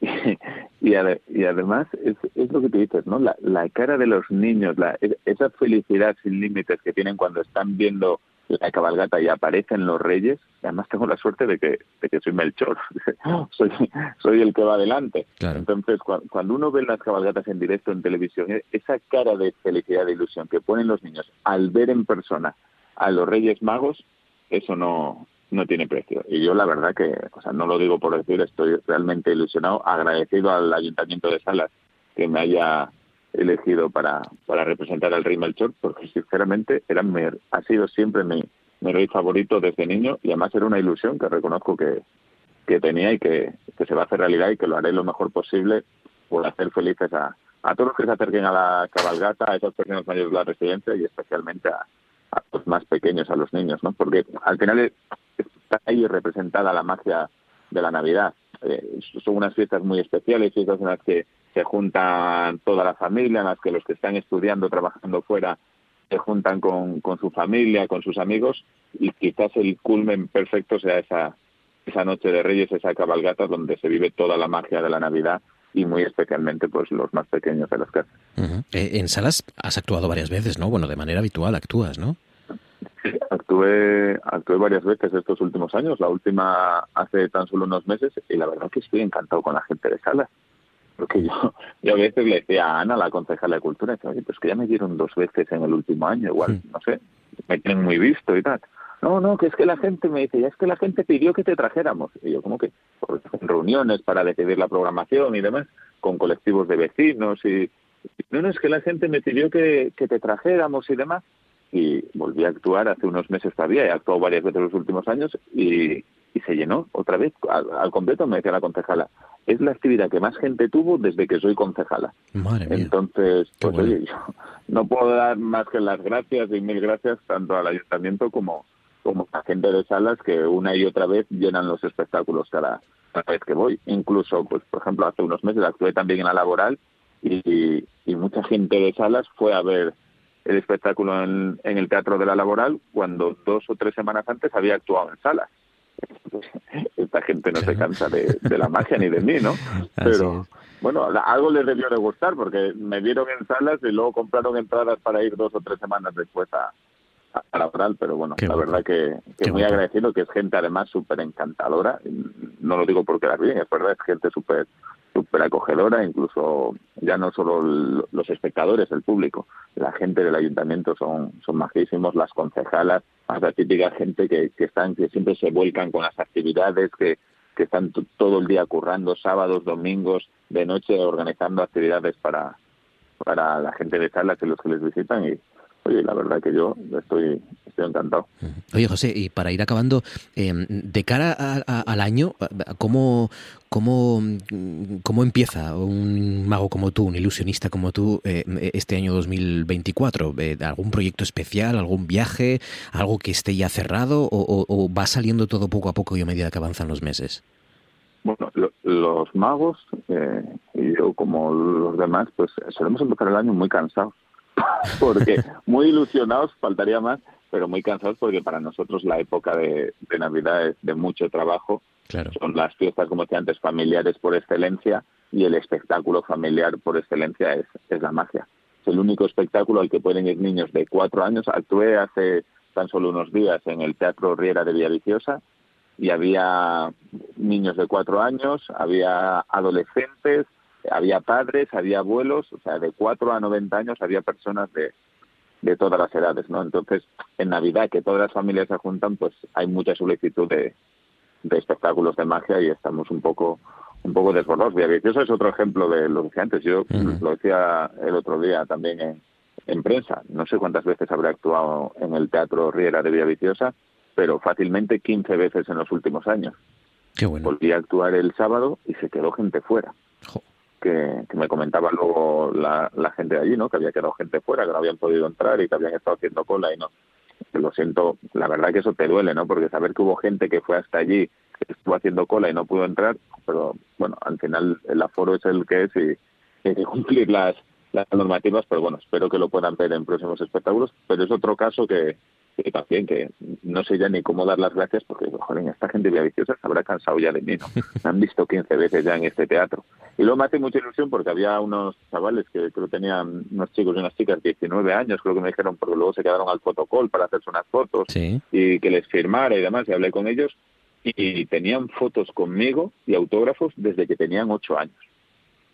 y, ade- y además es, es lo que te dices, ¿no? La, la cara de los niños, la, es- esa felicidad sin límites que tienen cuando están viendo la cabalgata y aparecen los reyes. Además tengo la suerte de que, de que soy Melchor, soy, soy el que va adelante. Entonces, cua- cuando uno ve las cabalgatas en directo en televisión, e- esa cara de felicidad, de ilusión que ponen los niños al ver en persona a los Reyes Magos, eso no, no tiene precio. Y yo la verdad que, o sea, no lo digo por decir, estoy realmente ilusionado, agradecido al Ayuntamiento de Salas que me haya elegido para, para representar al Rey Melchor, porque sinceramente era mi- ha sido siempre mi, mi rey favorito desde niño y además era una ilusión que reconozco que, que tenía y que, que se va a hacer realidad y que lo haré lo mejor posible por hacer felices a, a todos los que se acerquen a la cabalgata, a esas personas mayores de la residencia y especialmente a, a los más pequeños, a los niños, ¿no? Porque al final es- está ahí representada la magia de la Navidad. Eh, son unas fiestas muy especiales, fiestas en las que se juntan toda la familia, en las que los que están estudiando, trabajando fuera, se juntan con, con su familia, con sus amigos, y quizás el culmen perfecto sea esa, esa noche de Reyes, esa cabalgata donde se vive toda la magia de la Navidad y muy especialmente pues los más pequeños de las casas. Eh, en salas has actuado varias veces, ¿no? Bueno, de manera habitual actúas, ¿no? Actué, actué varias veces estos últimos años, la última hace tan solo unos meses, y la verdad que estoy encantado con la gente de Salas. Porque yo, yo a veces le decía a Ana, la concejala de Cultura, que, oye, pues que ya me dieron dos veces en el último año, igual, no sé, me tienen muy visto y tal. No, no, que es que la gente me dice, ya es que la gente pidió que te trajéramos. Y yo, como que? Hacen reuniones para decidir la programación y demás, con colectivos de vecinos y... No, no, es que la gente me pidió que, que te trajéramos y demás y volví a actuar hace unos meses todavía, he actuado varias veces en los últimos años y, y se llenó otra vez al, al completo, me decía la concejala. Es la actividad que más gente tuvo desde que soy concejala. Madre mía. Entonces, pues bueno. oye, yo no puedo dar más que las gracias y mil gracias tanto al ayuntamiento como, como la gente de salas que una y otra vez llenan los espectáculos cada, cada vez que voy. Incluso, pues por ejemplo, hace unos meses actué también en la laboral y, y mucha gente de salas fue a ver el espectáculo en, en el Teatro de la Laboral cuando dos o tres semanas antes había actuado en salas. Esta gente no se cansa de, de la magia ni de mí, ¿no? Pero bueno, algo les debió de gustar porque me vieron en salas y luego compraron entradas para ir dos o tres semanas después a, laboral, pero bueno, la verdad que, que muy agradecido, que es gente además súper encantadora, no lo digo porque la bien, es verdad, es gente súper súper acogedora, incluso ya no solo los espectadores, el público, la gente del ayuntamiento son, son majísimos, las concejalas, más la típica gente que, que están, que siempre se vuelcan con las actividades, que, que están todo el día currando, sábados, domingos, de noche, organizando actividades para, para la gente de salas y los que les visitan y oye, la verdad que yo estoy, estoy encantado. Oye, José, y para ir acabando, eh, de cara a- a- al año, ¿cómo, cómo, ¿cómo empieza un mago como tú, un ilusionista como tú, eh, este año 2024? Eh, ¿Algún proyecto especial, algún viaje, algo que esté ya cerrado o, o- o va saliendo todo poco a poco y a medida que avanzan los meses? Bueno, lo- los magos eh, y yo como los demás, pues solemos empezar el año muy cansados, porque muy ilusionados, faltaría más, pero muy cansados porque para nosotros la época de, de Navidad es de mucho trabajo. Son las fiestas, como decía antes, familiares por excelencia y el espectáculo familiar por excelencia es, es la magia. Es el único espectáculo al que pueden ir niños de cuatro años. Actué hace tan solo unos días en el Teatro Riera de Villaviciosa y había niños de cuatro años, había adolescentes, había padres, había abuelos, o sea, de cuatro a 90 años había personas de, de todas las edades, ¿no? Entonces, en Navidad, que todas las familias se juntan, pues hay mucha solicitud de, de espectáculos de magia y estamos un poco un poco desbordados. Villaviciosa es otro ejemplo de lo que decía antes. Yo lo decía el otro día también en, en prensa. No sé cuántas veces habré actuado en el Teatro Riera de Villaviciosa, pero fácilmente 15 veces en los últimos años. Qué bueno. Volví a actuar el sábado y se quedó gente fuera. Que, que me comentaba luego la, la gente de allí, ¿no? Que había quedado gente fuera, que no habían podido entrar y que habían estado haciendo cola y no. Lo siento, la verdad que eso te duele, ¿no? Porque saber que hubo gente que fue hasta allí, que estuvo haciendo cola y no pudo entrar, pero bueno, al final el aforo es el que es y hay que cumplir las, las normativas, pero bueno, espero que lo puedan ver en próximos espectáculos. Pero es otro caso que, que también que no sé ya ni cómo dar las gracias porque, joder, esta gente villaviciosa se habrá cansado ya de mí, ¿no? Me han visto 15 veces ya en este teatro. Y luego me hace mucha ilusión porque había unos chavales que creo tenían, unos chicos y unas chicas, 19 años, creo que me dijeron, porque luego se quedaron al fotocall para hacerse unas fotos y que les firmara y demás, y hablé con ellos y tenían fotos conmigo y autógrafos desde que tenían 8 años.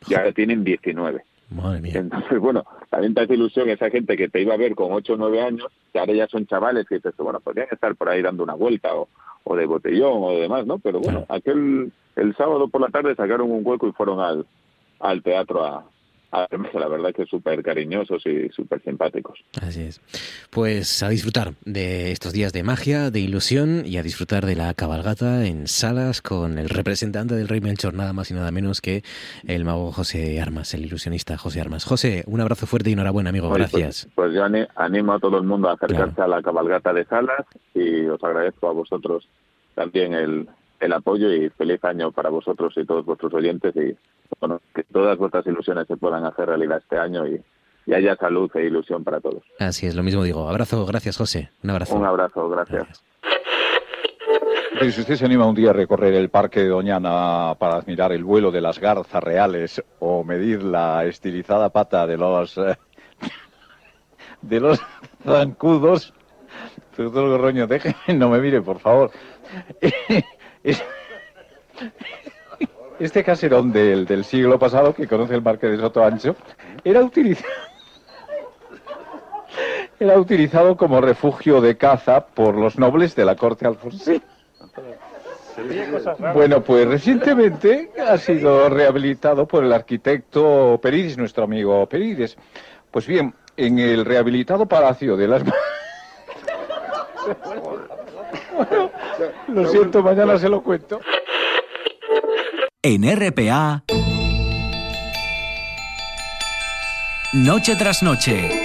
Y ahora tienen 19. Madre mía. Entonces, bueno, también te hace ilusión esa gente que te iba a ver con 8 o 9 años, que ahora ya son chavales que dices, bueno, podrían estar por ahí dando una vuelta o, o de botellón o de demás, ¿no? Pero bueno, aquel el sábado por la tarde sacaron un hueco y fueron al, al teatro a, a verme, la verdad que súper cariñosos y súper simpáticos. Así es. Pues a disfrutar de estos días de magia, de ilusión y a disfrutar de la cabalgata en salas con el representante del Rey Melchor, nada más y nada menos que el mago José Armas, el ilusionista José Armas. José, un abrazo fuerte y enhorabuena, amigo. Oye, pues- Gracias. Pues, yo ani- animo a todo el mundo a acercarse a la cabalgata de Salas y os agradezco a vosotros también el, el apoyo y feliz año para vosotros y todos vuestros oyentes y bueno, que todas vuestras ilusiones se puedan hacer realidad este año y, y haya salud e ilusión para todos. Así es, lo mismo digo. Abrazo, gracias, José. Un abrazo. Un abrazo, gracias. Pero si usted se anima un día a recorrer el Parque de Doñana para admirar el vuelo de las garzas reales o medir la estilizada pata de los eh, de los zancudos, doctor Gorroño, déjeme, no me mire, por favor. Es- Este caserón del, del siglo pasado, que conoce el Parque de Soto Ancho, era utilizado era utilizado como refugio de caza por los nobles de la corte alfonsina. Bueno, pues recientemente ha sido rehabilitado por el arquitecto Perides, nuestro amigo Perides. Pues bien, en el rehabilitado Palacio de las... Lo siento, mañana se lo cuento. En RPA. Noche tras noche.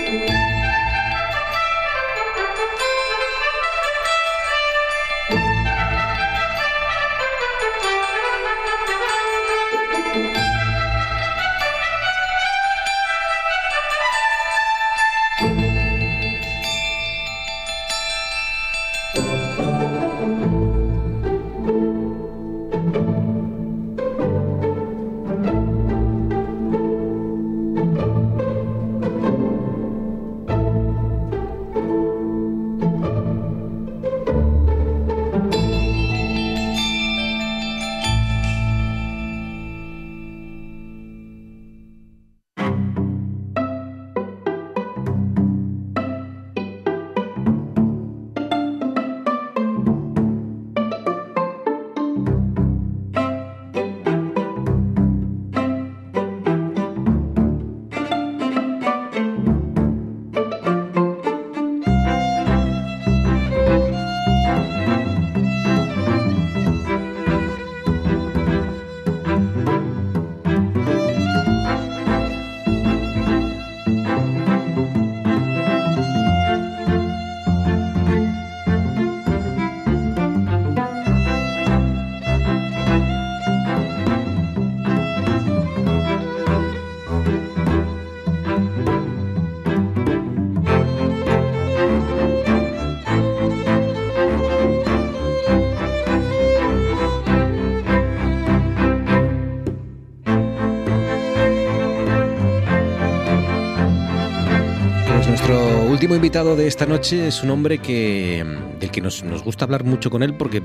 Último invitado de esta noche es un hombre que del que nos, nos gusta hablar mucho con él porque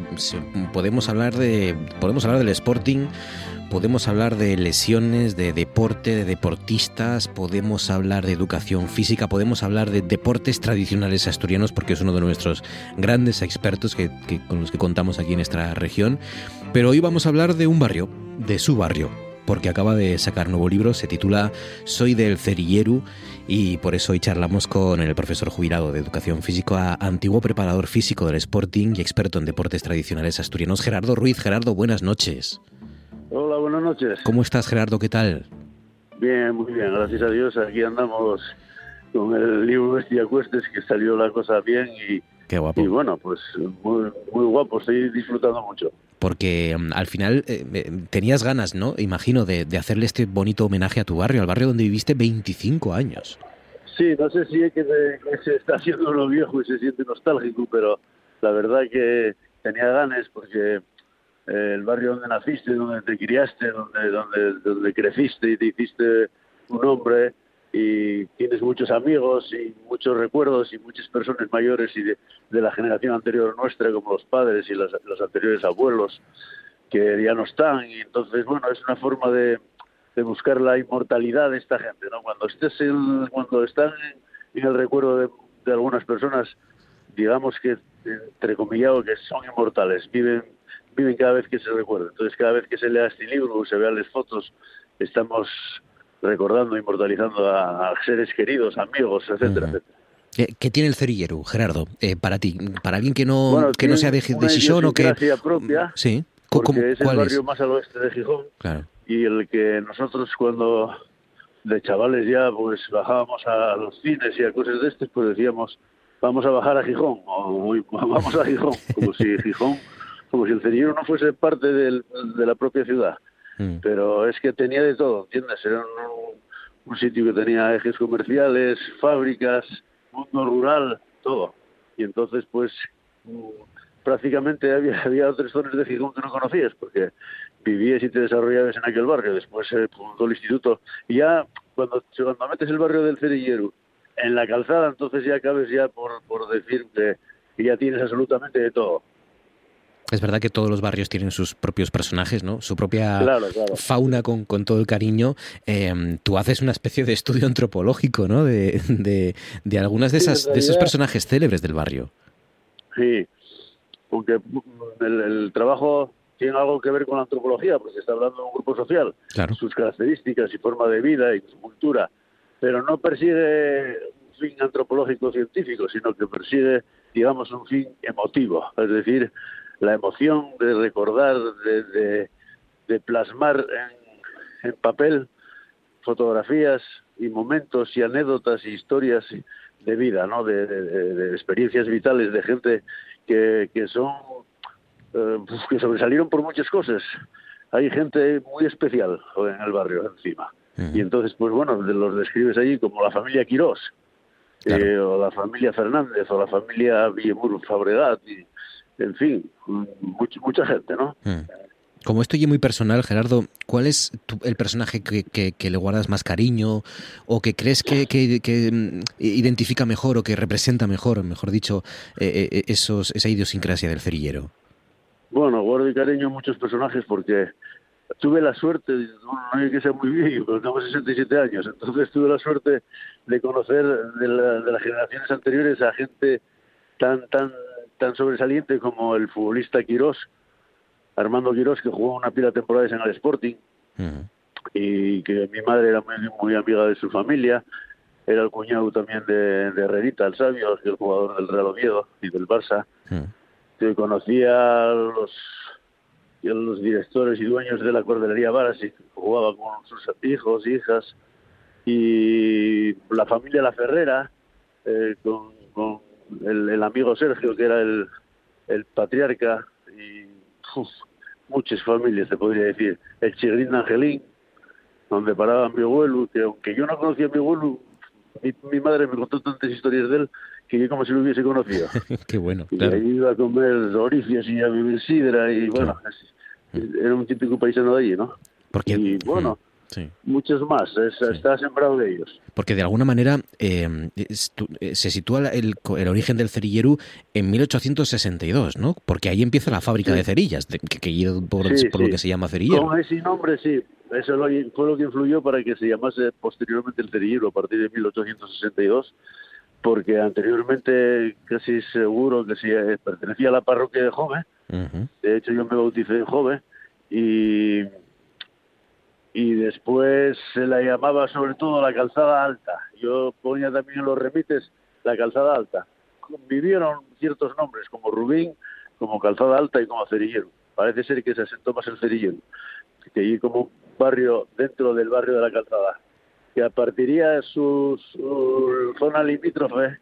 podemos hablar de podemos hablar del Sporting, podemos hablar de lesiones, de deporte, de deportistas, podemos hablar de educación física, podemos hablar de deportes tradicionales asturianos porque es uno de nuestros grandes expertos que, que- con los que contamos aquí en esta región. Pero hoy vamos a hablar de un barrio, de su barrio, porque acaba de sacar nuevo libro, se titula Soy del Cerilleru y por eso hoy charlamos con el profesor jubilado de Educación Física, antiguo preparador físico del Sporting y experto en deportes tradicionales asturianos, Gerardo Ruiz. Gerardo, buenas noches. Hola, buenas noches. ¿Cómo estás, Gerardo? ¿Qué tal? Bien, muy bien, gracias a Dios. Aquí andamos con el libro Bestia Cuestes, que salió la cosa bien y, Qué guapo. y bueno, pues muy, muy guapo, estoy disfrutando mucho. Porque mm, al final eh, eh, tenías ganas, ¿no? Imagino, de, de hacerle este bonito homenaje a tu barrio, al barrio donde viviste 25 años. Sí, no sé si es que, se- se está haciendo lo viejo y se siente nostálgico, pero la verdad que tenía ganas porque eh, el barrio donde naciste, donde te criaste, donde, donde, donde creciste y te hiciste un hombre y tienes muchos amigos y muchos recuerdos y muchas personas mayores y de, la generación anterior nuestra, como los padres y los, anteriores abuelos, que ya no están. Y entonces, bueno, es una forma de, de buscar la inmortalidad de esta gente, ¿no? Cuando estés en- cuando están en el recuerdo de, de algunas personas, digamos que entrecomillado que son inmortales, viven viven cada vez que se recuerda. Entonces, cada vez que se lea este libro o se vean las fotos, estamos recordando, inmortalizando a, a seres queridos, amigos, etcétera, etcétera. ¿Qué, tiene el cerillero, Gerardo? Eh, para ti, para alguien que no, Bueno, que no sea de, de Sison o que... propia, Sí. ¿Cómo- porque es el ¿Cuál barrio es? más al oeste de Gijón Claro. y el que nosotros cuando de chavales ya pues bajábamos a los cines y a cosas de estas, pues decíamos vamos a bajar a Gijón o vamos a Gijón, como si Gijón, como si el cerillero no fuese parte del- de la propia ciudad. Mm. Pero es que tenía de todo, ¿entiendes? Era un, sitio que tenía ejes comerciales, fábricas, mundo rural, todo. Y entonces, pues, mm, prácticamente había, había otras zonas de Gijón que no conocías, porque vivías y te desarrollabas en aquel barrio. Después se fundó el instituto. Y ya, cuando, cuando metes el barrio del Cerillero en la calzada, entonces ya acabes ya por, por decir que ya tienes absolutamente de todo. Es verdad que todos los barrios tienen sus propios personajes, ¿no? Su propia Claro, claro. fauna con, con todo el cariño. Eh, tú haces una especie de estudio antropológico, ¿no? De, de, de algunas de, esas, de esos personajes célebres del barrio. Sí, porque mm, el, el trabajo tiene algo que ver con la antropología, porque se está hablando de un grupo social, Claro. sus características y forma de vida y su cultura, pero no persigue un fin antropológico científico, sino que persigue, digamos, un fin emotivo, es decir, la emoción de recordar, de, de- de plasmar en, en papel fotografías y momentos y anécdotas y historias de vida, ¿no? De, experiencias vitales de gente que, que son eh, pues, que sobresalieron por muchas cosas. Hay gente muy especial en el barrio encima. Y entonces, pues bueno, los describes allí como la familia Quirós, eh, o la familia Fernández, o la familia Villemur Fabregat, y, en fin, mucha, mucha gente, ¿no? Como esto ya muy personal, Gerardo, ¿cuál es tu- el personaje que, que- que le guardas más cariño o que crees que, que- mm, identifica mejor o que representa mejor, mejor dicho, eh, eh, esos, esa idiosincrasia del cerillero? Bueno, guardo y cariño muchos personajes porque tuve la suerte, no hay que ser muy viejo, pero tengo 67 años, entonces tuve la suerte de conocer de, la- de las generaciones anteriores a gente tan tan tan sobresaliente como el futbolista Quirós, Armando Quirós, que jugó una pila de temporadas en el Sporting y que mi madre era muy, muy amiga de su familia, era el cuñado también de, de Herrerita, el sabio, el jugador del Real Oviedo y del Barça que conocía a los, a los directores y dueños de la Cordelería Varas y jugaba con sus hijos, hijas, y la familia La Ferrera, eh, con, con el, el amigo Sergio, que era el, el patriarca, y uf, muchas familias, se podría decir. El Chigrín de Angelín, donde paraba mi abuelo, que aunque yo no conocía a mi abuelo, mi, mi madre me contó tantas historias de él que yo como si lo hubiese conocido. Qué bueno, Y claro. ahí iba a comer oricias y a beber sidra y bueno, era un típico paisano de allí, ¿no? Porque, y bueno, Sí. muchos más, es- está sembrado de ellos. Porque de alguna manera eh, eh, se sitúa el, origen del cerilleru en 1862, ¿no? Porque ahí empieza la fábrica Sí. de cerillas, que, que por, Sí, por lo sí. que se llama cerillero. Con ese nombre, sí. Eso lo- fue lo que influyó para que se llamase posteriormente el cerillero a partir de 1862, porque anteriormente casi seguro que sí eh, pertenecía a la parroquia de Jove. De hecho, yo me bauticé en Jove y, y después se la llamaba sobre todo la calzada alta. Yo ponía también en los remites la calzada alta. Vivieron ciertos nombres como Rubín, como calzada alta y como cerillero. Parece ser que se asentó más el cerillero, que allí como un barrio dentro del barrio de la calzada, que a partiría su, su zona limítrofe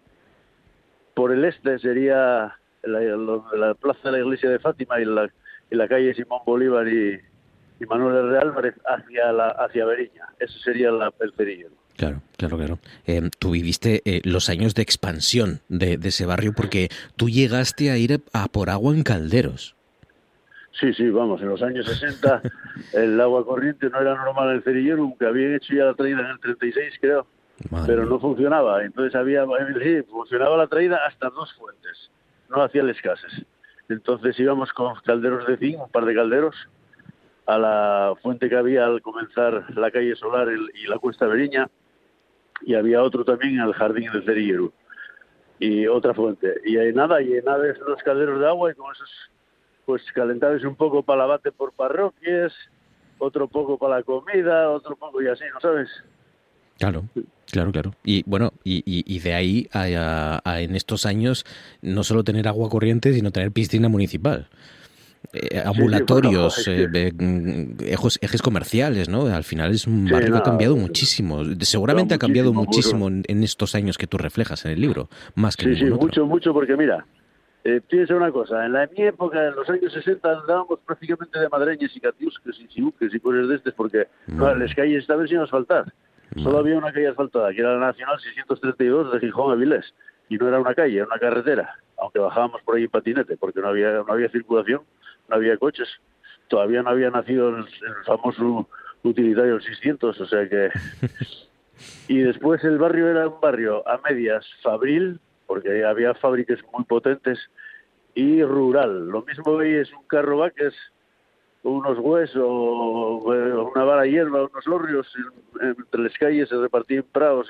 por el este sería la plaza de la iglesia de Fátima y la, y la calle Simón Bolívar y, y Manuel R. Álvarez hacia la hacia Beriña. Ese sería la, el cerillero. Claro, claro, claro. Eh, tú viviste eh, los años de expansión de, de ese barrio porque tú llegaste a ir a por agua en calderos. Sí, sí, vamos, en los años 60 el agua corriente no era normal en el cerillero, aunque habían hecho ya la traída en el 36, creo, pero no funcionaba. Entonces había, sí, funcionaba la traída hasta dos fuentes, no hacía el escases. Entonces íbamos con calderos de zinc, un par de calderos, a la fuente que había al comenzar la calle Solar y la Cuesta Beriña, y había otro también el jardín del cerillero, y otra fuente. Y ahí nada, llenabas los calderos de agua y con esos pues calentabas un poco para el abate por parroquias, otro poco para la comida, otro poco y así, ¿no sabes? Claro, claro, claro. Y bueno, y, de ahí a en estos años no solo tener agua corriente, sino tener piscina municipal. Eh, ambulatorios, es eh, mm, ejes, ejes comerciales, ¿no? Al final es un Sí, barrio que ha cambiado muchísimo. Seguramente ha cambiado muchísimo, en, en estos años que tú reflejas en el libro, más que Sí, en sí, otro. mucho, mucho, porque mira, eh, piensa una cosa, en la mi época, en los años 60, andábamos prácticamente de madreñas y catiusques y sibuques y cosas de estas, porque no, las calles estaban sin asfaltar. Solo había una calle asfaltada, que era la Nacional 632 de Gijón a Vilés, y no era una calle, era una carretera, aunque bajábamos por ahí en patinete, porque no había, no había circulación, no había coches. Todavía no había nacido el, el famoso utilitario el 600, o sea que... Y después el barrio era un barrio a medias fabril, porque había fábricas muy potentes, y rural. Lo mismo hoy es un carro vaques, unos huesos, eh, una vara de hierba, unos lorrios, en- entre las calles se repartían prados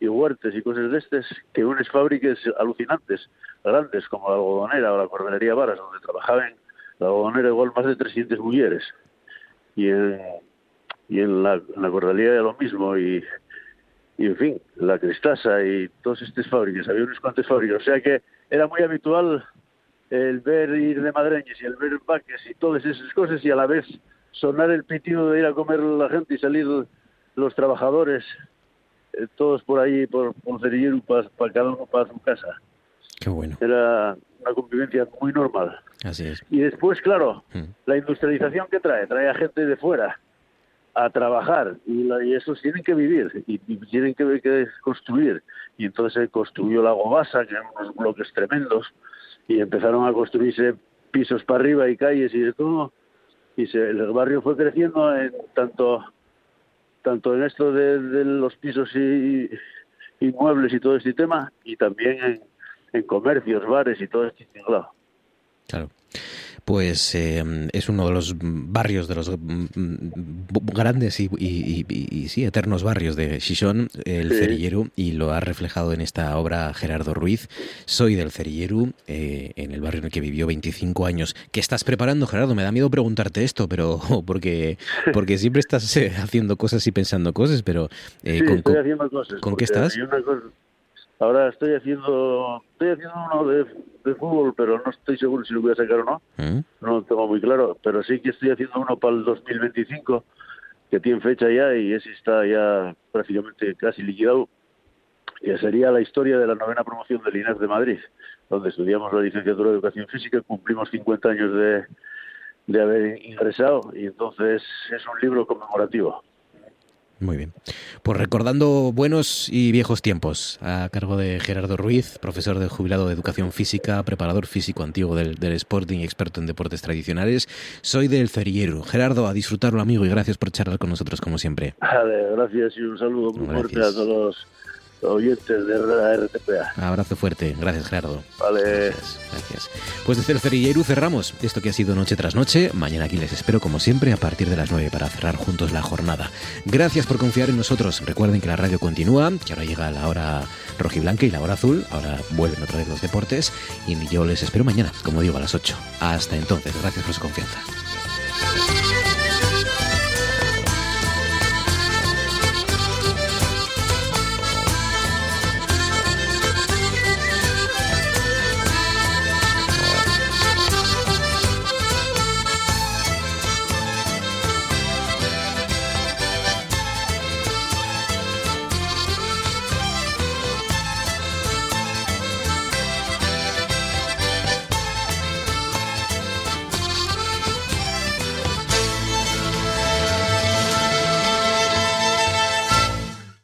y, y huertes y cosas de estas, que unas fábricas alucinantes, grandes, como la algodonera o la cordelería Varas, donde trabajaban la algodonera igual más de 300 mujeres. Y en, y en la, en la cordelería lo mismo, y, y en fin, la Cristasa y todas estas fábricas, había unas cuantas fábricas, o sea que era muy habitual el ver ir de madreñes y el ver vaques y todas esas cosas y a la vez sonar el pitido de ir a comer la gente y salir los trabajadores, eh, todos por ahí, por, por para cada uno para su casa. Qué bueno. Era una convivencia muy normal. Así es. Y después, claro, Mm. la industrialización que trae, trae a gente de fuera a trabajar y, la- y esos tienen que vivir y, y tienen que, que construir. Y entonces se construyó la Gobasa, que eran unos bloques tremendos, y empezaron a construirse pisos para arriba y calles y de todo. Y se, el barrio fue creciendo en tanto tanto en esto de, de los pisos y, y muebles y todo este tema, y también en, en comercios, bares y todo este tinglado. Claro. Pues eh, es uno de los barrios, de los mm, mm, grandes y, y- y- y, sí, eternos barrios de Xixón, el Sí. Cerillero, y lo ha reflejado en esta obra Gerardo Ruiz. Soy del Cerillero, eh, en el barrio en el que vivió 25 años. ¿Qué estás preparando, Gerardo? Me da miedo preguntarte esto, pero porque, porque siempre estás eh, haciendo cosas y pensando cosas, pero eh, sí, con- estoy haciendo cosas. ¿con qué estás? hay una cosa- ahora estoy haciendo estoy haciendo uno de, de fútbol, pero no estoy seguro si lo voy a sacar o no. ¿Mm? No lo tengo muy claro, pero sí que estoy haciendo uno para el 2025, que tiene fecha ya y ese está ya prácticamente casi liquidado, que sería la historia de la novena promoción del INEF de Madrid, donde estudiamos la licenciatura de Educación Física, cumplimos 50 años de, de haber ingresado y entonces es un libro conmemorativo. Muy bien. Pues recordando buenos y viejos tiempos, a cargo de Gerardo Ruiz, profesor de jubilado de educación física, preparador físico antiguo del, del Sporting y experto en deportes tradicionales. Soy del Cerillero. Gerardo, a disfrutarlo, amigo, y gracias por charlar con nosotros, como siempre. Vale, gracias y un saludo muy fuerte a todos oyentes de la RTPA. Abrazo fuerte. Gracias, Gerardo. Vale. Gracias. Pues desde el Cerillero cerramos esto que ha sido Noche tras Noche. Mañana aquí les espero, como siempre, a partir de las 9 para cerrar juntos la jornada. Gracias por confiar en nosotros. Recuerden que la radio continúa, que ahora llega la hora rojiblanca y la hora azul. Ahora vuelven otra vez los deportes. Y yo les espero mañana, como digo, a las 8. Hasta entonces, gracias por su confianza.